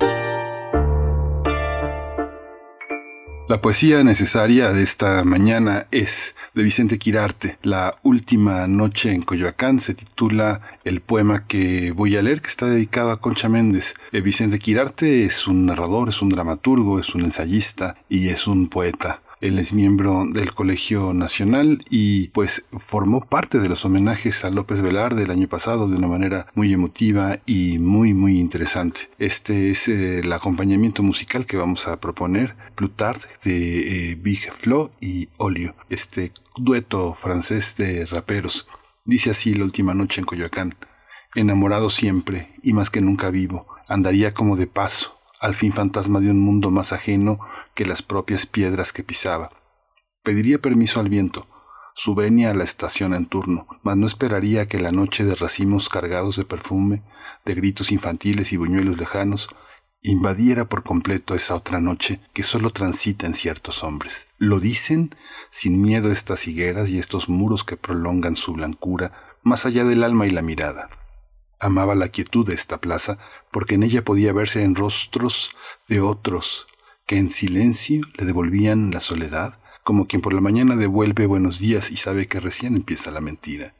La poesía necesaria de esta mañana es de Vicente Quirarte. La última noche en Coyoacán se titula el poema que voy a leer, que está dedicado a Concha Méndez. Eh, Vicente Quirarte es un narrador, es un dramaturgo, es un ensayista y es un poeta. Él es miembro del Colegio Nacional y pues formó parte de los homenajes a López Velarde el año pasado de una manera muy emotiva y muy muy interesante. Este es eh, el acompañamiento musical que vamos a proponer, Plutard de eh, Big Flo y Olio, este dueto francés de raperos. Dice así la última noche en Coyoacán, enamorado siempre y más que nunca vivo, andaría como de paso al fin fantasma de un mundo más ajeno que las propias piedras que pisaba. Pediría permiso al viento, su a la estación en turno, mas no esperaría que la noche de racimos cargados de perfume, de gritos infantiles y buñuelos lejanos, invadiera por completo esa otra noche que solo transita en ciertos hombres. Lo dicen sin miedo estas higueras y estos muros que prolongan su blancura más allá del alma y la mirada. Amaba la quietud de esta plaza porque en ella podía verse en rostros de otros que en silencio le devolvían la soledad, como quien por la mañana devuelve buenos días y sabe que recién empieza la mentira.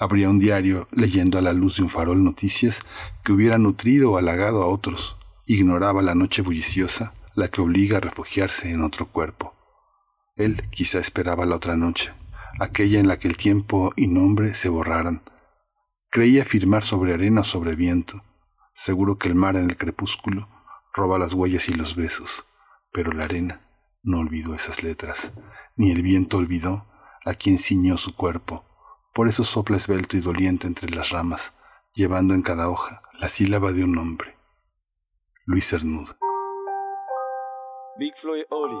Abría un diario leyendo a la luz de un farol noticias que hubiera nutrido o halagado a otros. Ignoraba la noche bulliciosa, la que obliga a refugiarse en otro cuerpo. Él quizá esperaba la otra noche, aquella en la que el tiempo y nombre se borraran, Creía firmar sobre arena o sobre viento, seguro que el mar en el crepúsculo roba las huellas y los besos, pero la arena no olvidó esas letras, ni el viento olvidó a quien ciñó su cuerpo. Por eso sopla esbelto y doliente entre las ramas, llevando en cada hoja la sílaba de un nombre. Luis Cernud. Big Floyd Oli.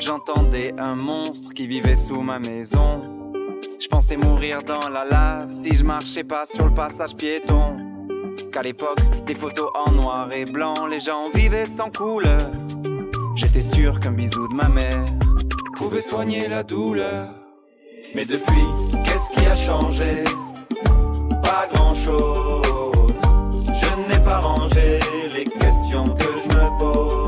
j'entendais un monstre qui vivait sous ma maison. Je pensais mourir dans la lave si je marchais pas sur le passage piéton. Qu'à l'époque, des photos en noir et blanc, les gens vivaient sans couleur. J'étais sûr qu'un bisou de ma mère pouvait soigner la douleur. Mais depuis, qu'est-ce qui a changé? Pas grand-chose. Je n'ai pas rangé les questions que je me pose.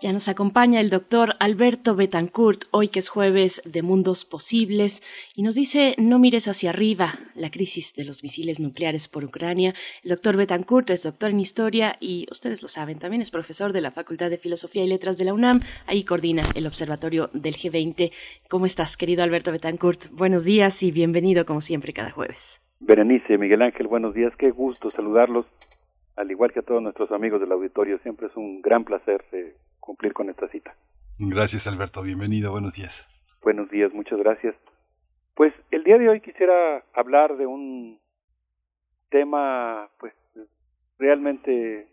Ya nos acompaña el doctor Alberto Betancourt, hoy que es jueves de Mundos Posibles, y nos dice, no mires hacia arriba, la crisis de los misiles nucleares por Ucrania. El doctor Betancourt es doctor en historia y ustedes lo saben, también es profesor de la Facultad de Filosofía y Letras de la UNAM, ahí coordina el observatorio del G20. ¿Cómo estás, querido Alberto Betancourt? Buenos días y bienvenido como siempre cada jueves. Berenice, Miguel Ángel, buenos días, qué gusto saludarlos, al igual que a todos nuestros amigos del auditorio, siempre es un gran placer eh, cumplir con esta cita. Gracias, Alberto. Bienvenido. Buenos días. Buenos días, muchas gracias. Pues el día de hoy quisiera hablar de un tema, pues, realmente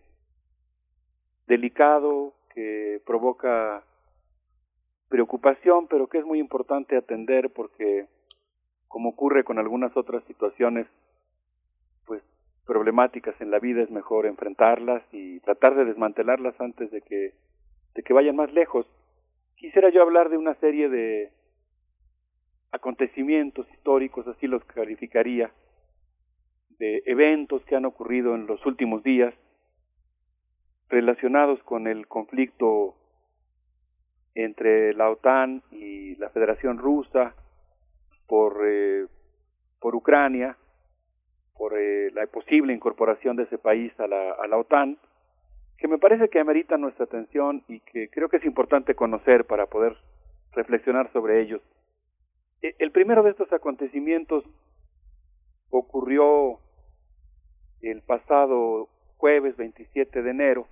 delicado que provoca preocupación, pero que es muy importante atender porque, como ocurre con algunas otras situaciones, pues, problemáticas en la vida, es mejor enfrentarlas y tratar de desmantelarlas antes de que de que vayan más lejos. Quisiera yo hablar de una serie de acontecimientos históricos, así los calificaría, de eventos que han ocurrido en los últimos días relacionados con el conflicto entre la OTAN y la Federación Rusa por, eh, por Ucrania, por eh, la posible incorporación de ese país a la, a la OTAN, que me parece que ameritan nuestra atención y que creo que es importante conocer para poder reflexionar sobre ellos. El primero de estos acontecimientos ocurrió el pasado jueves 27 de enero,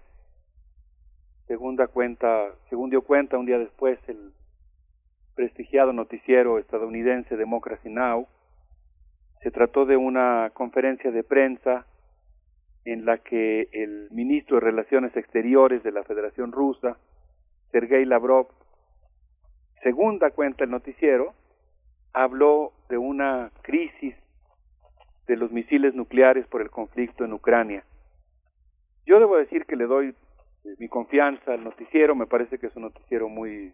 según dio cuenta un día después el prestigiado noticiero estadounidense Democracy Now! Se trató de una conferencia de prensa en la que el ministro de Relaciones Exteriores de la Federación Rusa, Sergei Lavrov, segunda cuenta el noticiero, habló de una crisis de los misiles nucleares por el conflicto en Ucrania. Yo debo decir que le doy eh, mi confianza al noticiero, me parece que es un noticiero muy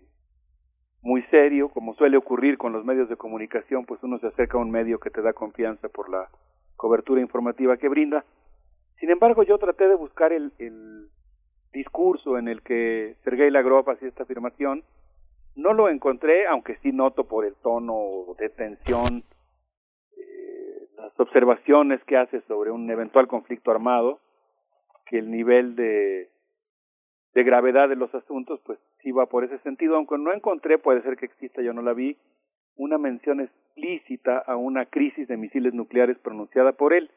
muy serio, como suele ocurrir con los medios de comunicación, pues uno se acerca a un medio que te da confianza por la cobertura informativa que brinda. Sin embargo, yo traté de buscar el, discurso en el que Sergei Lavrov hacía esta afirmación. No lo encontré, aunque sí noto por el tono de tensión eh, las observaciones que hace sobre un eventual conflicto armado, que el nivel de, de gravedad de los asuntos, pues sí va por ese sentido, aunque no encontré, puede ser que exista, yo no la vi, una mención explícita a una crisis de misiles nucleares pronunciada por él.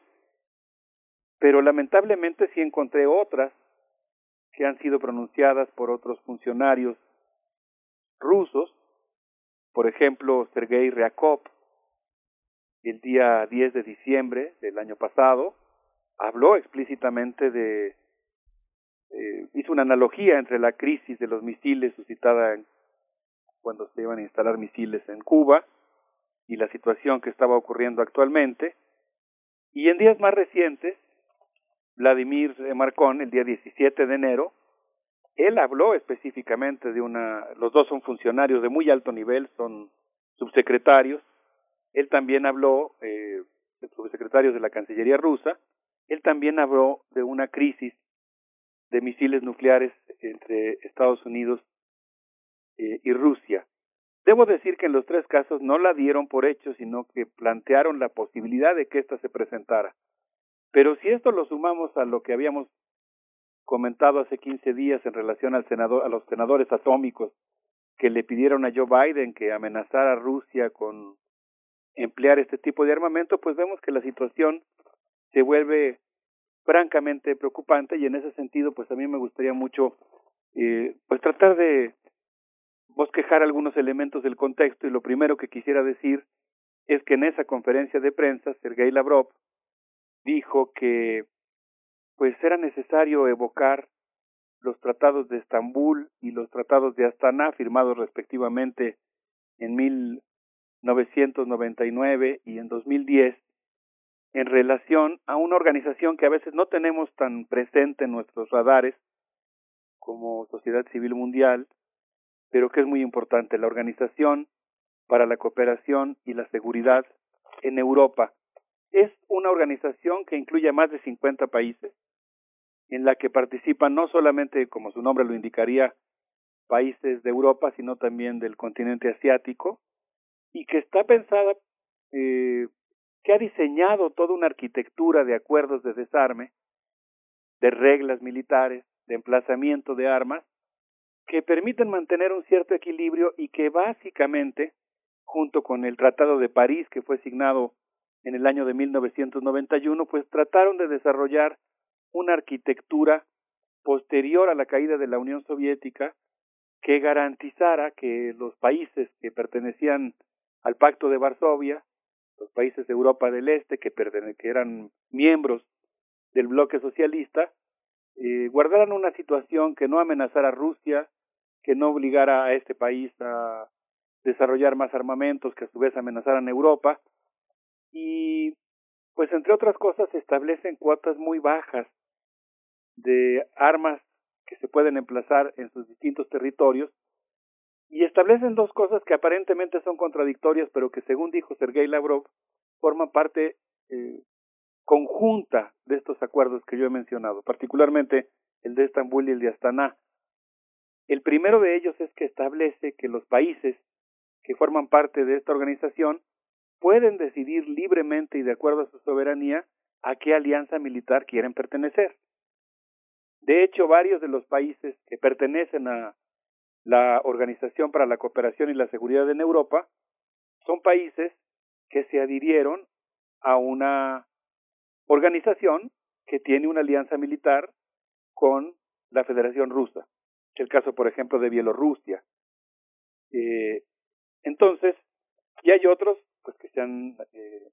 Pero lamentablemente sí encontré otras que han sido pronunciadas por otros funcionarios rusos, por ejemplo, Sergei Ryakov, el día 10 de diciembre del año pasado, habló explícitamente de, eh, hizo una analogía entre la crisis de los misiles suscitada cuando se iban a instalar misiles en Cuba y la situación que estaba ocurriendo actualmente. Y en días más recientes, Vladimir Marcón, el día 17 de enero, él habló específicamente de una, los dos son funcionarios de muy alto nivel, son subsecretarios, él también habló, eh, subsecretarios de la Cancillería rusa, él también habló de una crisis de misiles nucleares entre Estados Unidos eh, y Rusia. Debo decir que en los tres casos no la dieron por hecho, sino que plantearon la posibilidad de que ésta se presentara. Pero si esto lo sumamos a lo que habíamos comentado hace 15 días en relación al a los senadores atómicos que le pidieron a Joe Biden que amenazara a Rusia con emplear este tipo de armamento, pues vemos que la situación se vuelve francamente preocupante y en ese sentido, pues a mí me gustaría mucho, eh, pues tratar de bosquejar algunos elementos del contexto y lo primero que quisiera decir es que en esa conferencia de prensa, Sergei Lavrov dijo que pues era necesario evocar los tratados de Estambul y los tratados de Astana firmados respectivamente en 1999 y en 2010 en relación a una organización que a veces no tenemos tan presente en nuestros radares como Sociedad Civil Mundial, pero que es muy importante, la Organización para la Cooperación y la Seguridad en Europa, es una organización que incluye a más de 50 países, en la que participan no solamente, como su nombre lo indicaría, países de Europa, sino también del continente asiático, y que está pensada, eh, que ha diseñado toda una arquitectura de acuerdos de desarme, de reglas militares, de emplazamiento de armas, que permiten mantener un cierto equilibrio y que básicamente, junto con el Tratado de París, que fue signado en el año de 1991, pues trataron de desarrollar una arquitectura posterior a la caída de la Unión Soviética que garantizara que los países que pertenecían al Pacto de Varsovia, los países de Europa del Este que, que eran miembros del bloque socialista, eh, guardaran una situación que no amenazara a Rusia, que no obligara a este país a desarrollar más armamentos que a su vez amenazaran a Europa, y pues entre otras cosas establecen cuotas muy bajas de armas que se pueden emplazar en sus distintos territorios y establecen dos cosas que aparentemente son contradictorias, pero que según dijo Sergei Lavrov forman parte eh, conjunta de estos acuerdos que yo he mencionado, particularmente el de Estambul y el de Astana. El primero de ellos es que establece que los países que forman parte de esta organización pueden decidir libremente y de acuerdo a su soberanía a qué alianza militar quieren pertenecer. De hecho, varios de los países que pertenecen a la Organización para la Cooperación y la Seguridad en Europa son países que se adhirieron a una organización que tiene una alianza militar con la Federación Rusa. Es el caso, por ejemplo, de Bielorrusia. Eh, entonces, y hay otros pues que se han eh,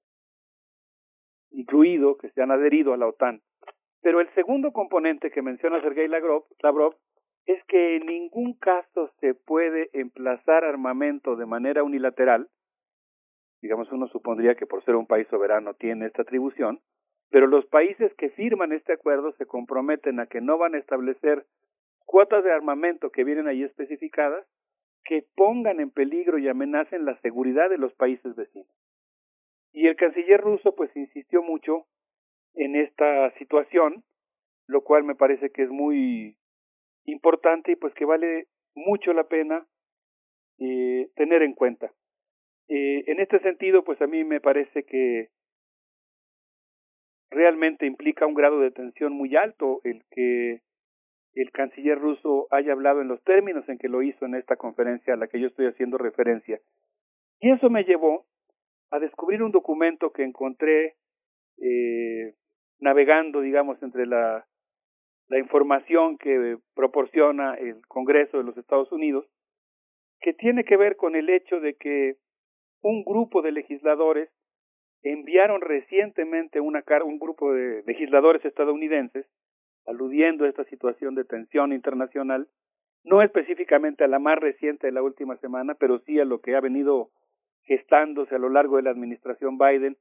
incluido, que se han adherido a la OTAN. Pero el segundo componente que menciona Sergei Lavrov, Lavrov es que en ningún caso se puede emplazar armamento de manera unilateral. Digamos, uno supondría que por ser un país soberano tiene esta atribución, pero los países que firman este acuerdo se comprometen a que no van a establecer cuotas de armamento que vienen ahí especificadas que pongan en peligro y amenacen la seguridad de los países vecinos. Y el canciller ruso pues insistió mucho en esta situación, lo cual me parece que es muy importante y pues que vale mucho la pena eh, tener en cuenta. Eh, en este sentido, pues a mí me parece que realmente implica un grado de tensión muy alto el que el canciller ruso haya hablado en los términos en que lo hizo en esta conferencia a la que yo estoy haciendo referencia. Y eso me llevó a descubrir un documento que encontré eh, navegando, digamos, entre la, la información que proporciona el Congreso de los Estados Unidos, que tiene que ver con el hecho de que un grupo de legisladores enviaron recientemente una un grupo de legisladores estadounidenses aludiendo a esta situación de tensión internacional, no específicamente a la más reciente de la última semana, pero sí a lo que ha venido gestándose a lo largo de la administración Biden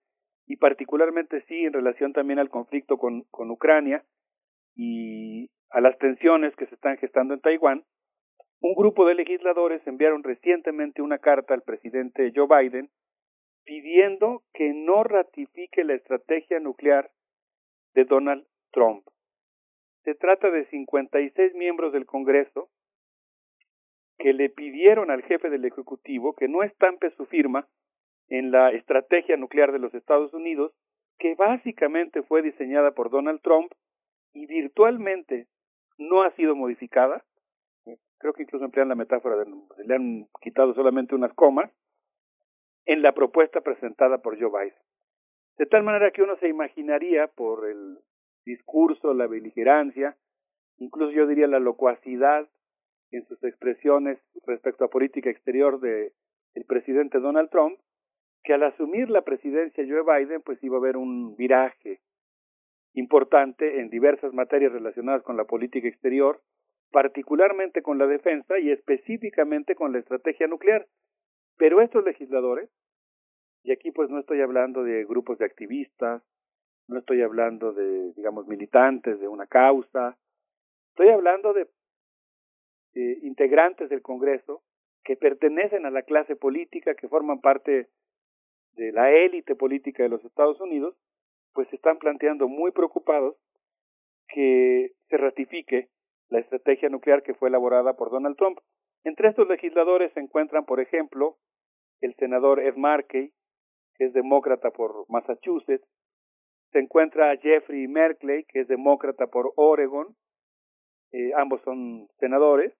y particularmente sí en relación también al conflicto con, con Ucrania y a las tensiones que se están gestando en Taiwán, un grupo de legisladores enviaron recientemente una carta al presidente Joe Biden pidiendo que no ratifique la estrategia nuclear de Donald Trump. Se trata de 56 miembros del Congreso que le pidieron al jefe del Ejecutivo que no estampe su firma en la estrategia nuclear de los Estados Unidos, que básicamente fue diseñada por Donald Trump y virtualmente no ha sido modificada. Creo que incluso emplean la metáfora de le han quitado solamente unas comas en la propuesta presentada por Joe Biden. De tal manera que uno se imaginaría por el discurso, la beligerancia, incluso yo diría la locuacidad en sus expresiones respecto a política exterior de el presidente Donald Trump, que al asumir la presidencia Joe Biden, pues iba a haber un viraje importante en diversas materias relacionadas con la política exterior, particularmente con la defensa y específicamente con la estrategia nuclear. Pero estos legisladores, y aquí pues no estoy hablando de grupos de activistas, no estoy hablando de, digamos, militantes de una causa, estoy hablando de eh, integrantes del Congreso que pertenecen a la clase política, que forman parte de la élite política de los Estados Unidos, pues se están planteando muy preocupados que se ratifique la estrategia nuclear que fue elaborada por Donald Trump. Entre estos legisladores se encuentran, por ejemplo, el senador Ed Markey, que es demócrata por Massachusetts, se encuentra Jeffrey Merkley, que es demócrata por Oregon, eh, ambos son senadores,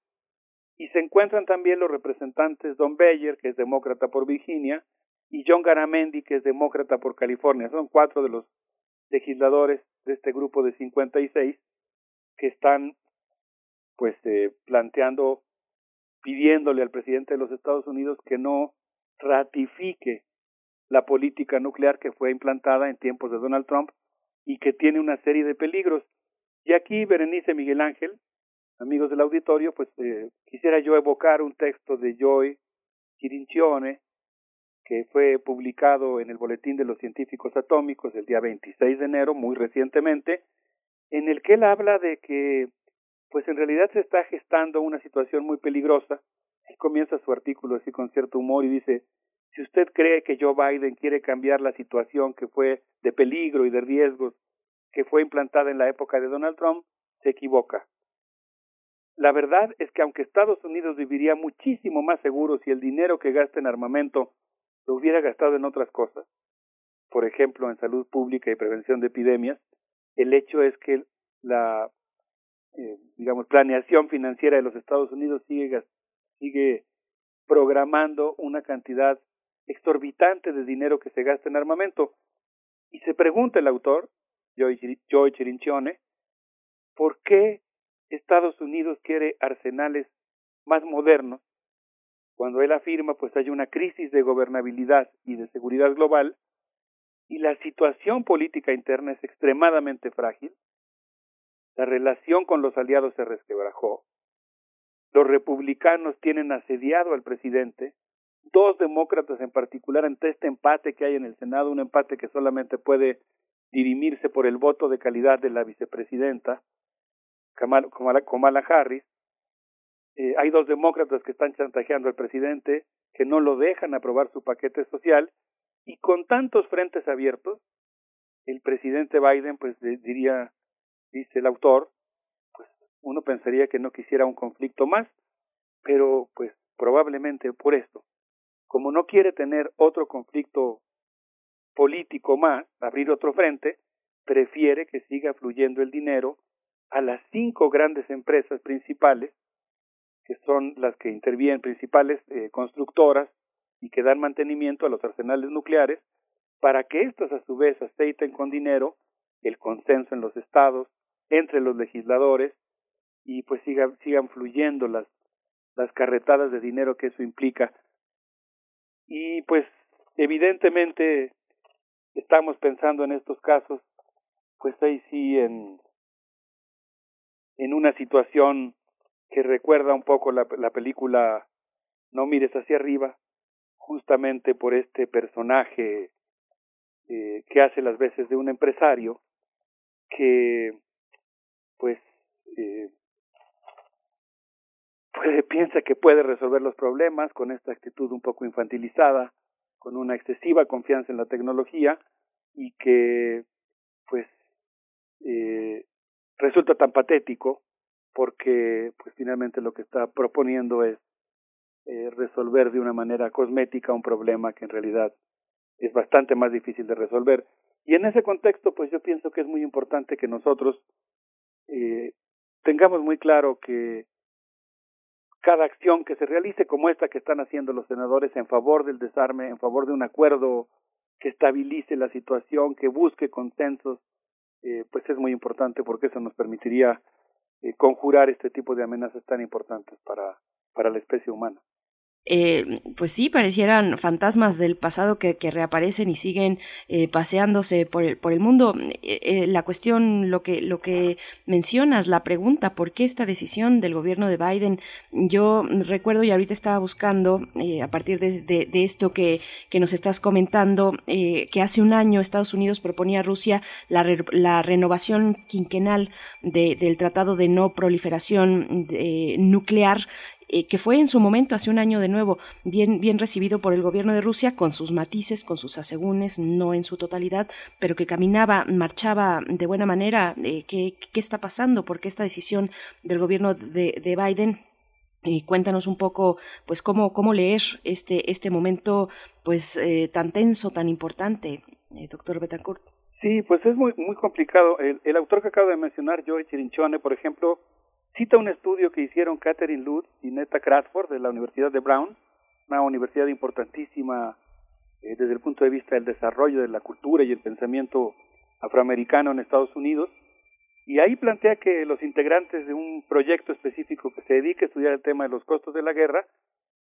y se encuentran también los representantes Don Beyer, que es demócrata por Virginia, y John Garamendi, que es demócrata por California. Son cuatro de los legisladores de este grupo de 56 que están pues eh, planteando, pidiéndole al presidente de los Estados Unidos que no ratifique la política nuclear que fue implantada en tiempos de Donald Trump y que tiene una serie de peligros. Y aquí, Berenice Miguel Ángel, amigos del auditorio, pues eh, quisiera yo evocar un texto de Joy Chirincione, que fue publicado en el Boletín de los Científicos Atómicos el día 26 de enero, muy recientemente, en el que él habla de que, pues en realidad se está gestando una situación muy peligrosa. Él comienza su artículo así con cierto humor y dice, si usted cree que Joe Biden quiere cambiar la situación que fue de peligro y de riesgos que fue implantada en la época de Donald Trump, se equivoca. La verdad es que aunque Estados Unidos viviría muchísimo más seguro si el dinero que gasta en armamento lo hubiera gastado en otras cosas, por ejemplo en salud pública y prevención de epidemias, el hecho es que la eh, digamos planeación financiera de los Estados Unidos sigue sigue programando una cantidad exorbitante de dinero que se gasta en armamento. Y se pregunta el autor Joy, Chirincione por qué Estados Unidos quiere arsenales más modernos cuando él afirma pues hay una crisis de gobernabilidad y de seguridad global y la situación política interna es extremadamente frágil, la relación con los aliados se resquebrajó, los republicanos tienen asediado al presidente, dos demócratas en particular ante este empate que hay en el Senado, un empate que solamente puede dirimirse por el voto de calidad de la vicepresidenta Kamala, Harris. Eh, hay dos demócratas que están chantajeando al presidente, que no lo dejan aprobar su paquete social, y con tantos frentes abiertos, el presidente Biden, pues diría, dice el autor, pues uno pensaría que no quisiera un conflicto más, pero pues probablemente por esto, como no quiere tener otro conflicto político más, abrir otro frente, prefiere que siga fluyendo el dinero a las cinco grandes empresas principales, que son las que intervienen, principales eh, constructoras y que dan mantenimiento a los arsenales nucleares, para que éstas a su vez aceiten con dinero el consenso en los estados, entre los legisladores, y pues sigan, sigan fluyendo las, las carretadas de dinero que eso implica. Y pues evidentemente estamos pensando en estos casos, pues ahí sí en, en una situación que recuerda un poco la, la película No mires hacia arriba, justamente por este personaje eh, que hace las veces de un empresario que pues eh, puede, piensa que puede resolver los problemas con esta actitud un poco infantilizada, con una excesiva confianza en la tecnología y que pues eh, resulta tan patético porque pues finalmente lo que está proponiendo es eh, resolver de una manera cosmética un problema que en realidad es bastante más difícil de resolver. Y en ese contexto, pues yo pienso que es muy importante que nosotros eh, tengamos muy claro que cada acción que se realice como esta que están haciendo los senadores en favor del desarme, en favor de un acuerdo que estabilice la situación, que busque consensos, eh, pues es muy importante porque eso nos permitiría eh, conjurar este tipo de amenazas tan importantes para, para la especie humana. Eh, pues sí, parecieran fantasmas del pasado que, reaparecen y siguen eh, paseándose por el, por el mundo. Eh, la cuestión, lo que, lo que mencionas, la pregunta, ¿por qué esta decisión del gobierno de Biden? Yo recuerdo y ahorita estaba buscando, a partir de, esto que, que, nos estás comentando, que hace un año Estados Unidos proponía a Rusia la, la renovación quinquenal del Tratado de No Proliferación Nuclear eh, que fue en su momento, hace un año de nuevo, bien, bien recibido por el gobierno de Rusia, con sus matices, con sus asegúnes, no en su totalidad, pero que caminaba, marchaba de buena manera. Eh, ¿qué, ¿qué, está pasando? ¿Por qué esta decisión del gobierno de, de Biden? Eh, cuéntanos un poco, pues, cómo, cómo leer este, este momento, pues, eh, tan tenso, tan importante, doctor Betancourt. Sí, pues es muy, muy complicado. El, el autor que acabo de mencionar, Joe Chirinchone, por ejemplo, Cita un estudio que hicieron Catherine Lutz y Netta Crawford de la Universidad de Brown, una universidad importantísima eh, desde el punto de vista del desarrollo de la cultura y el pensamiento afroamericano en Estados Unidos, y ahí plantea que los integrantes de un proyecto específico que se dedique a estudiar el tema de los costos de la guerra,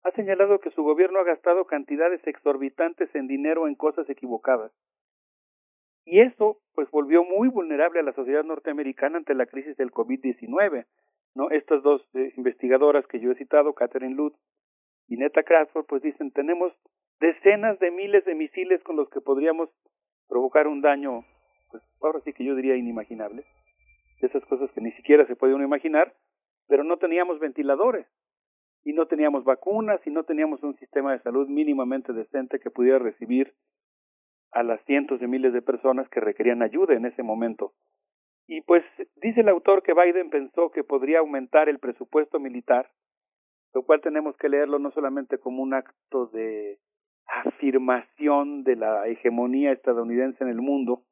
ha señalado que su gobierno ha gastado cantidades exorbitantes en dinero en cosas equivocadas. Y eso pues volvió muy vulnerable a la sociedad norteamericana ante la crisis del COVID-19, ¿no? Estas dos eh, investigadoras que yo he citado, Catherine Lutz y Netta Crawford, pues dicen, tenemos decenas de miles de misiles con los que podríamos provocar un daño, pues ahora sí que yo diría inimaginable, esas cosas que ni siquiera se puede uno imaginar, pero no teníamos ventiladores, y no teníamos vacunas, y no teníamos un sistema de salud mínimamente decente que pudiera recibir a las cientos de miles de personas que requerían ayuda en ese momento. Y pues dice el autor que Biden pensó que podría aumentar el presupuesto militar, lo cual tenemos que leerlo no solamente como un acto de afirmación de la hegemonía estadounidense en el mundo,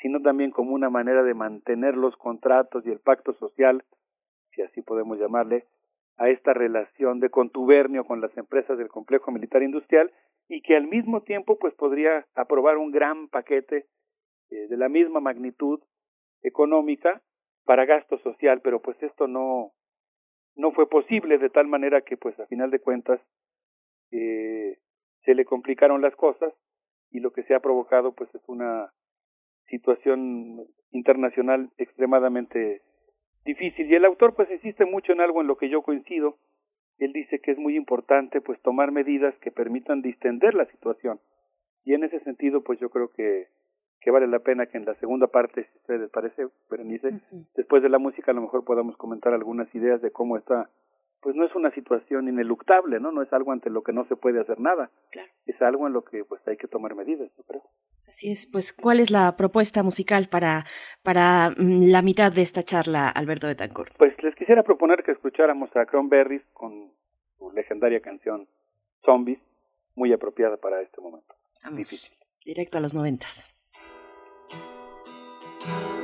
sino también como una manera de mantener los contratos y el pacto social, si así podemos llamarle, a esta relación de contubernio con las empresas del complejo militar industrial y que al mismo tiempo pues podría aprobar un gran paquete eh, de la misma magnitud económica para gasto social, pero pues esto no no fue posible de tal manera que pues a final de cuentas eh, se le complicaron las cosas y lo que se ha provocado pues es una situación internacional extremadamente difícil. Y el autor pues insiste mucho en algo en lo que yo coincido. Él dice que es muy importante pues tomar medidas que permitan distender la situación. Y en ese sentido pues yo creo que, que vale la pena que en la segunda parte, si ustedes parece, Berenice, después de la música a lo mejor podamos comentar algunas ideas de cómo está pues no es una situación ineluctable, ¿no? No es algo ante lo que no se puede hacer nada. Es algo en lo que pues hay que tomar medidas, yo creo. Así es, pues ¿cuál es la propuesta musical para, para mm, la mitad de esta charla, Alberto Betancourt? Pues les quisiera proponer que escucháramos a Berries con su legendaria canción Zombies, muy apropiada para este momento. Vamos, directo a los noventas. Thank you.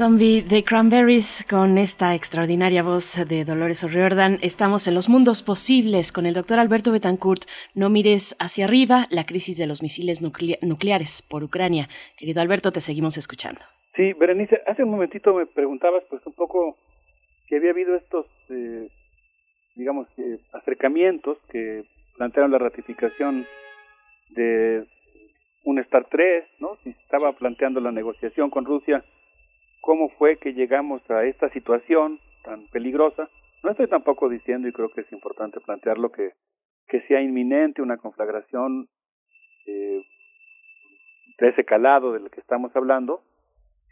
Zombie de Cranberries con esta extraordinaria voz de Dolores O'Riordan. Estamos en los mundos posibles con el doctor Alberto Betancourt. No mires hacia arriba, la crisis de los misiles nucleares por Ucrania. Querido Alberto, te seguimos escuchando. Sí, Berenice, hace un momentito me preguntabas pues un poco si había habido estos, eh, digamos, eh, acercamientos que plantearon la ratificación de un Star 3, ¿no? Si estaba planteando la negociación con Rusia cómo fue que llegamos a esta situación tan peligrosa. No estoy tampoco diciendo, y creo que es importante plantearlo, que, que sea inminente una conflagración eh, de ese calado del que estamos hablando.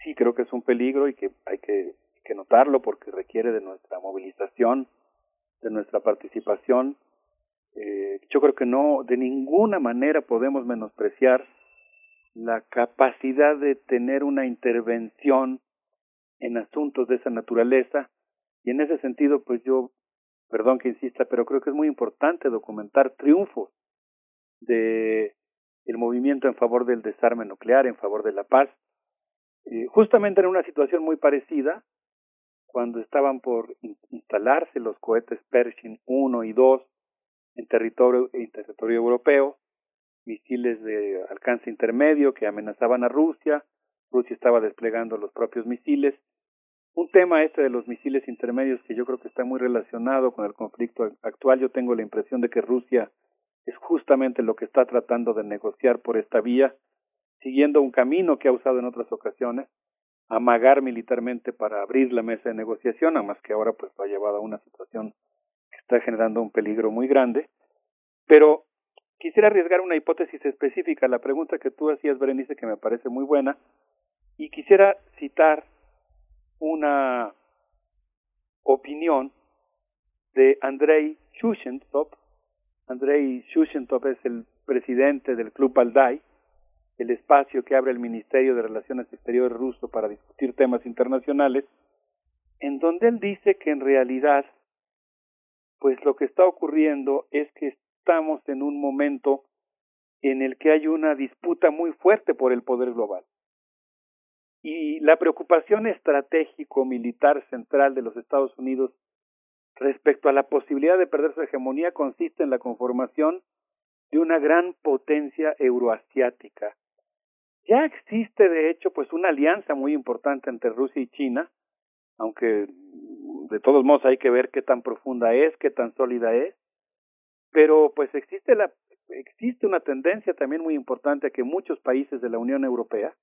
Sí, creo que es un peligro y que hay que, que notarlo porque requiere de nuestra movilización, de nuestra participación Eh, yo creo que no, de ninguna manera podemos menospreciar la capacidad de tener una intervención en asuntos de esa naturaleza y en ese sentido pues yo perdón que insista pero creo que es muy importante documentar triunfos de el movimiento en favor del desarme nuclear en favor de la paz justamente en una situación muy parecida cuando estaban por instalarse los cohetes Pershing 1 y 2 en territorio en territorio europeo misiles de alcance intermedio que amenazaban a Rusia. Rusia estaba desplegando los propios misiles. Un tema este de los misiles intermedios que yo creo que está muy relacionado con el conflicto actual. Yo tengo la impresión de que Rusia es justamente lo que está tratando de negociar por esta vía, siguiendo un camino que ha usado en otras ocasiones, amagar militarmente para abrir la mesa de negociación, a más que ahora pues lo ha llevado a una situación que está generando un peligro muy grande. Pero Quisiera arriesgar una hipótesis específica, la pregunta que tú hacías, Berenice, que me parece muy buena, y quisiera citar una opinión de Andrei Shushentop. Andrei Shushentop es el presidente del Club Baldai, el espacio que abre el Ministerio de Relaciones Exteriores ruso para discutir temas internacionales, en donde él dice que en realidad, pues lo que está ocurriendo es que estamos en un momento en el que hay una disputa muy fuerte por el poder global. Y la preocupación estratégico-militar central de los Estados Unidos respecto a la posibilidad de perder su hegemonía consiste en la conformación de una gran potencia euroasiática. Ya existe, de hecho, pues una alianza muy importante entre Rusia y China, aunque de todos modos hay que ver qué tan profunda es, qué tan sólida es, pero pues existe la existe una tendencia también muy importante a que muchos países de la Unión Europea,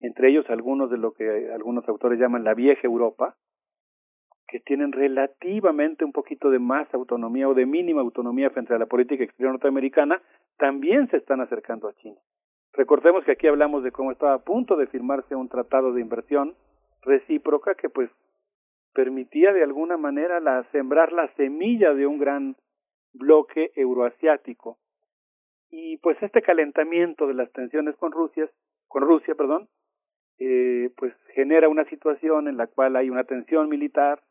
entre ellos algunos de lo que algunos autores llaman la vieja Europa, que tienen relativamente un poquito de más autonomía o de mínima autonomía frente a la política exterior norteamericana, también se están acercando a China. Recordemos que aquí hablamos de cómo estaba a punto de firmarse un tratado de inversión recíproca que pues permitía de alguna manera la, sembrar la semilla de un gran bloque euroasiático. Y pues este calentamiento de las tensiones con Rusia, con Rusia, perdón, eh, pues genera una situación en la cual hay una tensión militar,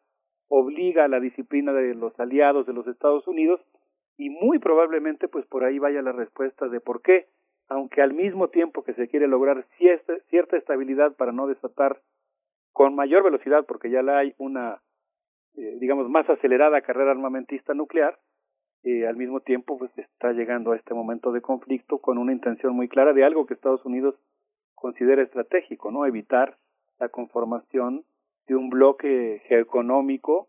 obliga a la disciplina de los aliados de los Estados Unidos y muy probablemente pues por ahí vaya la respuesta de por qué, aunque al mismo tiempo que se quiere lograr cierta, cierta estabilidad para no desatar con mayor velocidad, porque ya la hay una, eh, digamos, más acelerada carrera armamentista nuclear, al mismo tiempo pues está llegando a este momento de conflicto con una intención muy clara de algo que Estados Unidos considera estratégico, ¿no? Evitar la conformación de un bloque geoeconómico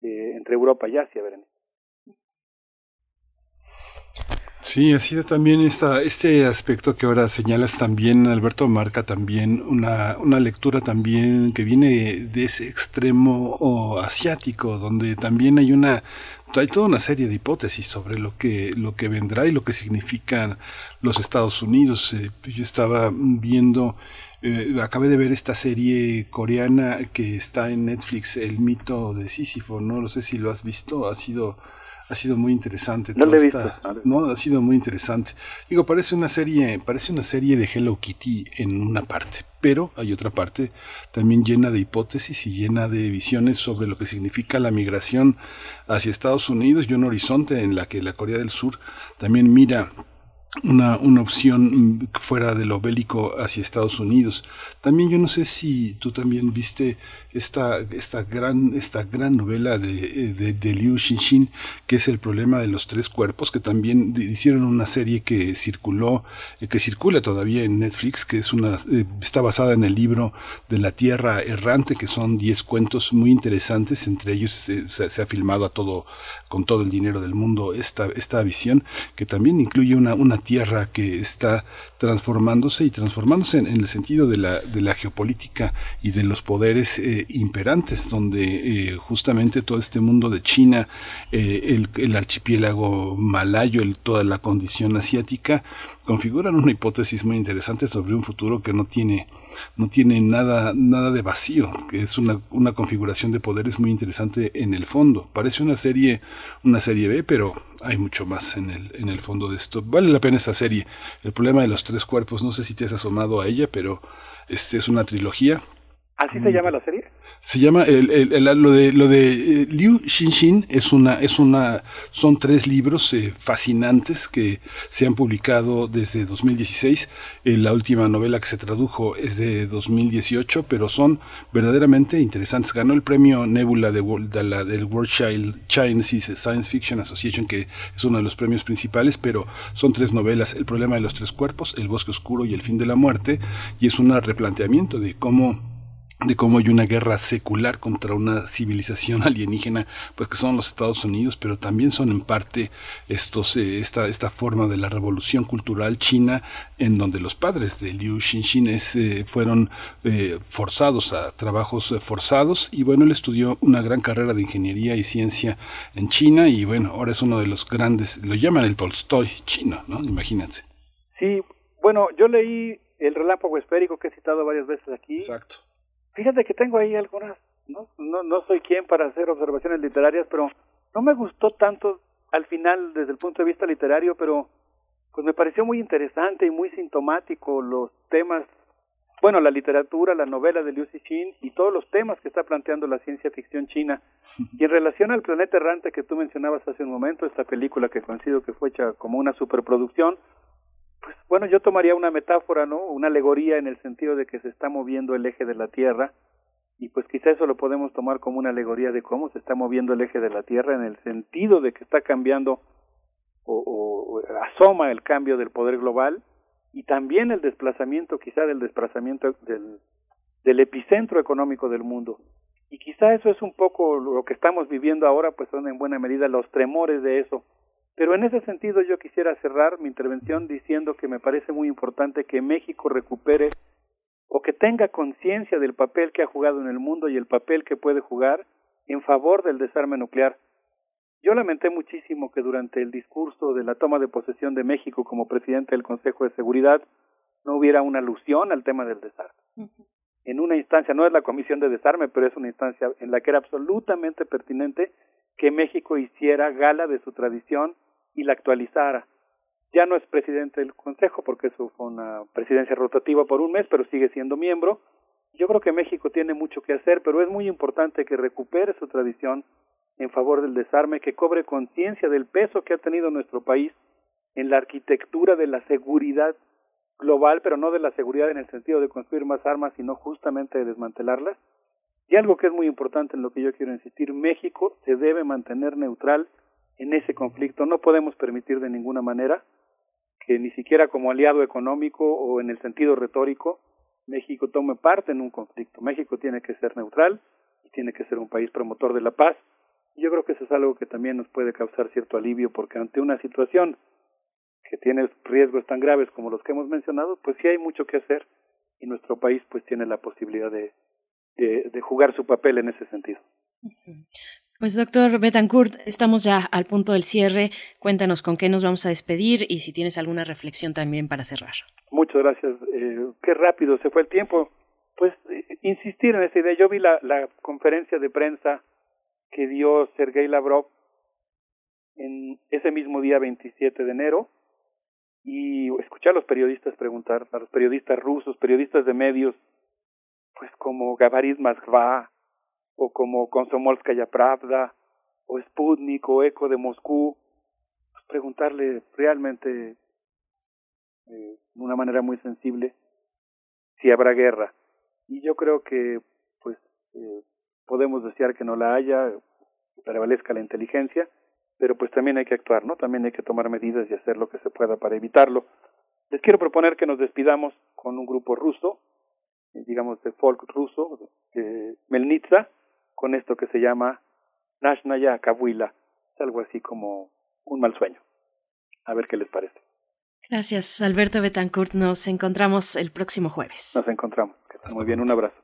eh, entre Europa y Asia, Berenice. Sí, ha sido también esta, este aspecto que ahora señalas también, Alberto, marca también una, una lectura también que viene de ese extremo asiático, donde también hay una hay toda una serie de hipótesis sobre lo que, lo que vendrá y lo que significan los Estados Unidos. Eh, yo estaba viendo, eh, acabé de ver esta serie coreana que está en Netflix, El mito de Sísifo, no lo sé si lo has visto, ha sido ha sido muy interesante. No, no, ha sido muy interesante. Digo, parece una serie, parece una serie de Hello Kitty en una parte, pero hay otra parte también llena de hipótesis y llena de visiones sobre lo que significa la migración hacia Estados Unidos y un horizonte en la que la Corea del Sur también mira una, una opción fuera de lo bélico hacia Estados Unidos. También yo no sé si tú también viste esta, esta, gran, esta gran novela de, de, de, Liu Xinxin, que es el problema de los tres cuerpos, que también hicieron una serie que circuló, eh, que circula todavía en Netflix, que es una, eh, está basada en el libro de la Tierra Errante, que son diez cuentos muy interesantes, entre ellos se, ha filmado a todo, con todo el dinero del mundo esta, esta visión, que también incluye una, una tierra que está transformándose y transformándose en, el sentido de la, de la geopolítica y de los poderes eh, imperantes, donde eh, justamente todo este mundo de China, eh, el, archipiélago malayo, toda la condición asiática, configuran una hipótesis muy interesante sobre un futuro que no tiene no tiene nada, nada de vacío, que es una, una configuración de poderes muy interesante en el fondo. Parece una serie, una serie B, pero hay mucho más en el, en el fondo de esto. Vale la pena esa serie. El problema de los tres cuerpos, no sé si te has asomado a ella, pero este es una trilogía. ¿Así se llama la serie? Se llama el, el, lo de lo de eh, Liu Xinxin es una es una son tres libros eh, fascinantes que se han publicado desde 2016. Eh, la última novela que se tradujo es de 2018, pero son verdaderamente interesantes. Ganó el premio Nebula de, de la, del World Child Science Fiction Association, que es uno de los premios principales, pero son tres novelas: El problema de los tres cuerpos, El bosque oscuro y El fin de la muerte, y es un replanteamiento de cómo de cómo hay una guerra secular contra una civilización alienígena, pues que son los Estados Unidos, pero también son en parte estos, eh, esta, esta forma de la revolución cultural china, en donde los padres de Liu Xinxin eh, fueron eh, forzados a trabajos forzados, y bueno, él estudió una gran carrera de ingeniería y ciencia en China, y bueno, ahora es uno de los grandes, lo llaman el Tolstoy chino, ¿no? Imagínate. Sí, bueno, yo leí el relámpago esférico que he citado varias veces aquí. Exacto Fíjate que tengo ahí algunas, no, no, no soy quien para hacer observaciones literarias, pero no me gustó tanto al final desde el punto de vista literario, pero pues me pareció muy interesante y muy sintomático los temas, bueno, la literatura, la novela de Liu Cixin y todos los temas que está planteando la ciencia ficción china. Y en relación al planeta errante que tú mencionabas hace un momento, esta película que coincido que fue hecha como una superproducción, pues bueno, yo tomaría una metáfora, ¿no? Una alegoría en el sentido de que se está moviendo el eje de la Tierra y pues quizá eso lo podemos tomar como una alegoría de cómo se está moviendo el eje de la Tierra en el sentido de que está cambiando o, o, asoma el cambio del poder global y también el desplazamiento quizá del desplazamiento del, del epicentro económico del mundo. Y quizá eso es un poco lo que estamos viviendo ahora, pues son en buena medida los tremores de eso pero en ese sentido yo quisiera cerrar mi intervención diciendo que me parece muy importante que México recupere o que tenga conciencia del papel que ha jugado en el mundo y el papel que puede jugar en favor del desarme nuclear. Yo lamenté muchísimo que durante el discurso de la toma de posesión de México como presidente del Consejo de Seguridad no hubiera una alusión al tema del desarme. En una instancia, no es la Comisión de Desarme, pero es una instancia en la que era absolutamente pertinente que México hiciera gala de su tradición y la actualizara. Ya no es presidente del Consejo porque eso fue una presidencia rotativa por un mes, pero sigue siendo miembro. Yo creo que México tiene mucho que hacer, pero es muy importante que recupere su tradición en favor del desarme, que cobre conciencia del peso que ha tenido nuestro país en la arquitectura de la seguridad global, pero no de la seguridad en el sentido de construir más armas, sino justamente de desmantelarlas. Y algo que es muy importante en lo que yo quiero insistir, México se debe mantener neutral en ese conflicto. No podemos permitir de ninguna manera que ni siquiera como aliado económico o en el sentido retórico México tome parte en un conflicto. México tiene que ser neutral y tiene que ser un país promotor de la paz. Yo creo que eso es algo que también nos puede causar cierto alivio porque ante una situación que tiene riesgos tan graves como los que hemos mencionado, pues sí hay mucho que hacer y nuestro país pues tiene la posibilidad de, de, de jugar su papel en ese sentido. Pues doctor Betancourt, estamos ya al punto del cierre. Cuéntanos con qué nos vamos a despedir y si tienes alguna reflexión también para cerrar. Muchas gracias. Eh, qué rápido se fue el tiempo. Pues eh, insistir en esa idea. Yo vi la, conferencia de prensa que dio Sergei Lavrov en ese mismo día 27 de enero y escuchar a los periodistas preguntar, a los periodistas rusos, periodistas de medios, pues como Gabarit Moskva, o como Komsomolskaya Pravda, o Sputnik, o Eco de Moscú, pues preguntarle realmente eh, de una manera muy sensible si habrá guerra. Y yo creo que, pues, eh, podemos desear que no la haya, que prevalezca la inteligencia, pero pues también hay que actuar, ¿no? También hay que tomar medidas y hacer lo que se pueda para evitarlo. Les quiero proponer que nos despidamos con un grupo ruso, eh, digamos de folk ruso, de Melnitsa, con esto que se llama Nashnaya Kabuila. Es algo así como un mal sueño. A ver qué les parece. Gracias, Alberto Betancourt. Nos encontramos el próximo jueves. Nos encontramos. Que estén muy bien. Un abrazo.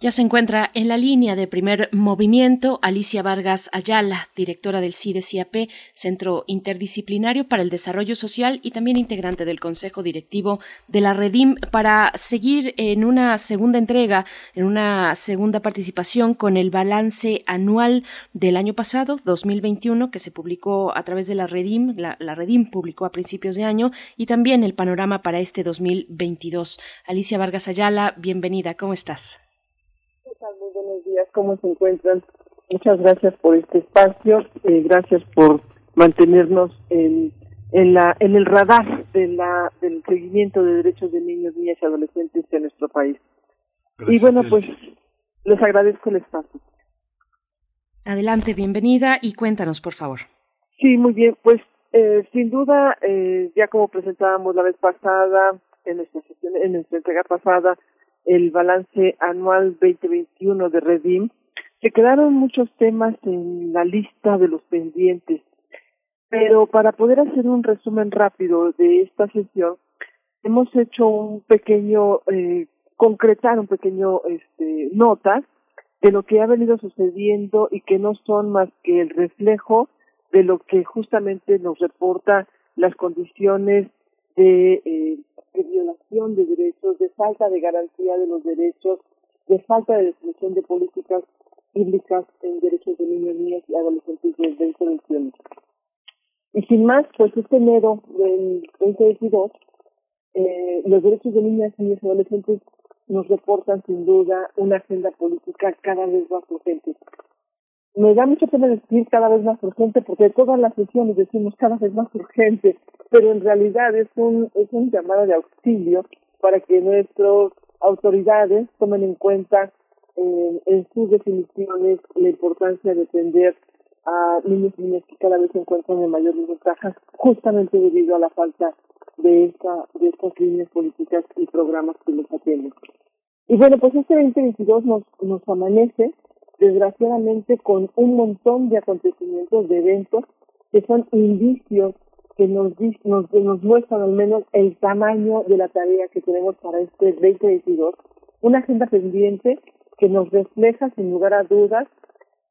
Ya se encuentra en la línea de primer movimiento Alicia Vargas Ayala, directora del CIDE-CIAP, Centro Interdisciplinario para el Desarrollo Social y también integrante del Consejo Directivo de la Redim, para seguir en una segunda entrega, en una segunda participación con el balance anual del año pasado, 2021, que se publicó a través de la Redim, la, la Redim publicó a principios de año, y también el panorama para este 2022. Alicia Vargas Ayala, bienvenida, ¿cómo estás? Días, ¿cómo se encuentran? Muchas gracias por este espacio, eh, gracias por mantenernos en, en, la, en el radar de la, del seguimiento de derechos de niños, niñas y adolescentes en nuestro país. y bueno, pues les agradezco el espacio. Adelante, bienvenida y cuéntanos, por favor. Sí, muy bien, pues eh, sin duda, eh, ya como presentábamos la vez pasada, en nuestra sesión, en nuestra entrega pasada, el balance anual 2021 de Redim, se quedaron muchos temas en la lista de los pendientes. Pero para poder hacer un resumen rápido de esta sesión, hemos hecho un pequeño, eh, concretar un pequeño este, notas de lo que ha venido sucediendo y que no son más que el reflejo de lo que justamente nos reporta las condiciones de eh, de violación de derechos, de falta de garantía de los derechos, de falta de definición de políticas públicas en derechos de niños, niñas y adolescentes del 2021. Y sin más, pues este enero del 2022, eh, los derechos de niñas, niños y adolescentes nos reportan sin duda una agenda política cada vez más urgente me da mucha pena decir cada vez más urgente porque todas las sesiones decimos cada vez más urgente, pero en realidad es un, es un llamado de auxilio para que nuestras autoridades tomen en cuenta eh, en sus definiciones la importancia de atender a niños y niñas que cada vez se encuentran en mayor desventaja justamente debido a la falta de esta de estas líneas políticas y programas que les atienden. Y bueno, pues este 2022 nos, nos amanece desgraciadamente con un montón de acontecimientos, de eventos, que son indicios que nos, nos, nos muestran al menos el tamaño de la tarea que tenemos para este 2022, una agenda pendiente que nos refleja sin lugar a dudas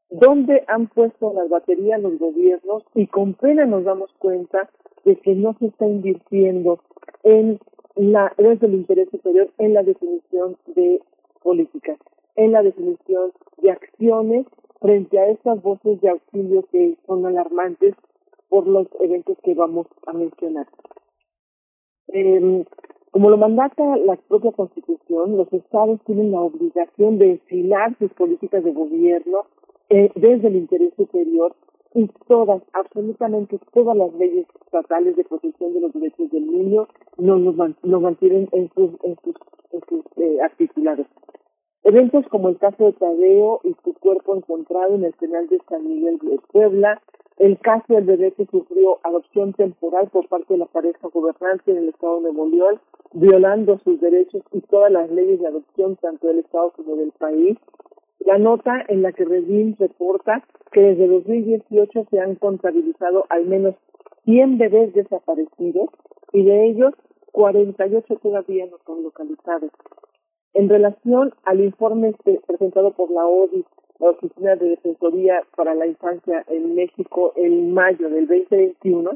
dónde han puesto las baterías los gobiernos y con pena nos damos cuenta de que no se está invirtiendo en la desde el interés superior en la definición de políticas en la definición de acciones frente a estas voces de auxilio que son alarmantes por los eventos que vamos a mencionar. Eh, como lo mandata la propia Constitución, los estados tienen la obligación de enfilar sus políticas de gobierno eh, desde el interés superior y todas, absolutamente todas las leyes estatales de protección de los derechos del niño nos lo, mantienen en sus eh, articulados. Eventos como el caso de Tadeo y su cuerpo encontrado en el penal de San Miguel de Puebla, el caso del bebé que sufrió adopción temporal por parte de la pareja gobernante en el estado de Nuevo violando sus derechos y todas las leyes de adopción tanto del estado como del país. La nota en la que Redín reporta que desde 2018 se han contabilizado al menos 100 bebés desaparecidos y de ellos 48 todavía no son localizados. En relación al informe este presentado por la ODI, la Oficina de Defensoría para la Infancia en México, en mayo del 2021,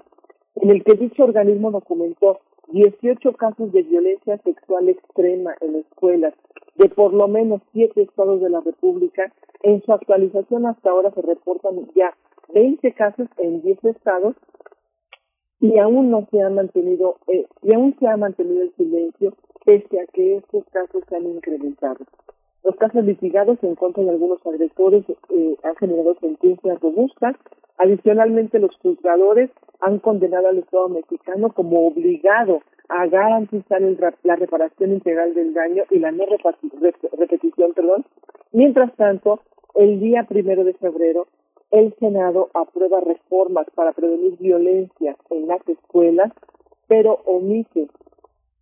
en el que dicho organismo documentó 18 casos de violencia sexual extrema en escuelas de por lo menos siete estados de la República. En su actualización hasta ahora se reportan ya 20 casos en 10 estados y aún no se ha mantenido eh, y aún se ha mantenido el silencio pese a que estos casos se han incrementado. Los casos litigados en contra de algunos agresores eh, han generado sentencias robustas. Adicionalmente, los juzgadores han condenado al Estado mexicano como obligado a garantizar la reparación integral del daño y la no repetición, perdón. Mientras tanto, el día primero de febrero, el Senado aprueba reformas para prevenir violencia en las escuelas, pero omite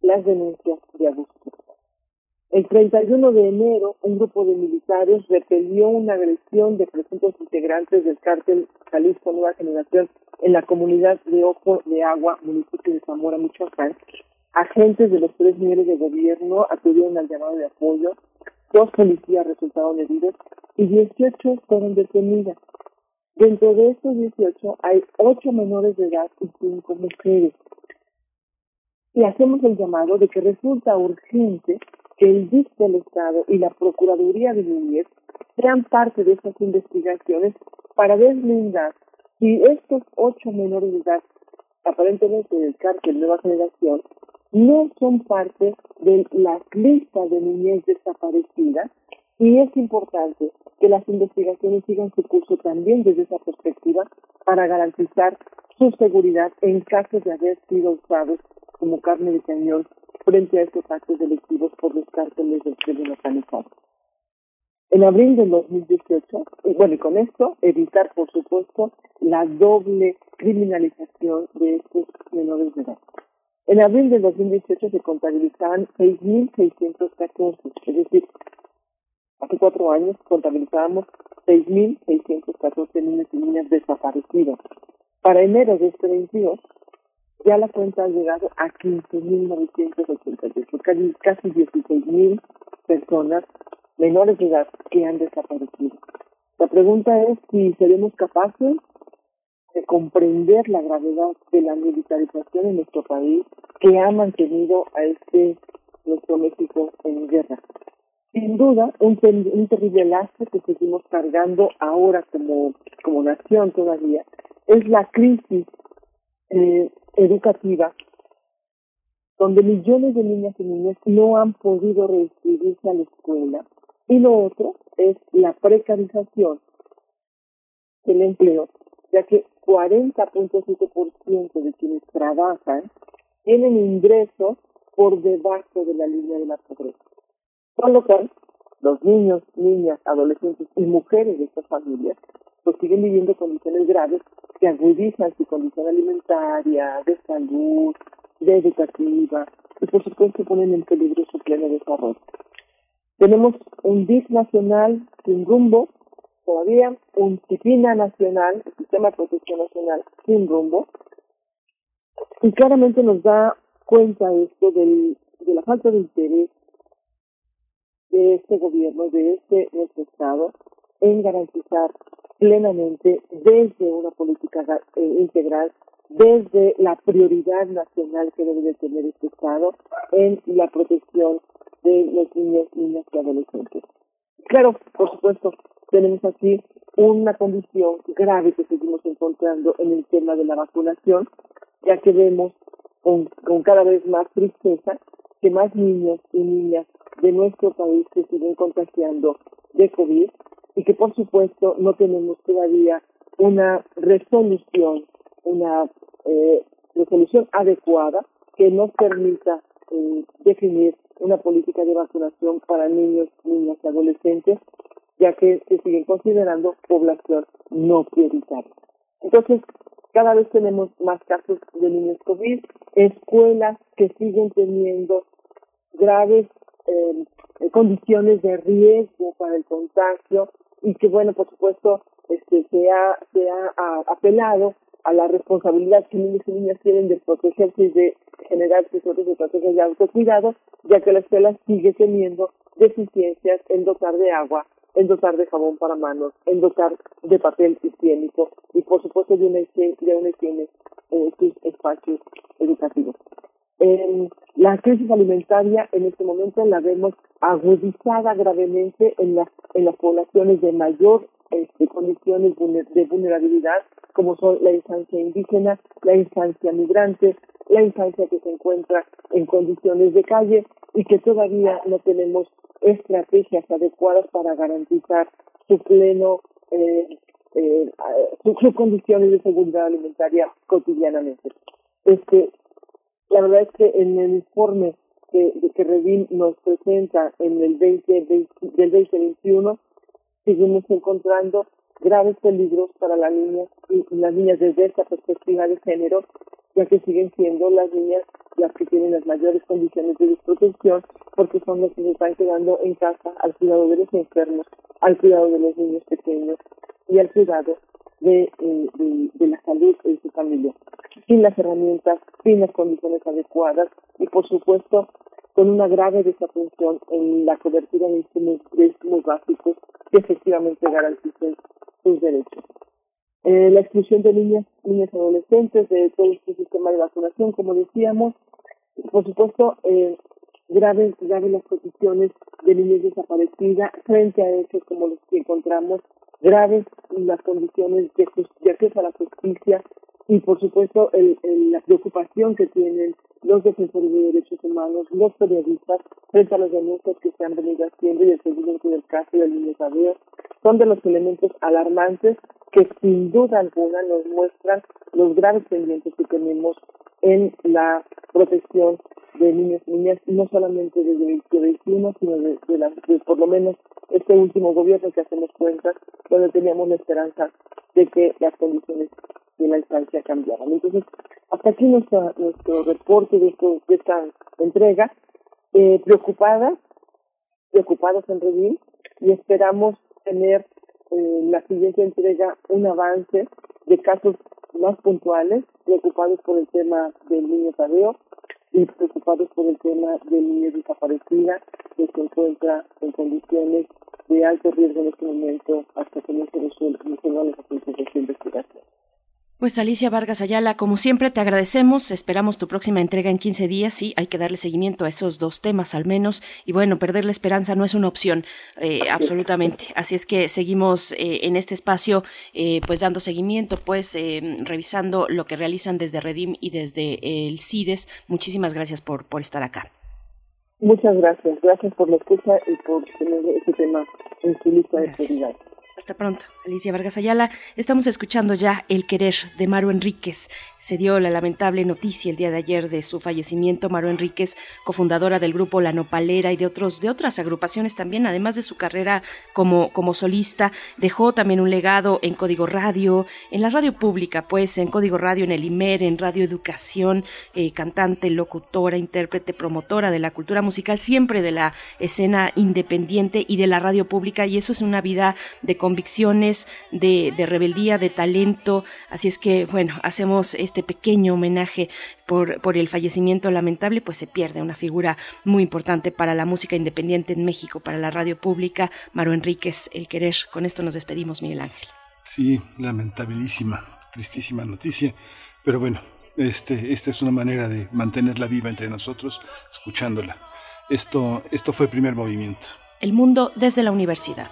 las denuncias de abuso. El 31 de enero, un grupo de militares repelió una agresión de presuntos integrantes del cártel Jalisco Nueva Generación en la comunidad de Ojo de Agua, municipio de Zamora, Michoacán. Agentes de los tres niveles de gobierno acudieron al llamado de apoyo, dos policías resultaron heridos y 18 fueron detenidas. Dentro de estos 18 hay ocho menores de edad y cinco mujeres. Y hacemos el llamado de que resulta urgente que el DIC del Estado y la Procuraduría de Niñez sean parte de estas investigaciones para deslindar si estos ocho menores de edad, aparentemente del cárcel Nueva Generación, no son parte de las listas de niñez desaparecidas y es importante que las investigaciones sigan su curso también desde esa perspectiva para garantizar su seguridad en caso de haber sido usados como carne de cañón frente a estos actos delictivos por los cárteles del crimen organizado. En abril del 2018, y bueno, y con esto, evitar, por supuesto, la doble criminalización de estos menores de edad. En abril del 2018 se contabilizaban 6.614, es decir, hace cuatro años contabilizábamos 6.614 niños y niñas desaparecidos. Para enero de este 22, ya la cuenta ha llegado a 15.988, casi, casi 16.000 personas menores de edad que han desaparecido. La pregunta es si seremos capaces de comprender la gravedad de la militarización en nuestro país que ha mantenido a este nuestro México en guerra. Sin duda, un, un terrible lastre que seguimos cargando ahora como, como nación todavía es la crisis eh, educativa, donde millones de niñas y niños no han podido reinscribirse a la escuela. Y lo otro es la precarización del empleo, ya que 40.7% de quienes trabajan tienen ingresos por debajo de la línea de la pobreza. Con lo cual, los niños, niñas, adolescentes y mujeres de estas familias pues siguen viviendo condiciones graves que agudizan su condición alimentaria, de salud, de educativa y por supuesto ponen en peligro su pleno desarrollo. Tenemos un DIF nacional sin rumbo, todavía un CIPINA nacional, el Sistema de Protección Nacional sin rumbo, y claramente nos da cuenta esto del, de la falta de interés de este gobierno, de este nuestro Estado, en garantizar plenamente desde una política eh, integral, desde la prioridad nacional que debe de tener este Estado en la protección de los niños, niñas y adolescentes. Claro, por supuesto, tenemos aquí una condición grave que seguimos encontrando en el tema de la vacunación, ya que vemos con, con cada vez más tristeza que más niños y niñas de nuestro país se siguen contagiando de COVID y que por supuesto no tenemos todavía una resolución, una eh, resolución adecuada que nos permita eh, definir una política de vacunación para niños, niñas y adolescentes, ya que se siguen considerando población no prioritaria. Entonces, cada vez tenemos más casos de niños COVID, escuelas que siguen teniendo graves eh, condiciones de riesgo para el contagio y que, bueno, por supuesto, este, se ha, se ha, apelado a la responsabilidad que niños y niñas tienen de protegerse y de generar sus estrategias de autocuidado, ya que la escuela sigue teniendo deficiencias en dotar de agua, en dotar de jabón para manos, en dotar de papel higiénico y, por supuesto, de una higiene, de en sus espacios educativos. En la crisis alimentaria en este momento la vemos agudizada gravemente en las en las poblaciones de mayor este, condiciones de vulnerabilidad, como son la infancia indígena, la infancia migrante, la infancia que se encuentra en condiciones de calle y que todavía no tenemos estrategias adecuadas para garantizar su pleno eh, eh, sus condiciones de seguridad alimentaria cotidianamente. Este, la verdad es que en el informe que, Redin nos presenta en el 20, del 2021, seguimos encontrando graves peligros para las niñas las niñas desde esta perspectiva de género, ya que siguen siendo las niñas las que tienen las mayores condiciones de desprotección porque son las que se están quedando en casa al cuidado de los enfermos, al cuidado de los niños pequeños y al cuidado de, eh, de, la salud de su familia, sin las herramientas, sin las condiciones adecuadas y por supuesto con una grave desatención en la cobertura de insumos básicos que efectivamente garanticen sus derechos. Eh, la exclusión de niñas, niñas adolescentes de todo este sistema de vacunación, como decíamos, por supuesto, eh, graves, graves las condiciones de niñas desaparecidas frente a hechos como los que encontramos, graves las condiciones de, acceso a la justicia y, por supuesto, la preocupación que tienen los defensores de derechos humanos, los periodistas, frente a los denuncias que se han venido haciendo y el seguimiento del caso del niño Tadeo, son de los elementos alarmantes que sin duda alguna nos muestran los graves pendientes que tenemos en la protección de niños y niñas, no solamente desde el 2021, sino de, de, por lo menos este último gobierno que hacemos cuenta, donde teníamos la esperanza de que las condiciones de la instancia cambiaran. Entonces, hasta aquí nuestro, nuestro reporte de, esta entrega, eh, preocupadas, preocupadas en Redil, y esperamos tener eh, la siguiente entrega un avance de casos más puntuales, preocupados por el tema del niño Tadeo y preocupados por el tema del niño desaparecida que se encuentra en condiciones de alto riesgo en este momento hasta que no se resuelvan las asuntos de investigación. Pues Alicia Vargas Ayala, como siempre te agradecemos, esperamos tu próxima entrega en 15 días, sí, hay que darle seguimiento a esos dos temas al menos, y bueno, perder la esperanza no es una opción, eh, absolutamente, así es que seguimos eh, en este espacio, eh, pues dando seguimiento, pues revisando lo que realizan desde Redim y desde el CIDES, muchísimas gracias por, por estar acá. Muchas gracias, gracias por la escucha y por tener este tema en su lista de prioridades. Hasta pronto, Alicia Vargas Ayala. Estamos escuchando ya El Querer de Maro Enríquez. Se dio la lamentable noticia el día de ayer de su fallecimiento. Maro Enríquez, cofundadora del grupo La Nopalera y de, otros, de otras agrupaciones también, además de su carrera como, como solista, dejó también un legado en Código Radio, en la radio pública, pues en Código Radio, en el IMER, en Radio Educación, eh, cantante, locutora, intérprete, promotora de la cultura musical, siempre de la escena independiente y de la radio pública. Y eso es una vida de convicciones, de, rebeldía, de talento. Así es que, bueno, hacemos este pequeño homenaje por, por, el fallecimiento lamentable, pues se pierde una figura muy importante para la música independiente en México, para la radio pública. Maro Enríquez, El Querer. Con esto nos despedimos, Miguel Ángel. Sí, lamentabilísima, tristísima noticia. Pero bueno, este, esta es una manera de mantenerla viva entre nosotros, escuchándola. Esto, esto fue el primer movimiento. El mundo desde la universidad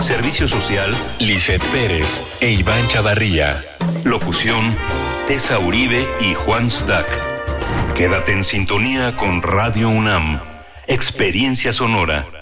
Servicio social, Lisette Pérez e Iván Chavarría. Locución, Tessa Uribe y Juan Stack. Quédate en sintonía con Radio UNAM. Experiencia sonora.